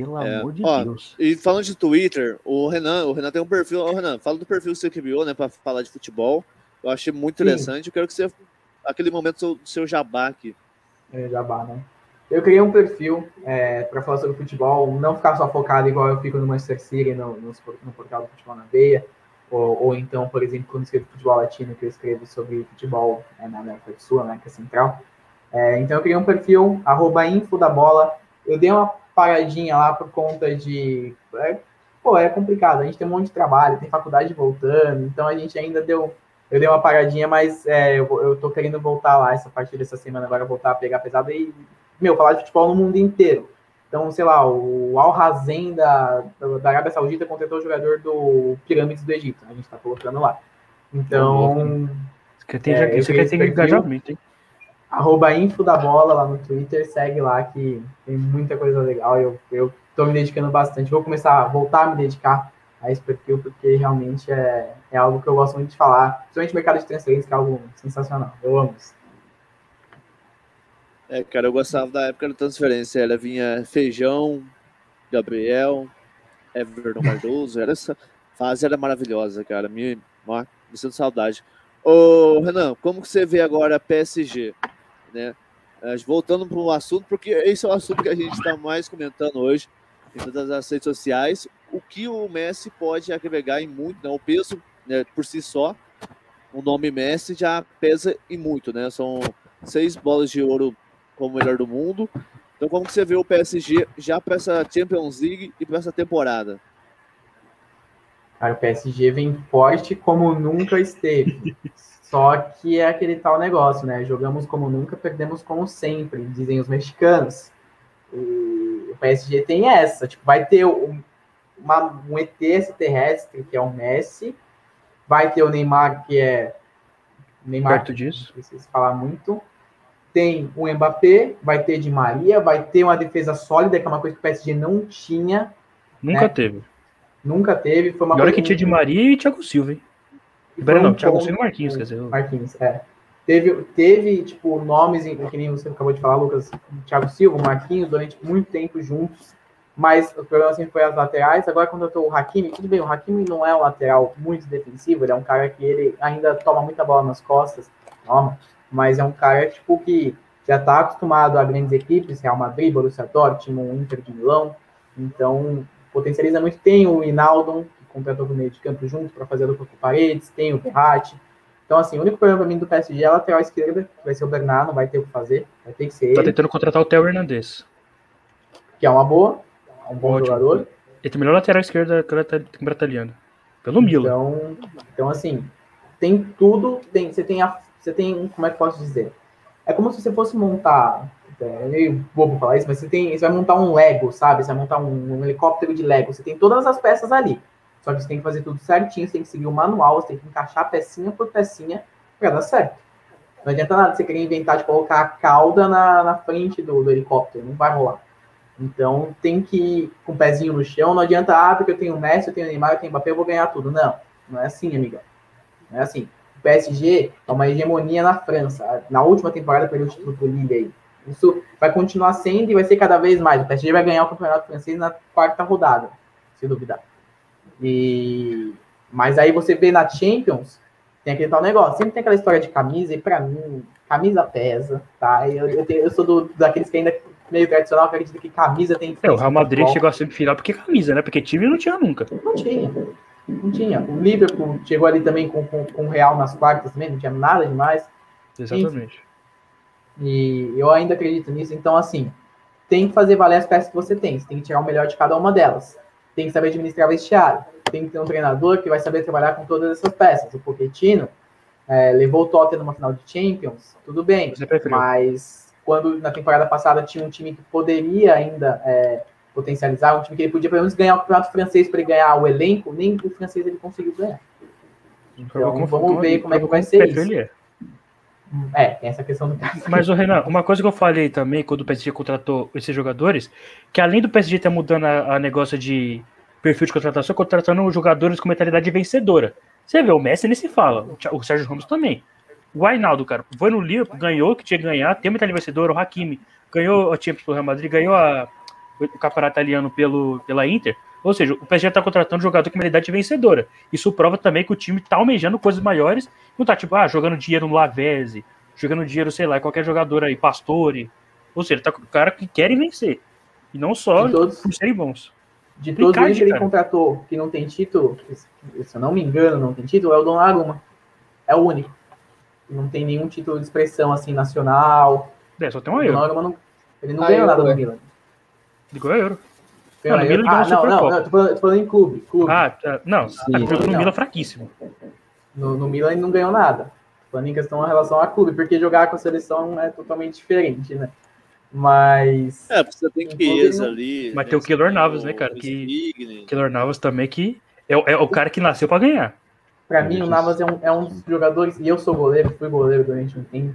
Pelo é, amor de ó, Deus. E falando de Twitter, o Renan, o Renan tem um perfil. Ô, Renan, fala do perfil que você criou, né, para falar de futebol. Eu achei muito interessante. Eu quero que você. Aquele momento seu, seu jabá aqui. É, jabá, né? Eu criei um perfil é, para falar sobre futebol, não ficar só focado igual eu fico no Manchester City, no, no, no portal do Futebol na Veia, ou, ou, então, por exemplo, quando eu escrevo futebol latino, que eu escrevo sobre futebol é, na América do Sul, América Central. É, então eu criei um perfil, arroba info da bola. Eu dei uma paradinha lá por conta de. É, pô, é complicado, a gente tem um monte de trabalho, tem faculdade voltando, então a gente ainda deu eu dei uma paradinha, mas é, eu, eu tô querendo voltar lá essa partir dessa semana, agora voltar a pegar pesado e, meu, falar de futebol no mundo inteiro. Então, sei lá, o Al Hazen da, da Arábia Saudita contratou o jogador do Pirâmides do Egito. A gente tá colocando lá. Então. Isso quer ter, é, isso quer ter engajamento, hein? Arroba info da bola lá no Twitter, segue lá que tem muita coisa legal. Eu, eu tô me dedicando bastante. Vou começar a voltar a me dedicar a esse perfil, porque realmente é, é algo que eu gosto muito de falar, principalmente mercado de transferência, que é algo sensacional. Eu amo isso. É, cara, eu gostava da época da transferência. Ela vinha Feijão, Gabriel, Everton Cardoso. Era essa fase era maravilhosa, cara. Me, me sinto saudade. Ô, Renan, como que você vê agora a PSG? Né? Voltando para o assunto, porque esse é o assunto que a gente está mais comentando hoje em todas as redes sociais. O que o Messi pode agregar em muito, né? O peso né, por si só, o nome Messi já pesa em muito, né? São seis bolas de ouro como melhor do mundo. Então, como que você vê o PSG já para essa Champions League e para essa temporada? Cara, o PSG vem forte como nunca esteve. Só que é aquele tal negócio, né? Jogamos como nunca, perdemos como sempre, dizem os mexicanos. E o PSG tem essa, tipo, vai ter um, uma, um ET terrestre, que é o Messi, vai ter o Neymar, que é Neymar, Perto disso. não preciso falar muito, tem o Mbappé, vai ter de Maria, vai ter uma defesa sólida, que é uma coisa que o PSG não tinha. Nunca né? teve. Nunca teve. Foi uma Agora que tinha de Maria e Thiago Silva, hein? Pera, não, Thiago Silva e Marquinhos, quer dizer. Marquinhos, é. Teve, teve, tipo, nomes, que nem você acabou de falar, Lucas, Thiago Silva, Marquinhos, durante muito tempo juntos, mas o problema sempre foi as laterais. Agora, quando tô o Hakimi, tudo bem, o Hakimi não é um lateral muito defensivo, ele é um cara que ele ainda toma muita bola nas costas, toma, mas é um cara tipo que já está acostumado a grandes equipes, Real Madrid, Borussia Dortmund, Inter de Milão, então potencializa muito. Tem o Inaldo, que completou o meio de campo junto para fazer a dupla com paredes, tem o Verratti. Então, assim, o único problema para mim do PSG é a lateral esquerda, que vai ser o Bernard, não vai ter o que fazer, vai ter que ser tá ele. tentando contratar o Theo Hernandez. Que é uma boa, é um bom Ótimo. jogador. Ele tem melhor lateral esquerda que o italiano. Pelo Milan. Então, então, assim, tem tudo, tem, você tem a você tem, como é que posso dizer? É como se você fosse montar, é meio bobo falar isso, mas você, tem, você vai montar um Lego, sabe? Você vai montar um, um helicóptero de Lego, você tem todas as peças ali. Só que você tem que fazer tudo certinho, você tem que seguir o manual, você tem que encaixar pecinha por pecinha para dar certo. Não adianta nada você querer inventar de colocar a cauda na, na frente do, do helicóptero, não vai rolar. Então tem que ir com o pezinho no chão, não adianta, ah, porque eu tenho o Messi, eu tenho o Neymar, eu tenho o Mbappé, eu vou ganhar tudo. Não, não é assim, amiga. Não é assim. O PSG é uma hegemonia na França. Na última temporada perdeu o título pro Lille aí. Isso vai continuar sendo e vai ser cada vez mais. O PSG vai ganhar o campeonato francês na quarta rodada, se duvidar. E mas aí você vê na Champions, tem aquele tal negócio, sempre tem aquela história de camisa, e para mim, camisa pesa, tá? Eu, eu, tenho, eu sou do, daqueles que ainda meio tradicional, que acredita que camisa tem. É, o Real Madrid chegou a semifinal porque camisa, né? Porque time não tinha nunca. Não tinha. Não tinha. O Liverpool chegou ali também com, com, com o Real nas quartas também, não tinha nada demais. Exatamente. E eu ainda acredito nisso. Então, assim, tem que fazer valer as peças que você tem. Você tem que tirar o melhor de cada uma delas. Tem que saber administrar vestiário. Tem que ter um treinador que vai saber trabalhar com todas essas peças. O Pochettino é, levou o Tottenham numa final de Champions, tudo bem. Mas quando na temporada passada tinha um time que poderia ainda é, potencializar, um time que ele podia pelo menos ganhar o campeonato francês para ele ganhar o elenco, nem o francês ele conseguiu ganhar. Então vamos ver como é que vai ser isso. É. tem essa questão do Mas, o Renan, uma coisa que eu falei também quando o PSG contratou esses jogadores, que além do PSG estar mudando a, a negócio de perfil de contratação, contratando jogadores com mentalidade vencedora. Você vê, o Messi nem se fala, o Sérgio Ramos também. O Ainaldo, cara, foi no Liverpool, ganhou, que tinha que ganhar, tem mentalidade vencedora, o Hakimi ganhou a Champions do Real Madrid, ganhou a o campeonato italiano pelo, pela Inter. Ou seja, o PSG está contratando jogador com mentalidade vencedora. Isso prova também que o time está almejando coisas maiores. Não está tipo, ah, jogando dinheiro no Lavezzi, jogando dinheiro, sei lá, qualquer jogador aí, Pastore. Ou seja, tá com cara que querem vencer. E não só De todos, por serem bons. de todos eles que ele cara. contratou que não tem título, se eu não me engano, não tem título, é o Donnarumma. É o único. Não tem nenhum título de expressão assim nacional. É, só tem O uma euro. Donnarumma não, ele não Ah, ganhou nada no é. Milan. Ligou a euro. Ganhou Não, Milan. Ah, não, não, não, tô falando, tô falando em clube. clube. Ah, tá. não, Sim. a jogou no Não. Milan fraquíssimo. No, no Milan ele não ganhou nada. Tô Falando em questão em relação a clube, porque jogar com a seleção é totalmente diferente, né? Mas. É, você tem Chiesa ali. Mas tem o Keylor Navas, né, cara, que- Insigne. Keylor Navas também, que é, o- é o cara que nasceu pra ganhar. Pra mim, o Navas é um, é um dos jogadores, e eu sou goleiro, fui goleiro durante um tempo.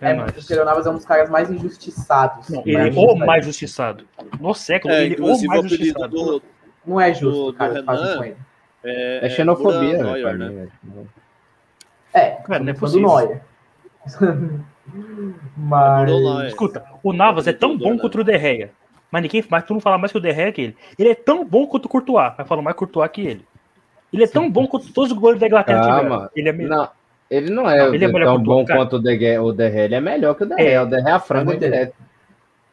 É, É, o Keylor Navas é um dos caras mais injustiçados. Não, ele é o mais justiçado. No século, É, ele é o mais justiçado. do, Não é justo, do- o cara, do que faz Renan, com ele. é, É xenofobia, Mura né? Neuer, né? É, Cara, não é possível. Neuer. Mas. Neuer. Escuta, o Navas é tão bom contra o Derreia. Mas ninguém mas tu não fala mais que o Derreia que ele. Ele é tão bom quanto o Courtois, mas fala mais Courtois que ele. Ele é tão bom quanto todos os goleiros da Inglaterra Calma. Ele é melhor. Ele não é Não, ele é tão que bom quanto o DG, o. Ele é melhor que o DRL. É. O DRL é a franga muito direto.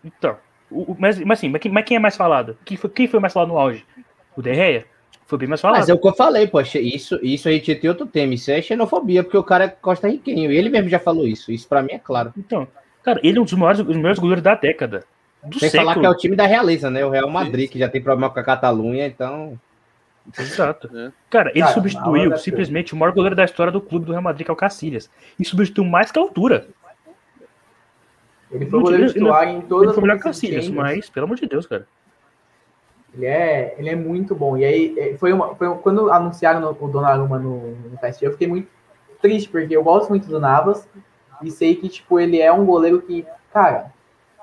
Então, o- mas, mas assim, mas quem, é mais falado? Quem foi, quem foi mais falado no auge? O Derreia? Foi bem mais falado. Mas é o que eu falei, poxa, isso, isso a gente tem outro tema, isso é xenofobia, porque o cara é Costa Riquenho, e ele mesmo já falou isso, isso pra mim é claro. Então, cara, ele é um dos maiores, os melhores goleiros da década. Do Sem século. falar que é o time da realeza, né? O Real Madrid, que já tem problema com a Catalunha, então. Exato. É. Cara, ele Cara, substituiu simplesmente o maior goleiro da história do clube do Real Madrid, que é o Cacilhas. E substituiu mais que a altura. Ele foi goleiro tive- titular em Ele todas foi melhor que Cacilhas, mas, pelo amor de Deus, cara. Ele é, ele é muito bom. E aí, é, foi uma, foi um- quando anunciaram no- o Donnarumma no, no PSG, eu fiquei muito triste, porque eu gosto muito do Navas e sei que, tipo, ele é um goleiro que, cara,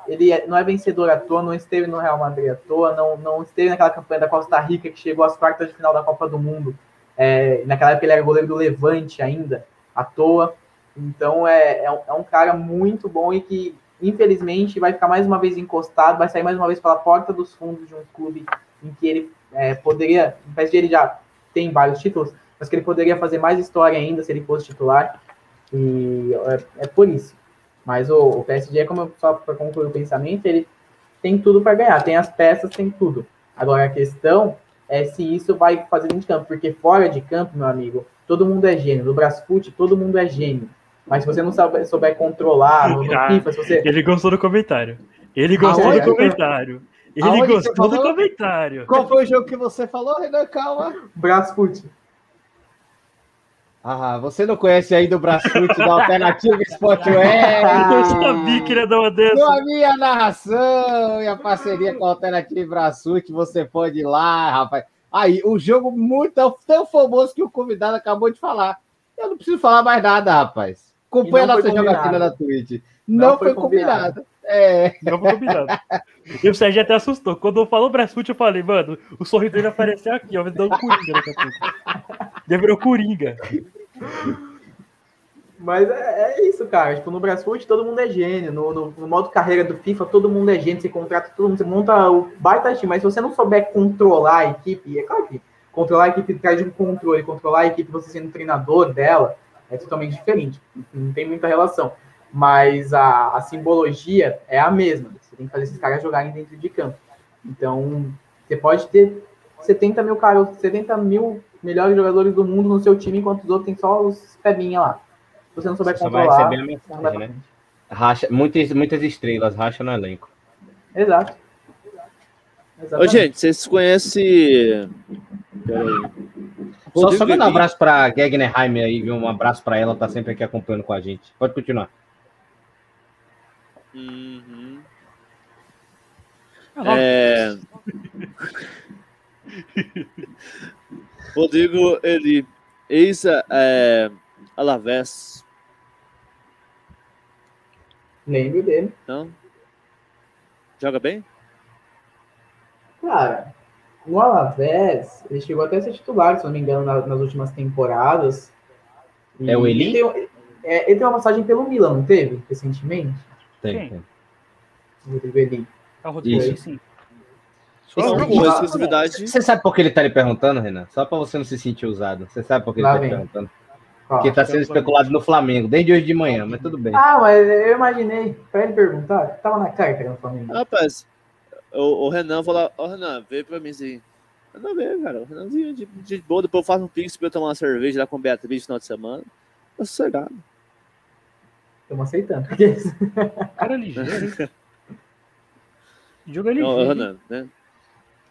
ele é- não é vencedor à toa, não esteve no Real Madrid à toa, não, não esteve naquela campanha da Costa Rica que chegou às quartas de final da Copa do Mundo. É, naquela época ele era goleiro do Levante ainda, à toa. Então é, é, um, é um cara muito bom e que, infelizmente, vai ficar mais uma vez encostado, vai sair mais uma vez pela porta dos fundos de um clube em que ele é, poderia, no PSG ele já tem vários títulos, mas que ele poderia fazer mais história ainda se ele fosse titular. E é, é por isso. Mas o, o PSG, como eu, só para concluir o pensamento, ele tem tudo para ganhar, tem as peças, tem tudo. Agora a questão é se isso vai fazer dentro de campo, porque fora de campo, meu amigo, todo mundo é gênio. No Brasfoot, todo mundo é gênio. Mas se você não souber, souber controlar no, no Ah. FIFA, se você. Ele gostou do comentário. Ele gostou Aonde? do comentário. Ele Aonde gostou do comentário. Qual foi o jogo que você falou, Renan? Calma. Brasfoot. Ah, você não conhece ainda o Brasfoot da Alternativa Sport Eu Web? sabia que ele ia dar uma dessa. Com a minha narração e a parceria com a Alternativa Brasfoot, você pode ir lá, rapaz. Aí, o jogo muito tão famoso que o convidado acabou de falar. Eu não preciso falar mais nada, rapaz. Acompanha a nossa jogatina na Twitch. Não, Não foi foi combinado. combinado. É. Não foi combinado. E o Sérgio até assustou. Quando eu falou Brasfoot, eu falei, mano, o sorriso dele apareceu aqui, ó, me dando coringa daqui a pouco. Ele virou coringa. Mas é, é isso, cara. Tipo, no Brasfoot todo mundo é gênio. No, no, no modo carreira do FIFA, todo mundo é gênio. Você contrata todo mundo, você monta o baita time. Mas se você não souber controlar a equipe, é claro que controlar a equipe traz de um controle, controlar a equipe você sendo treinador dela é totalmente diferente. Não tem muita relação. Mas a, a simbologia é a mesma. Você tem que fazer esses caras jogarem dentro de campo. Então, você pode ter 70 mil caras, 70 mil melhores jogadores do mundo no seu time, enquanto os outros têm só os pebinha lá. Se você não souber Você só vai controlar. receber a não vai mensagem, pra né? Racha, muitas, muitas estrelas, racha no elenco. Exato. Ô, Exatamente. gente, vocês conhecem. Só, só mandar um abraço pra Gegnerheim aí, viu? Um abraço pra ela, tá sempre aqui acompanhando com a gente. Pode continuar. Uhum. Ah, É... Rodrigo, ele ex é, Alavés, Lembro dele. então joga bem? Cara, no Alavés, ele chegou até a ser titular, se não me engano, na- nas últimas temporadas. E É o Eli? Ele tem, é, ele tem uma passagem pelo Milan, não teve? Recentemente? Tem, Quem? tem. O Rodrigo Eli. Ah, Rodrigo, Isso. sim. Exclusividade. Você sabe por que ele tá lhe perguntando, Renan? Só pra você não se sentir usado. Você sabe por que ele tá vem. perguntando? Qual? Que tá sendo especulado no Flamengo, desde hoje de manhã, mas tudo bem. Ah, mas eu imaginei. Pra ele perguntar, tava na era no Flamengo. Rapaz, o, o Renan falou, ó Renan, vê pra mim assim. Renan veio, cara. O Renanzinho de, de boa, depois eu faço um pix pra eu tomar uma cerveja lá com o Beatriz no final de semana. Tá sossegado. Estamos aceitando. Cara ligeiro, hein? Joga Não, ô, ligeiro. Renan, né?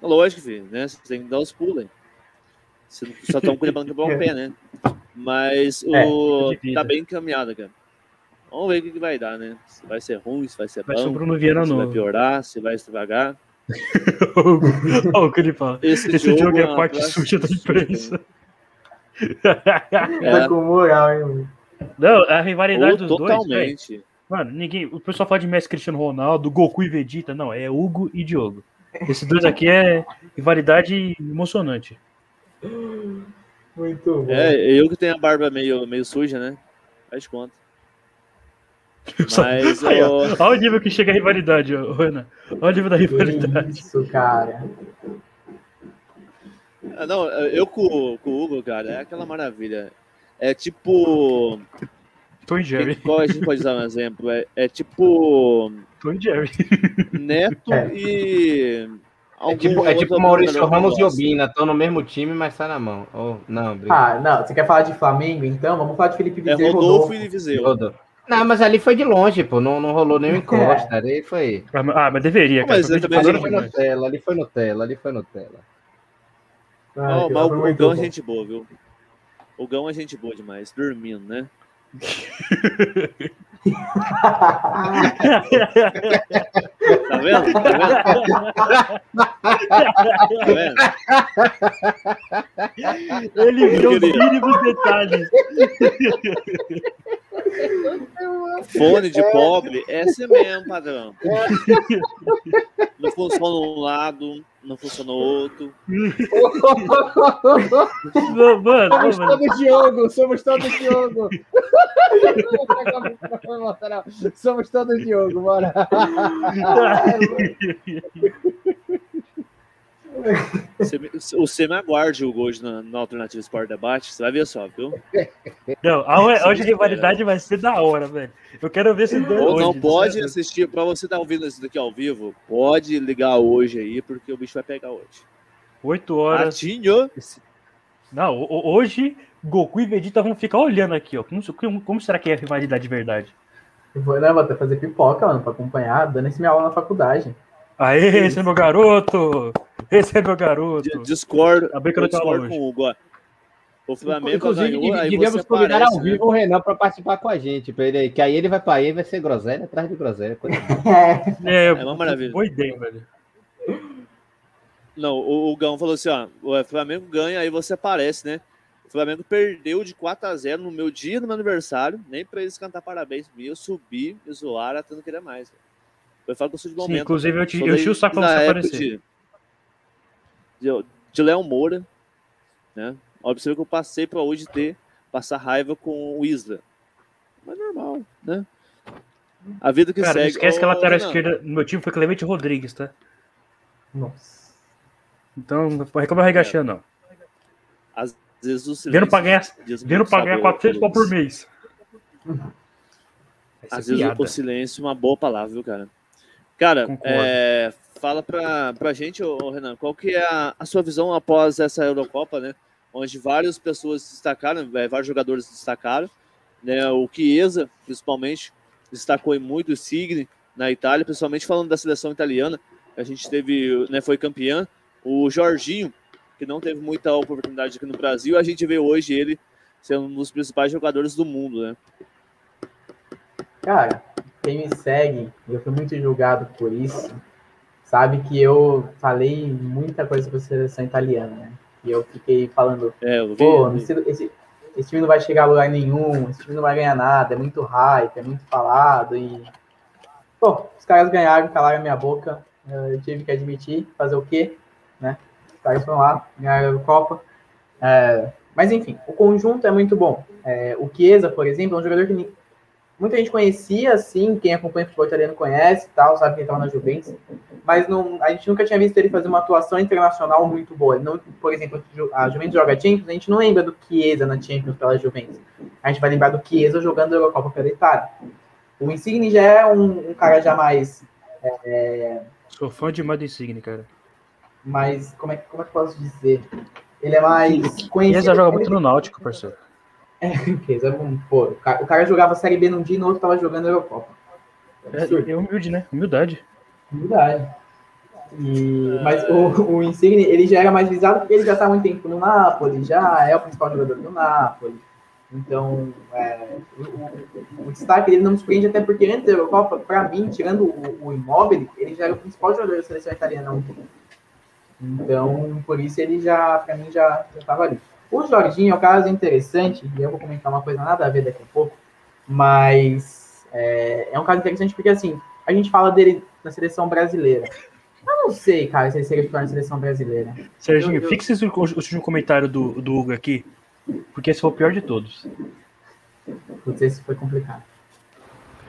Lógico, filho, né? Você tem que dar os pulos, hein? Você não- só estão cuidando de quebrar o pé, né? Mas É, o vida. tá bem encaminhado, cara. Vamos ver o que, vai dar, né? Se vai ser ruim, se vai ser Vai bom, Bruno Vieira se vai novo. piorar, se vai devagar. Olha o que ele fala. Esse, Esse jogo é uma parte suja da imprensa. É. Com moral, hein? mano? Não, a rivalidade Ou dos dois, velho. totalmente. Mano, ninguém. O pessoal fala de Messi Cristiano Ronaldo, Goku e Vegeta. Não, é Hugo e Diogo. Esses dois aqui é rivalidade emocionante. Muito bom. É, eu que tenho a barba meio, meio suja, né? Faz conta. Mas Aí, ó, olha o nível que chega a rivalidade, ó, Renan. Olha o nível da rivalidade. isso, cara. Ah, Não, eu com, com o Hugo, cara, é aquela maravilha. É tipo. Tom e Jerry. Qual a gente pode usar um exemplo? É, é tipo. Tom e Jerry. Neto É. e. É tipo, é tipo Maurício Ramos e. Obina, estão no mesmo time, mas tá na mão. Oh, não, obrigado. Ah, não. Você quer falar de Flamengo, então? Vamos falar de Felipe É Vizeu e Rodolfo Rodolfo. e Viseu. Rodolfo. Não, mas ali foi de longe, pô. Não, não rolou nenhum encosta. Ali foi. Ah, mas deveria, cara. mas bem também Ali foi. Nutella, ali foi Nutella, ali foi Nutella. Ah, Não, mas o muito Gão é gente boa, viu? O Gão é gente boa demais, dormindo, né? Tá vendo? Tá vendo? Tá vendo? Ele viu os mínimos detalhes. Fone de pobre é assim mesmo, padrão. Não funciona um lado, não funciona o outro. Mano, mano, Somos mano, todos Diogo, somos todos Diogo. somos todos Diogo, bora. Você, me- aguarde o hoje na, na Alternativa Sport Debate, você vai ver só, viu? Não, a- hoje a rivalidade vai ser da hora, velho. Eu quero ver dois Ou hoje, não pode sério. assistir, pra você estar ouvindo isso daqui ao vivo, pode ligar hoje aí, porque o bicho vai pegar hoje. Oito horas. Ratinho, Não, ho- ho- hoje Goku e Vegeta vão ficar olhando aqui, ó. Como, como- como será que é a rivalidade de verdade? Eu vou, né, vou até fazer pipoca, mano, pra acompanhar, dando esse minha aula na faculdade. Aê, esse é meu garoto! Esse é meu garoto! di- discordo, tava discordo com o Hugo. O Flamengo Inclusive, ganhou, aí devíamos convidar aparece, ao né? vivo o Renan para participar com a gente, pra ele, que aí ele vai para aí vai ser groselha atrás de groselha. É, É, uma maravilha. Boa ideia, velho. Não, o, o Gão falou assim, ó, o Flamengo ganha, aí você aparece, né? O Flamengo perdeu de 4 a 0 no meu dia, no meu aniversário, nem pra eles cantar parabéns pra mim, eu subi, me zoaram, até não queria mais. Eu de Sim, inclusive eu te Sou eu enchi o saco pra você aparecer. De, de, de Léo Moura, né? Ver que eu passei pra hoje ter, passar raiva com o Isla. Mas normal, né? A vida que Cara, não segue. esquece que a lateral Renan, esquerda no meu time foi Clemente Rodrigues, tá? nossa. Então não pode reclamar regaxando, não. Às vezes o silêncio. Vendo pra ganhar, vendo pra ganhar sabor, 400 pau por mês. Às é vezes o silêncio é uma boa palavra, viu, cara? Cara, é, fala pra, pra gente, ô, Renan, qual que é a, a sua visão após essa Eurocopa, né? Onde várias pessoas destacaram, é, vários jogadores destacaram, né? O Chiesa, principalmente, destacou em muito o Signi na Itália, principalmente falando da seleção italiana, a gente teve, né, foi campeã. O Jorginho, que não teve muita oportunidade aqui no Brasil, a gente vê hoje ele sendo um dos principais jogadores do mundo, né? Cara, quem me segue, eu fui muito julgado por isso, sabe que eu falei muita coisa sobre a seleção italiana, né? E eu fiquei falando, É, eu pô, esse, esse, time não vai chegar a lugar nenhum, esse time não vai ganhar nada, é muito hype, é muito falado e. Pô, os caras ganharam, calaram a minha boca, eu tive que admitir, fazer o quê? Né? Os caras foram lá, ganharam a Copa. É, mas enfim, o conjunto é muito bom. É, o Chiesa, por exemplo, é um jogador que muita gente conhecia, assim, quem acompanha futebol italiano conhece e tal, sabe quem estava na Juventus, mas não, a gente nunca tinha visto ele fazer uma atuação internacional muito boa. Ele não, por exemplo, a Juventus joga Champions, a gente não lembra do Chiesa na Champions pela Juventus. A gente vai lembrar do Chiesa jogando a Eurocopa pela Itália. O Insigne já é um, um cara já mais... É, Sou fã demais do Insigne, cara. mais como é, que- como é que eu posso dizer? Ele é mais conhecido. Chiesa joga muito no Náutico, parceiro. Chiesa, vamos pôr. O cara, o cara jogava Série B num dia e no outro tava jogando a Eurocopa. É, é humilde, né? Humildade. Verdade. E, mas o, o Insigne, ele já era mais visado porque ele já está há muito tempo no Napoli, já é o principal jogador do Napoli. Então, é, o, o- destaque dele não me surpreende, até porque antes da Eurocopa, para mim, tirando o, o Immobile, ele já era o principal jogador da seleção italiana um. Então, por isso ele já, para mim, já estava ali. O Jorginho é um caso interessante, e eu vou comentar uma coisa nada a ver daqui a pouco, mas é, é um caso interessante porque, assim, a gente fala dele na seleção brasileira. Eu não sei, cara, se ele seria titular na seleção brasileira. Serginho, Eu- fixe esse- o último comentário do, do Hugo aqui, porque esse foi o pior de todos. Putz, esse foi complicado.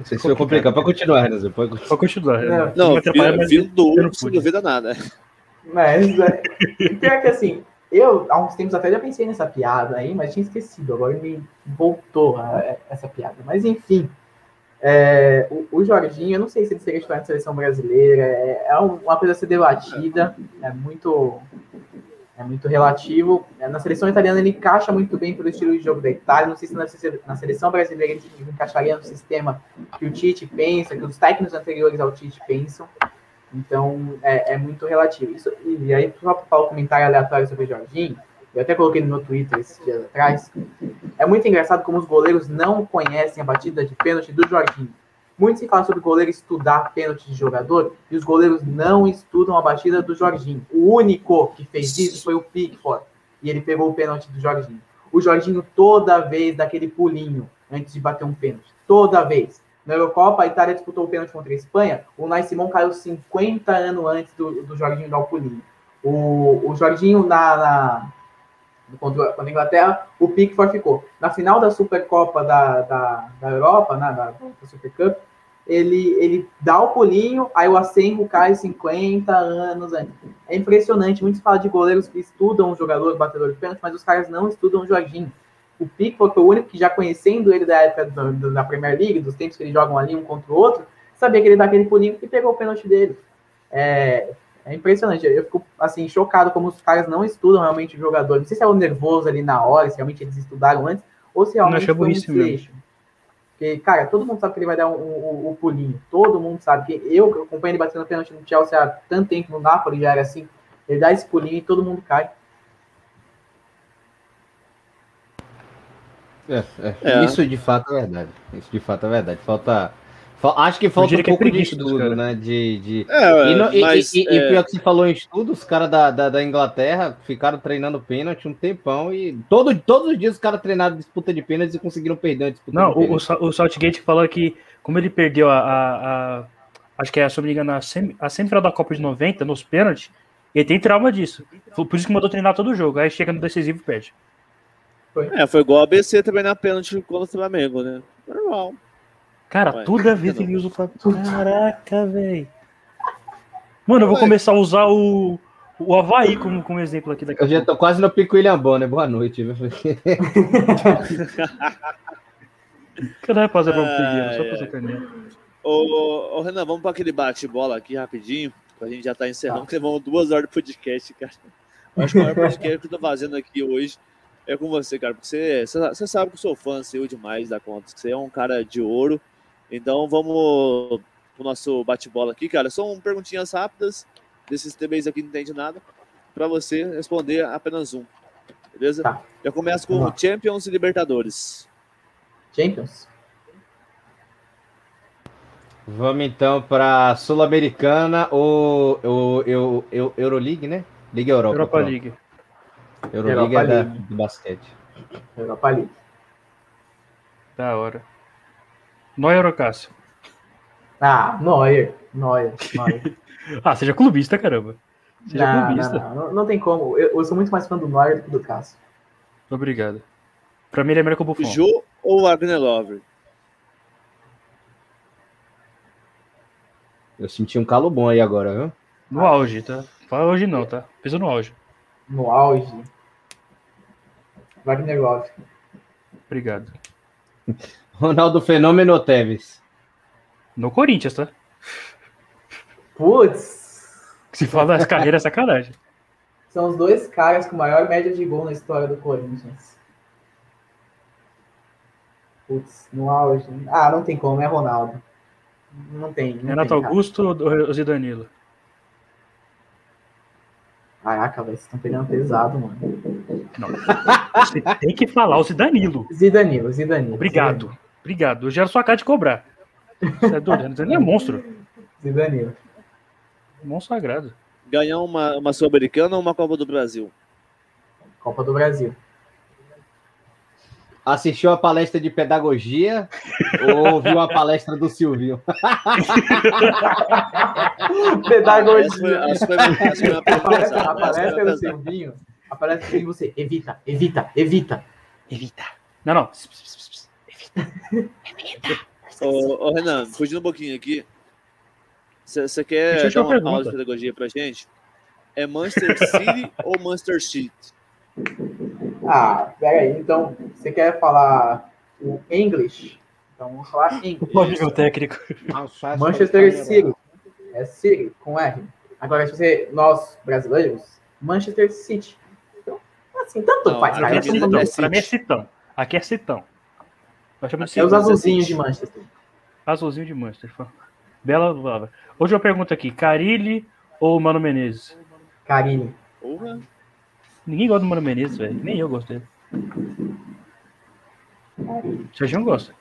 Isso foi complicado. Pode continuar, Renan. Pode continuar. Pode continuar. Não, né? Não, me atrapalha, mas vindo do Hugo, não não duvida nada. Mas, é, pior que assim, eu, há uns tempos até já pensei nessa piada aí, mas tinha esquecido. Agora me voltou a- essa piada. Mas, enfim, é, o, o Jorginho, eu não sei se ele seria titular na seleção brasileira. É, é um- uma coisa a ser debatida. É muito, é muito relativo. É, na seleção italiana ele encaixa muito bem pelo estilo de jogo da Itália. Não sei se na, na seleção brasileira ele encaixaria no sistema que o Tite pensa, que os técnicos anteriores ao Tite pensam. Então, é, é muito relativo. Isso, e aí, só para um comentário aleatório sobre o Jorginho, eu até coloquei no meu Twitter esses dias atrás, é muito engraçado como os goleiros não conhecem a batida de pênalti do Jorginho. Muito se fala sobre o goleiro estudar pênalti de jogador, e os goleiros não estudam a batida do Jorginho. O único que fez isso foi o Pickford, e ele pegou o pênalti do Jorginho. O Jorginho toda vez dá aquele pulinho antes de bater um pênalti. Toda vez. Na Eurocopa, a Itália disputou o pênalti contra a Espanha. O Nai Simon caiu 50 anos antes do, do Jorginho dar o. O, Jorginho, na, na, contra, a Inglaterra, o Pickford ficou. Na final da Supercopa da, da, da Europa, né, da, da ele, ele dá o pulinho, aí o Acenro cai 50 anos antes. É impressionante. Muitos falam de goleiros que estudam o jogador, batedor de pênalti, mas os caras não estudam o Jorginho. O Pickford foi o único que, já conhecendo ele da época do, do, da Premier League, dos tempos que eles jogam ali um contra o outro, sabia que ele dá aquele pulinho e pegou o pênalti dele. É, é impressionante. Eu fico, assim, chocado como os caras não estudam realmente o jogador. Não sei se é o nervoso ali na hora, se realmente eles estudaram antes, ou se realmente é foi um desleixo. Porque, cara, todo mundo sabe que ele vai dar o um, um, um pulinho. Todo mundo sabe. que Eu, acompanho ele batendo pênalti no Chelsea há tanto tempo no Napoli, já era assim. Ele dá esse pulinho e todo mundo cai. É, é. É. Isso de fato é verdade. Isso de fato é verdade. Falta. fal- Acho que falta um é pouco de estudo, né? De, de... É, E, e- mas e- e é, pior que você falou em estudo, os caras da, da, da Inglaterra ficaram treinando pênalti um tempão e todo, todos os dias os caras treinaram disputa de pênaltis e conseguiram perder a disputa Não, de o, o, pênalti. Sa- o Saltgate falou que, como ele perdeu a. a- a- acho que é, se eu me engano, a, semi, a semifinal da Copa de 90, nos pênaltis, ele tem trauma disso. Por isso que mandou treinar todo jogo. Aí chega no decisivo e perde. É, foi igual a ABC também na pênalti contra o Flamengo, né? Normal. Cara, Ué, toda vez ele usa o Flamengo. Caraca, velho. Mano, eu vou começar a usar o, o Havaí como, como exemplo aqui daqui a Eu já tô quase no pico William Bonner. Boa noite. viu? Cadê fazer pra Ai, Só pra sacanear. Ô, ô, Renan, vamos para aquele bate-bola aqui rapidinho, pra gente já tá encerrando, porque levamos duas horas de podcast, cara. Acho que o maior podcast que eu tô fazendo aqui hoje é com você, cara, porque você, você, sabe que eu sou fã seu demais da conta, que você é um cara de ouro. Então vamos pro nosso bate-bola aqui, cara. São perguntinhas rápidas, desses TBs aqui não entende nada, para você responder apenas um. Beleza? Tá. Já começa com Vamos lá. Champions e Libertadores. Champions. Vamos então para Sul-Americana ou, ou, ou, ou Euroleague, né? Liga Europa. Europa. League. Euroliga Europa é da, basquete. Europa League. Da hora. Neuer ou Cássio? Ah, Neuer. Neuer. Neuer. ah, seja é clubista, caramba. Seja é não, clubista. Não, não, não tem como. Eu, eu, sou muito mais fã do Neuer do que do Cássio. Obrigado. Pra mim ele é melhor que o Buffon. Jô ou Wagner Lover? Eu senti um calo bom aí agora, viu? No auge, tá? Fala hoje não, tá? Pisa no auge. No auge. Wagner Love. Obrigado. Ronaldo Fenômeno ou Tevez? No Corinthians, tá? Putz, Se fala das carreiras, é sacanagem. são os dois caras com maior média de gol na história do Corinthians. Putz, no auge. Ah, não tem como, é Ronaldo. Não tem. Não Renato tem. Augusto ou Zidanilo? Caraca, velho, vocês estão pegando pesado, mano. Você tem que falar o Zidanilo. Zidanilo, Zidanilo. Obrigado. Obrigado. Eu já era sua cara de cobrar. Você é doido? Zidanilo é monstro. Zidanilo. Monstro sagrado. Ganhar uma, uma Sul-Americana ou uma Copa do Brasil? Copa do Brasil. Assistiu a palestra de pedagogia ou ouviu a palestra do Silvio? Pedagogia. A palestra, do. Silvinho. A palestra você. Evita, evita, evita. Evita. Não, não. Ô, ô, Renan, fugindo um pouquinho aqui. Você quer dar uma uma aula de pedagogia pra gente? É Manchester City ou Manchester City? Ah, peraí. Então, você quer falar o English? Então vamos falar English. O nível técnico. Manchester City. É City, com R. Agora, se você, nós, brasileiros, Manchester City. Então, assim, tanto Não, faz, cara. É Assim, é citão. Pra mim é citão. Aqui é citão. Nós chamamos de é os azulzinhos de Manchester. Azulzinho de Manchester. Bela palavra. Hoje eu pergunto aqui: Carilli ou Mano Menezes? Carinho. Porra. Ninguém gosta do Mano Menezes, velho. Nem eu gosto dele. Serginho gosta.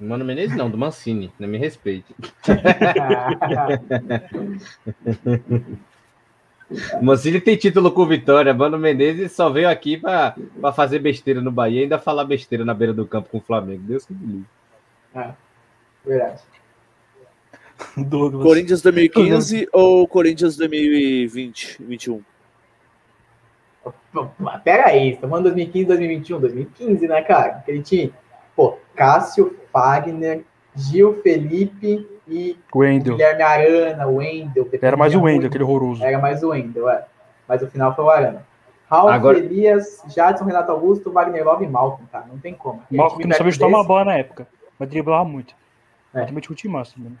Mano Menezes não, do Mancini, não me respeite. Mancini tem título com vitória, Mano Menezes só veio aqui pra, pra fazer besteira no Bahia e ainda falar besteira na beira do campo com o Flamengo. Deus que me livre. Verdade. Douglas. Corinthians 2015 ou Corinthians 2020, 21? Pera aí, estamos falando 2015, 2021, 2015, né, cara? Aquele time. Pô, Cássio, Fagner, Gil, Felipe e Wendel. Guilherme Arana, Wendel. Era mais o Wendel, aquele horroroso. Era mais o Wendel, é. Mas o final foi o Arana. Raul, Agora- Elias, Jadson, Renato Augusto, Wagner Love e Malcolm, cara. Não tem como. Aquele Malco time que não sabia chutar uma bola na época. Mas driblava muito. É. É. Um time massa, mano.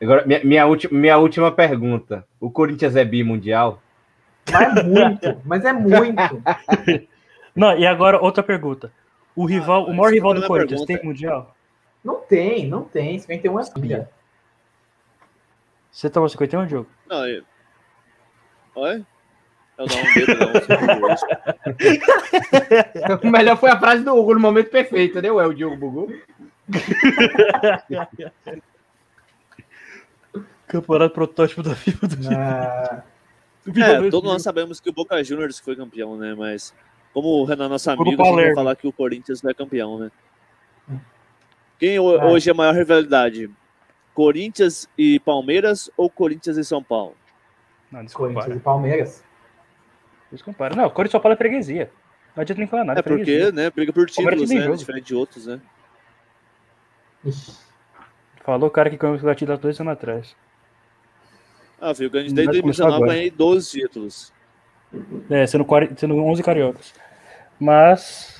Agora, minha, minha, ulti- minha última pergunta. O Corinthians é bimundial? Mas é muito, mas é muito. Não, e agora outra pergunta. O rival, o mas maior isso rival do é Corinthians pergunta. tem mundial? Não tem, não tem. 51 é pilha. Você tava 51, jogo? Não, eu... Oi? Eu não, um dedo, não. O melhor foi a frase do Hugo no momento perfeito, né? Ué, o Diogo bugou. Campeonato protótipo da FIFA do Ah, É, todos nós sabemos que o Boca Juniors foi campeão, né? Mas como o Renan, nosso amigo, vai falar que o Corinthians é campeão, né? Quem É. hoje é a maior rivalidade? Corinthians e Palmeiras ou Corinthians e São Paulo? Não, eles Corinthians e Palmeiras. Eles comparam. Não, Corinthians só fala é freguesia. Não adianta nem falar nada. É porque, freguesia. né, briga por Palmeiras títulos, né? jogo. Diferente de outros, né? Ixi. Falou o cara que ganhou o título há dois anos atrás. Ah, viu? Ganhei Vai desde começar 2019, agora. ganhei 12 títulos. É, sendo, 40, sendo 11 cariocas. Mas.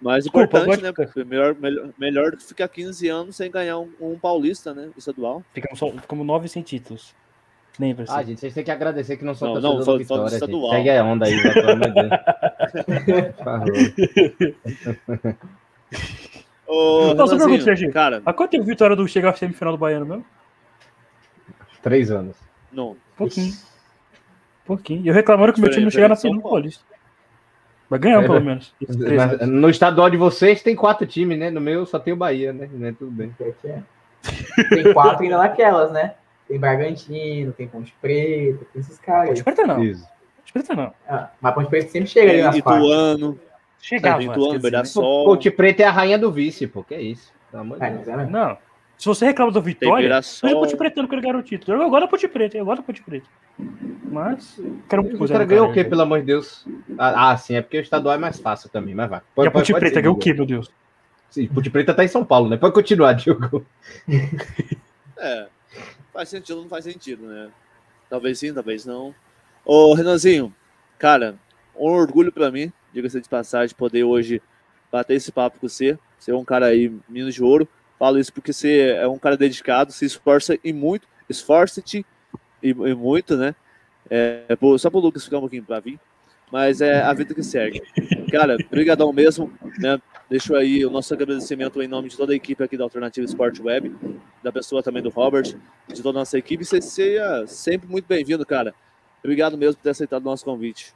Mais Desculpa, importante, né? ficar. Melhor, melhor, melhor do que ficar 15 anos sem ganhar um, um paulista, né? Estadual. Ficamos só ficamos 9 sem títulos. Lembra-se? Ah, gente, vocês têm que agradecer que não são Não, não, fala Vitória, do gente. estadual. Segue a onda aí, pelo amor de. Ô, Não, só pergunta, Serginho. cara, Há quanto tempo Vitória do chega à semifinal do Baiano mesmo? Três anos. Não. Pouquinho. Pouquinho. E eu reclamando que meu time não chega na Paulo. Paulista. Vai ganhar, É, pelo menos. anos. no estadual de vocês tem quatro times, né? No meu só tem o Bahia, né? né? Tudo bem. Tem quatro ainda naquelas, né? Tem Bragantino, tem Ponte Preta, tem esses caras. Ponte. Preta não. Isso. Ponte Preta não. Ah, mas Ponte Preta sempre chega ali nas. Ituano, Chegava. Ituano, né? Ponte Preta é a rainha do vice, pô. Que é isso? Pelo amor de É, Deus. Não. Se você reclama do Vitória, eu Beira-Sol. Ponte Preta não quero ganhar o título. Eu gosto da Ponte Preta, eu gosto da Ponte Preta. Mas, quero muito O no ganhou o quê, né? pelo amor de Deus? Ah, ah, sim, é porque o estadual é mais fácil também, mas vai. E Pode- a Ponte Preta ganhou o quê, meu Deus? Sim, Ponte Preta tá em São Paulo, né? Pode continuar, Diogo. É. Faz sentido ou não faz sentido, né? Talvez sim, talvez não. Ô, Renanzinho, cara, um orgulho para mim, diga-se de passagem, poder hoje bater esse papo com você. Você é um cara aí, menino de ouro. Falo isso porque você é um cara dedicado, se esforça e muito, esforça-te e, e, muito, né? É, só pro Lucas ficar um pouquinho para vir, mas é a vida que segue. Cara, brigadão mesmo, né? Deixo aí o nosso agradecimento em nome de toda a equipe aqui da Alternativa Sport Web, da pessoa também do Robert, de toda a nossa equipe. Você seja sempre muito bem-vindo, cara. Obrigado mesmo por ter aceitado o nosso convite.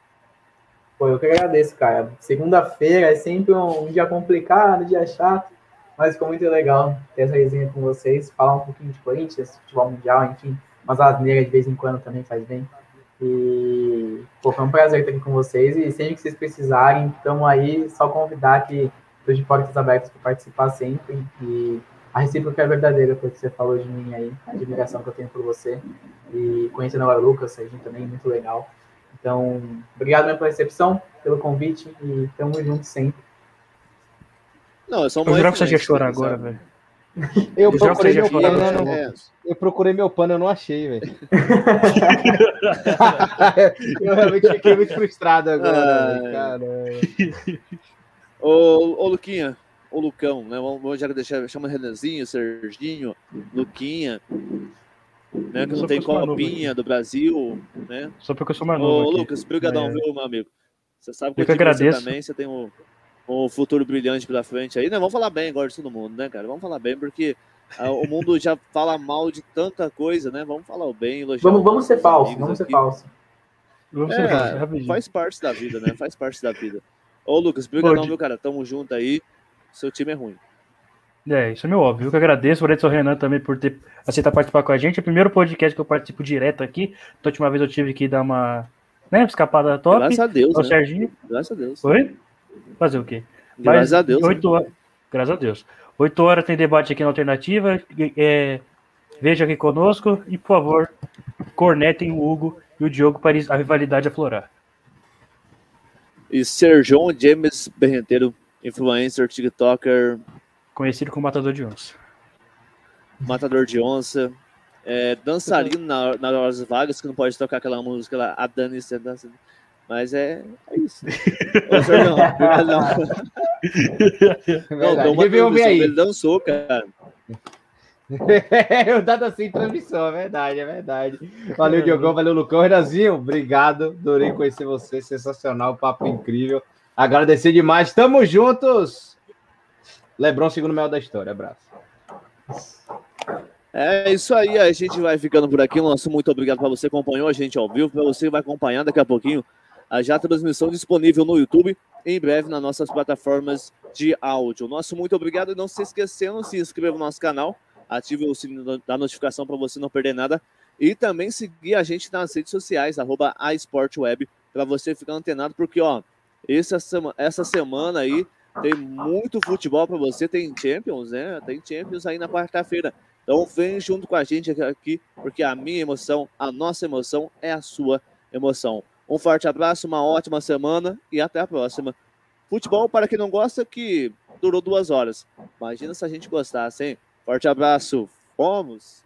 Pô, eu que agradeço, cara. Segunda-feira é sempre um dia complicado, um dia chato, mas ficou muito legal ter essa resenha com vocês, falar um pouquinho de Corinthians, futebol mundial, enfim, mas asneira de vez em quando também faz bem. E pô, foi um prazer estar aqui com vocês e sempre que vocês precisarem, estamos aí, só convidar que estou de portas abertas para participar sempre e a recíproca é verdadeira, porque você falou de mim aí, a admiração que eu tenho por você e conhecendo a Lucas, a gente também muito legal. Então, obrigado mesmo pela recepção, pelo convite e tamo junto sempre. Não, é só uma Eu que você ia chorar agora, velho. Eu, eu procurei meu pano, eu, não, é. eu procurei meu pano, eu não achei, velho. eu realmente fiquei muito frustrado agora, ah, caramba. Ô, ô, Luquinha, ô Lucão, né? Vamos já deixar, chama Renanzinho, Serginho, Luquinha, né? Que não tem copinha do Brasil, né? Só porque eu sou mais novo. Ô, aqui. Lucas, brigadão, é... viu, meu amigo? Você sabe que eu, eu que agradeço. também, você tem um um futuro brilhante pela frente aí. Né? Vamos falar bem agora de todo mundo, né, cara? Vamos falar bem, porque uh, o mundo já fala mal de tanta coisa, né? Vamos falar o bem, elogiar. Vamos, vamos ser falsos, vamos ser falsos. É, faz parte da vida, né? Faz parte da vida. Ô, Lucas, brigadão, meu cara. Tamo junto aí. Seu time é ruim. É, isso é meu óbvio. Eu que agradeço, o Edson Renan também por ter aceitado participar com a gente. É o primeiro podcast que eu participo direto aqui. Da última vez eu tive que dar uma né, escapada top. Graças a Deus. O né? Serginho. Graças a Deus. Oi? Fazer o quê? Graças Mas, a Deus. Oito né? horas, graças a Deus. Oito horas tem debate aqui na alternativa. É, veja aqui conosco e, por favor, cornetem o Hugo e o Diogo para a rivalidade aflorar. E Sergio James Berrenteiro, influencer, TikToker. Conhecido como Matador de Onça. Matador de Onça. É, dançarino na, nas horas vagas, que não pode tocar aquela música lá, a Dani dança. Mas é, é isso. Ô, Sérgio, não. não, não uma transmissão, ele dançou, cara. eu dado assim transmissão, é verdade, é verdade. Valeu, Diogão, valeu, Lucão. Renanzinho, obrigado. Adorei conhecer você, sensacional, papo incrível. Agradecer demais. Tamo juntos. Lebron, segundo mel da história. Abraço. É isso aí, a gente vai ficando por aqui. Nosso muito obrigado para você que acompanhou a gente ao vivo, para você que vai acompanhar daqui a pouquinho a já transmissão disponível no YouTube em breve nas nossas plataformas de áudio. Nosso muito obrigado e não se esquecendo, se inscreva no nosso canal, ative o sininho da notificação para você não perder nada e também seguir a gente nas redes sociais, arroba asportweb, para você ficar antenado, porque ó, essa, essa semana aí tem muito futebol para você, tem Champions, né? Tem Champions aí na quarta-feira. Então vem junto com a gente aqui, porque a minha emoção, a nossa emoção é a sua emoção. Um forte abraço, uma ótima semana e até a próxima. Futebol, para quem não gosta, que durou duas horas. Imagina se a gente gostasse, hein? Forte abraço. Fomos!